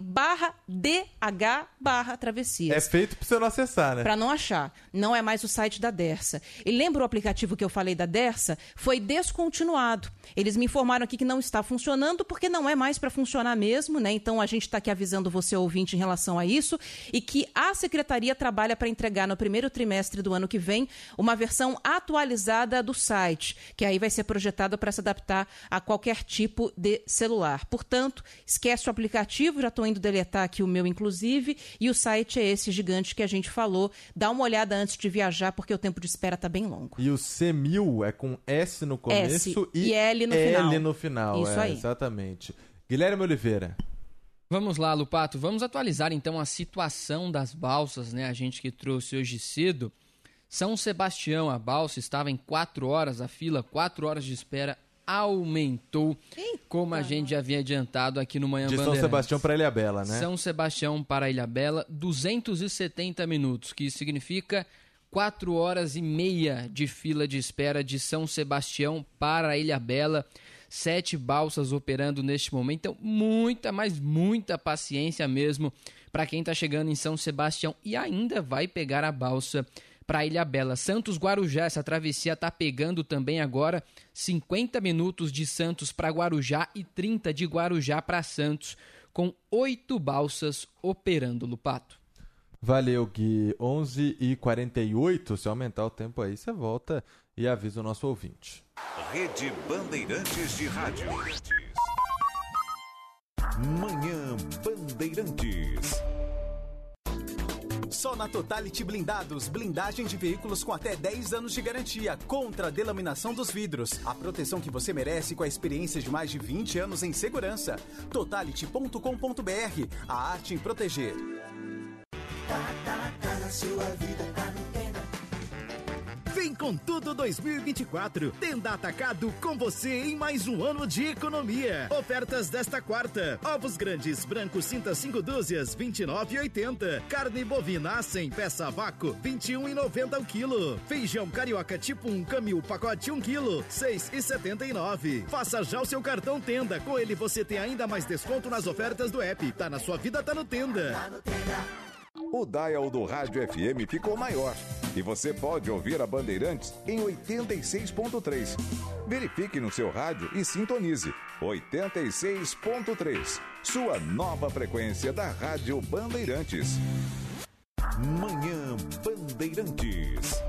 barra DH barra travessias. É feito para você não acessar, né? Para não achar. Não é mais o site da Dersa. E lembra o aplicativo que eu falei da Dersa? Foi descontinuado. Eles me informaram aqui que não está funcionando porque não é mais para funcionar mesmo, né? Então, a gente está aqui avisando você, ouvinte, em relação a isso e que a secretaria trabalha para entregar no primeiro trimestre do ano que vem uma versão atualizada do site que aí vai ser projetado para se adaptar a qualquer tipo de celular. Portanto, esquece o aplicativo, já estou indo deletar aqui o meu, inclusive, e o site é esse gigante que a gente falou. Dá uma olhada antes de viajar, porque o tempo de espera está bem longo. E o C1000 é com S no começo S e, e L no L final. no final. Isso é, aí. Exatamente. Guilherme Oliveira. Vamos lá, Lupato. Vamos atualizar então a situação das balsas, né? A gente que trouxe hoje cedo. São Sebastião, a balsa estava em quatro horas, a fila, quatro horas de espera aumentou, Eita. como a gente já havia adiantado aqui no Manhã De São Sebastião para Ilha Bela, né? São Sebastião para Ilha Bela, 270 minutos, que significa quatro horas e meia de fila de espera de São Sebastião para Ilha Bela. Sete balsas operando neste momento, então muita, mas muita paciência mesmo para quem está chegando em São Sebastião e ainda vai pegar a balsa para Ilha Bela. Santos Guarujá, essa travessia está pegando também agora 50 minutos de Santos para Guarujá e 30 de Guarujá para Santos, com oito balsas operando no pato. Valeu, Gui. 11 e 48 se aumentar o tempo aí, você volta e avisa o nosso ouvinte. Rede Bandeirantes de Rádio. Manhã Bandeirantes. Só na Totality Blindados, blindagem de veículos com até 10 anos de garantia contra a delaminação dos vidros. A proteção que você merece com a experiência de mais de 20 anos em segurança. Totality.com.br A arte em proteger. Tá, tá, tá na sua vida, tá no Vem com tudo 2024. Tenda Atacado com você em mais um ano de economia. Ofertas desta quarta: ovos grandes brancos cinta 5 dúzias 29,80. Carne bovina 100 peça vácuo 21,90 o quilo. Feijão carioca tipo 1 camil pacote 1 quilo 6,79. Faça já o seu cartão Tenda. Com ele você tem ainda mais desconto nas ofertas do app. Tá na sua vida, tá no Tenda. Tá no tenda. O dial do Rádio FM ficou maior e você pode ouvir a Bandeirantes em 86.3. Verifique no seu rádio e sintonize 86.3, sua nova frequência da Rádio Bandeirantes. Manhã Bandeirantes.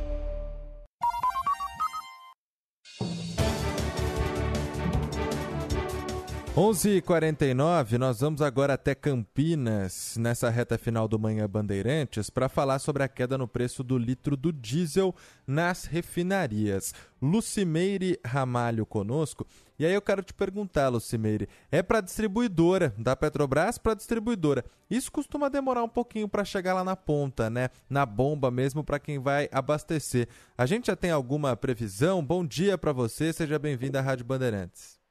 11:49 nós vamos agora até Campinas, nessa reta final do Manhã Bandeirantes, para falar sobre a queda no preço do litro do diesel nas refinarias. Lucimeire Ramalho conosco. E aí eu quero te perguntar, Lucimeire, é para distribuidora da Petrobras para distribuidora. Isso costuma demorar um pouquinho para chegar lá na ponta, né? Na bomba mesmo para quem vai abastecer. A gente já tem alguma previsão? Bom dia para você, seja bem-vindo à Rádio Bandeirantes.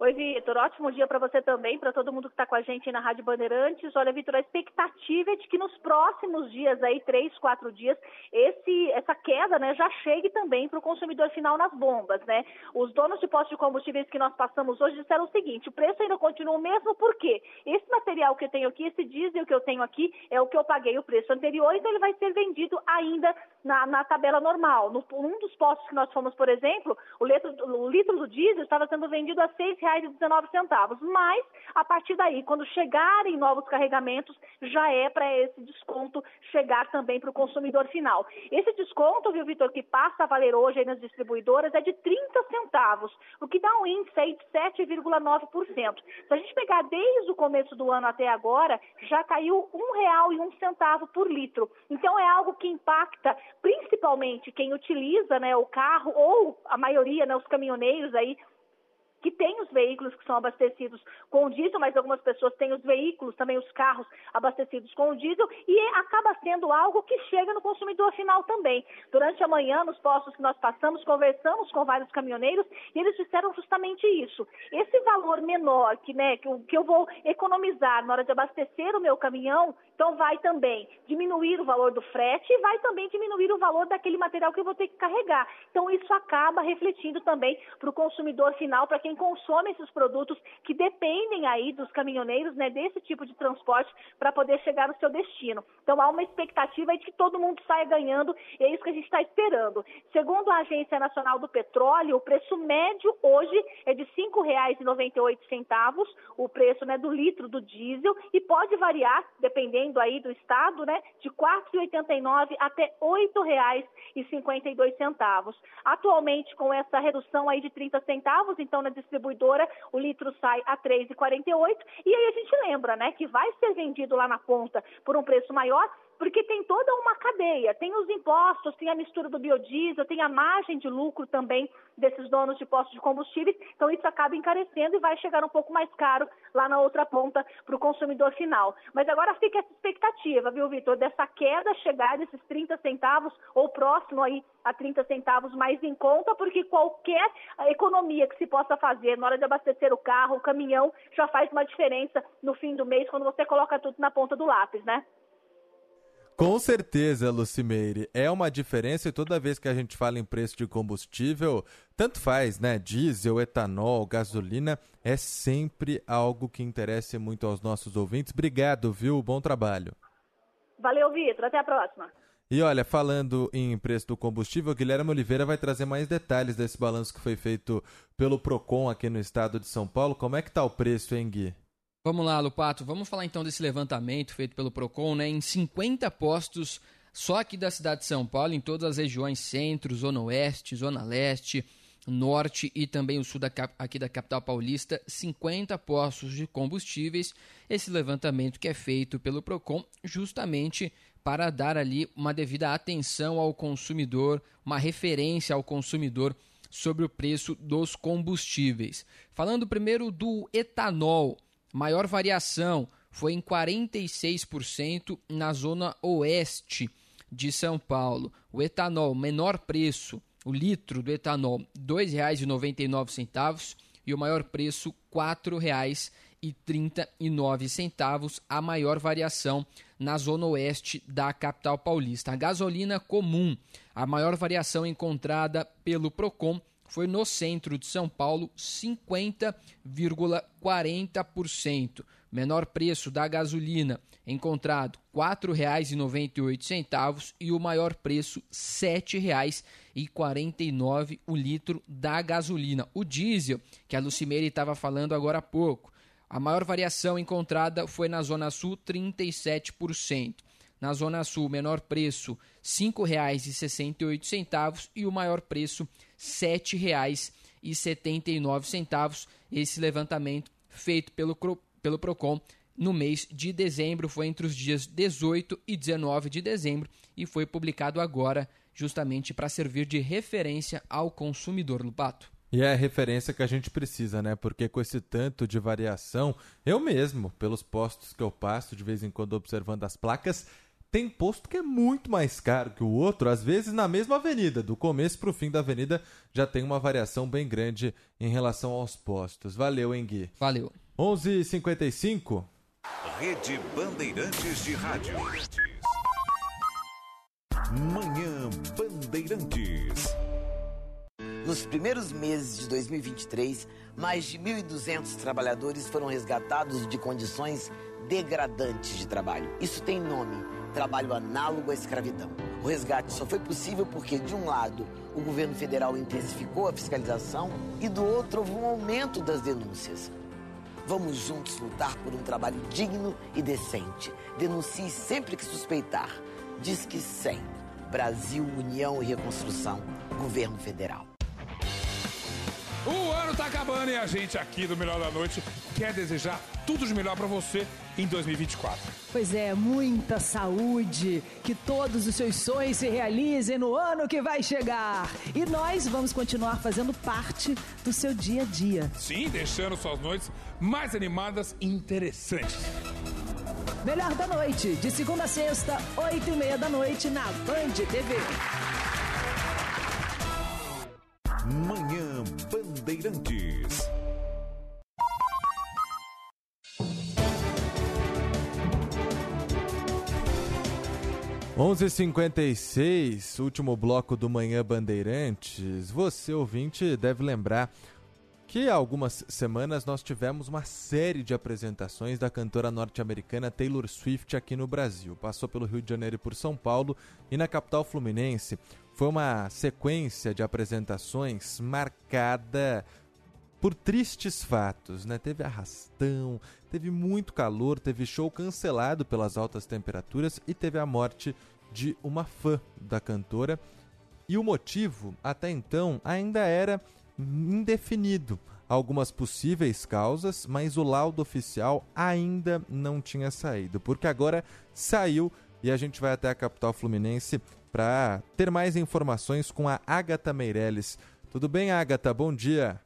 Oi, Vitor. Ótimo dia para você também, para todo mundo que está com a gente na Rádio Bandeirantes. Olha, Vitor, a expectativa é de que nos próximos dias, aí, três, quatro dias, esse, essa queda né, já chegue também para o consumidor final nas bombas. Né? Os donos de postos de combustíveis que nós passamos hoje disseram o seguinte: o preço ainda continua o mesmo, por quê? Esse material que eu tenho aqui, esse diesel que eu tenho aqui, é o que eu paguei o preço anterior, então ele vai ser vendido ainda na, na tabela normal. No, um dos postos que nós fomos, por exemplo, o litro, o litro do diesel estava sendo vendido a R$ 6,00 R$6,19. Mas, a partir daí, quando chegarem novos carregamentos, já é para esse desconto chegar também para o consumidor final. Esse desconto, viu, Vitor, que passa a valer hoje nas distribuidoras é de 30 centavos, o que dá um índice aí de 7,9%. Se a gente pegar desde o começo do ano até agora, já caiu R$ 1,01 por litro. Então, é algo que impacta principalmente quem utiliza né, o carro ou a maioria, né, os caminhoneiros aí que tem os veículos que são abastecidos com diesel, mas algumas pessoas têm os veículos, também os carros abastecidos com diesel, e acaba sendo algo que chega no consumidor final também. Durante a manhã, nos postos que nós passamos, conversamos com vários caminhoneiros e eles disseram justamente isso. Esse valor menor que, né, que, que eu vou economizar na hora de abastecer o meu caminhão, então vai também diminuir o valor do frete e vai também diminuir o valor daquele material que eu vou ter que carregar. Então isso acaba refletindo também para o consumidor final, para quem consome esses produtos que dependem aí dos caminhoneiros, né, desse tipo de transporte para poder chegar no seu destino. Então há uma expectativa de que todo mundo saia ganhando e é isso que a gente está esperando. Segundo a Agência Nacional do Petróleo, o preço médio hoje é de R$ 5,98, o preço né, do litro do diesel e pode variar, dependendo aí do estado, né, de R$ 4,89 até R$ 8,52. Atualmente, com essa redução aí de 30 centavos, então na distribuidora, o litro sai a 3,48 e aí a gente lembra, né, que vai ser vendido lá na ponta por um preço maior, porque tem toda uma cadeia, tem os impostos, tem a mistura do biodiesel, tem a margem de lucro também desses donos de postos de combustíveis, então isso acaba encarecendo e vai chegar um pouco mais caro lá na outra ponta para o consumidor final. Mas agora fica essa expectativa, viu, Vitor, dessa queda chegar desses 30 centavos ou próximo aí a 30 centavos mais em conta, porque qualquer economia que se possa fazer na hora de abastecer o carro, o caminhão, já faz uma diferença no fim do mês quando você coloca tudo na ponta do lápis, né? Com certeza, Lucimeire. É uma diferença e toda vez que a gente fala em preço de combustível, tanto faz, né? Diesel, etanol, gasolina, é sempre algo que interessa muito aos nossos ouvintes. Obrigado, viu? Bom trabalho. Valeu, Vitor. Até a próxima. E olha, falando em preço do combustível, Guilherme Oliveira vai trazer mais detalhes desse balanço que foi feito pelo Procon aqui no estado de São Paulo. Como é que tá o preço, hein, Gui? Vamos lá, Lupato. Vamos falar então desse levantamento feito pelo Procon, né? Em 50 postos só aqui da cidade de São Paulo, em todas as regiões centro, zona oeste, zona leste, norte e também o sul da, aqui da capital paulista, 50 postos de combustíveis. Esse levantamento que é feito pelo Procon justamente para dar ali uma devida atenção ao consumidor, uma referência ao consumidor sobre o preço dos combustíveis. Falando primeiro do etanol, maior variação foi em 46% na zona oeste de São Paulo. O etanol, menor preço, o litro do etanol, R$ 2,99 e o maior preço, R$ 4,39, a maior variação na zona oeste da capital paulista. A gasolina comum, a maior variação encontrada pelo Procon foi no centro de São Paulo, 50,40%. Menor preço da gasolina encontrado R$ 4,98 e o maior preço R$ 7,49 o litro da gasolina. O diesel, que a Lucimeire estava falando agora há pouco, a maior variação encontrada foi na Zona Sul, 37%. Na Zona Sul, menor preço R$ 5,68 e o maior preço R$ 7,79. Esse levantamento feito pelo, pelo Procon no mês de dezembro foi entre os dias 18 e 19 de dezembro e foi publicado agora justamente para servir de referência ao consumidor Lupato. E é a referência que a gente precisa, né? Porque com esse tanto de variação, eu mesmo, pelos postos que eu passo, de vez em quando observando as placas, tem posto que é muito mais caro que o outro, às vezes na mesma avenida, do começo para o fim da avenida já tem uma variação bem grande em relação aos postos. Valeu, hein, Gui? Valeu. 11:55. Rede Bandeirantes de Rádio. Manhã Bandeirantes. Nos primeiros meses de 2023, mais de 1.200 trabalhadores foram resgatados de condições degradantes de trabalho. Isso tem nome: trabalho análogo à escravidão. O resgate só foi possível porque, de um lado, o governo federal intensificou a fiscalização e, do outro, houve um aumento das denúncias. Vamos juntos lutar por um trabalho digno e decente. Denuncie sempre que suspeitar. Diz que 100. Brasil, União e Reconstrução. Governo Federal. O ano tá acabando e a gente aqui do Melhor da Noite quer desejar tudo de melhor para você em 2024. Pois é, muita saúde, que todos os seus sonhos se realizem no ano que vai chegar. E nós vamos continuar fazendo parte do seu dia a dia. Sim, deixando suas noites mais animadas e interessantes. Melhor da noite, de segunda a sexta, oito e meia da noite na Band TV. Manhã Bandeirantes. Onze h último bloco do Manhã Bandeirantes. Você ouvinte deve lembrar que há algumas semanas nós tivemos uma série de apresentações da cantora norte-americana Taylor Swift aqui no Brasil. Passou pelo Rio de Janeiro e por São Paulo e na capital fluminense foi uma sequência de apresentações marcada por tristes fatos, né? Teve arrastão, teve muito calor, teve show cancelado pelas altas temperaturas e teve a morte de uma fã da cantora. E o motivo, até então, ainda era indefinido. Algumas possíveis causas, mas o laudo oficial ainda não tinha saído, porque agora saiu e a gente vai até a capital fluminense para ter mais informações com a Agatha Meirelles. Tudo bem, Agatha? Bom dia.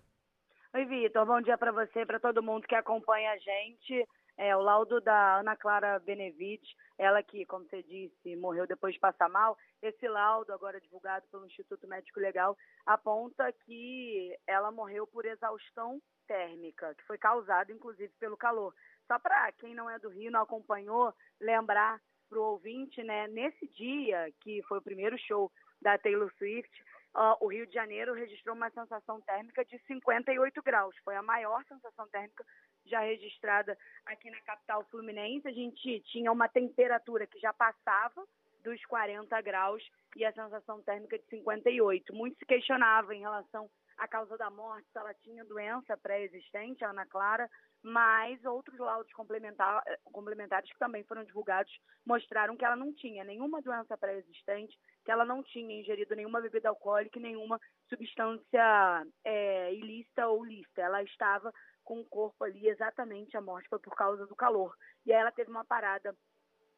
Oi, Vitor. Bom dia para você, para todo mundo que acompanha a gente. É, o laudo da Ana Clara Benevides, ela que, como você disse, morreu depois de passar mal. Esse laudo, agora divulgado pelo Instituto Médico Legal, aponta que ela morreu por exaustão térmica, que foi causada, inclusive, pelo calor. Só para quem não é do Rio, não acompanhou, lembrar para o ouvinte, né? Nesse dia, que foi o primeiro show da Taylor Swift, uh, o Rio de Janeiro registrou uma sensação térmica de 58 graus. Foi a maior sensação térmica já registrada aqui na capital fluminense. A gente tinha uma temperatura que já passava dos 40 graus e a sensação térmica de 58. Muito se questionava em relação a causa da morte, se ela tinha doença pré-existente, Ana Clara, mas outros laudos complementar, complementares que também foram divulgados mostraram que ela não tinha nenhuma doença pré-existente, que ela não tinha ingerido nenhuma bebida alcoólica nenhuma substância é, ilícita ou lícita. Ela estava com o corpo ali exatamente, a morte foi por causa do calor. E aí ela teve uma parada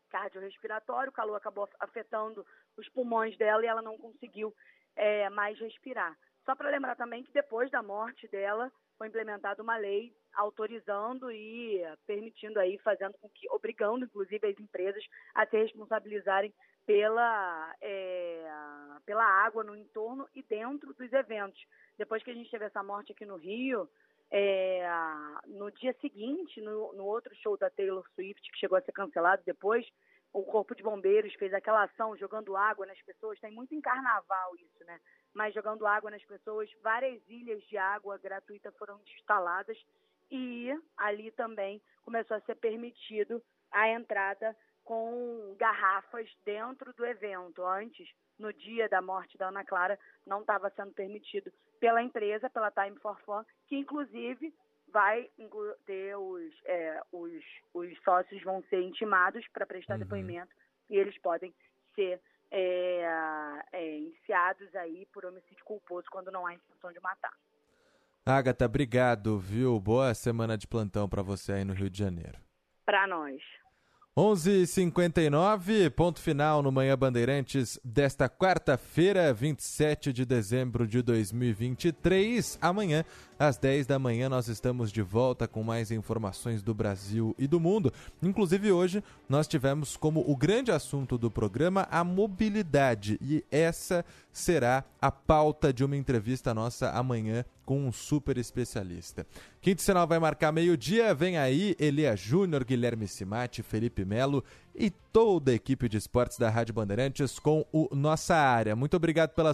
cardiorrespiratória, o calor acabou afetando os pulmões dela e ela não conseguiu é, mais respirar. Só para lembrar também que depois da morte dela foi implementada uma lei autorizando e permitindo aí, fazendo com que, obrigando inclusive as empresas a se responsabilizarem pela, é, pela água no entorno e dentro dos eventos. Depois que a gente teve essa morte aqui no Rio, é, no dia seguinte, no, no outro show da Taylor Swift, que chegou a ser cancelado depois, o Corpo de Bombeiros fez aquela ação jogando água nas pessoas. Tem muito em carnaval isso, né? Mas jogando água nas pessoas, várias ilhas de água gratuita foram instaladas e ali também começou a ser permitido a entrada com garrafas dentro do evento. Antes, no dia da morte da Ana Clara, não estava sendo permitido pela empresa, pela Time for Fun, que inclusive vai ter os, é, os, os sócios vão ser intimados para prestar uhum. depoimento e eles podem ser é, é, iniciados aí por homicídio culposo quando não há intenção de matar. Agatha, obrigado, viu? Boa semana de plantão para você aí no Rio de Janeiro. Para nós. 11:59 ponto final no Manhã Bandeirantes desta quarta-feira, 27 de dezembro de 2023. Amanhã, às 10 da manhã, nós estamos de volta com mais informações do Brasil e do mundo. Inclusive, hoje nós tivemos como o grande assunto do programa a mobilidade e essa será a pauta de uma entrevista nossa amanhã com um super especialista. Quinto sinal vai marcar meio-dia. Vem aí Elia Júnior, Guilherme Simati, Felipe Melo e toda a equipe de esportes da Rádio Bandeirantes com o Nossa Área. Muito obrigado pela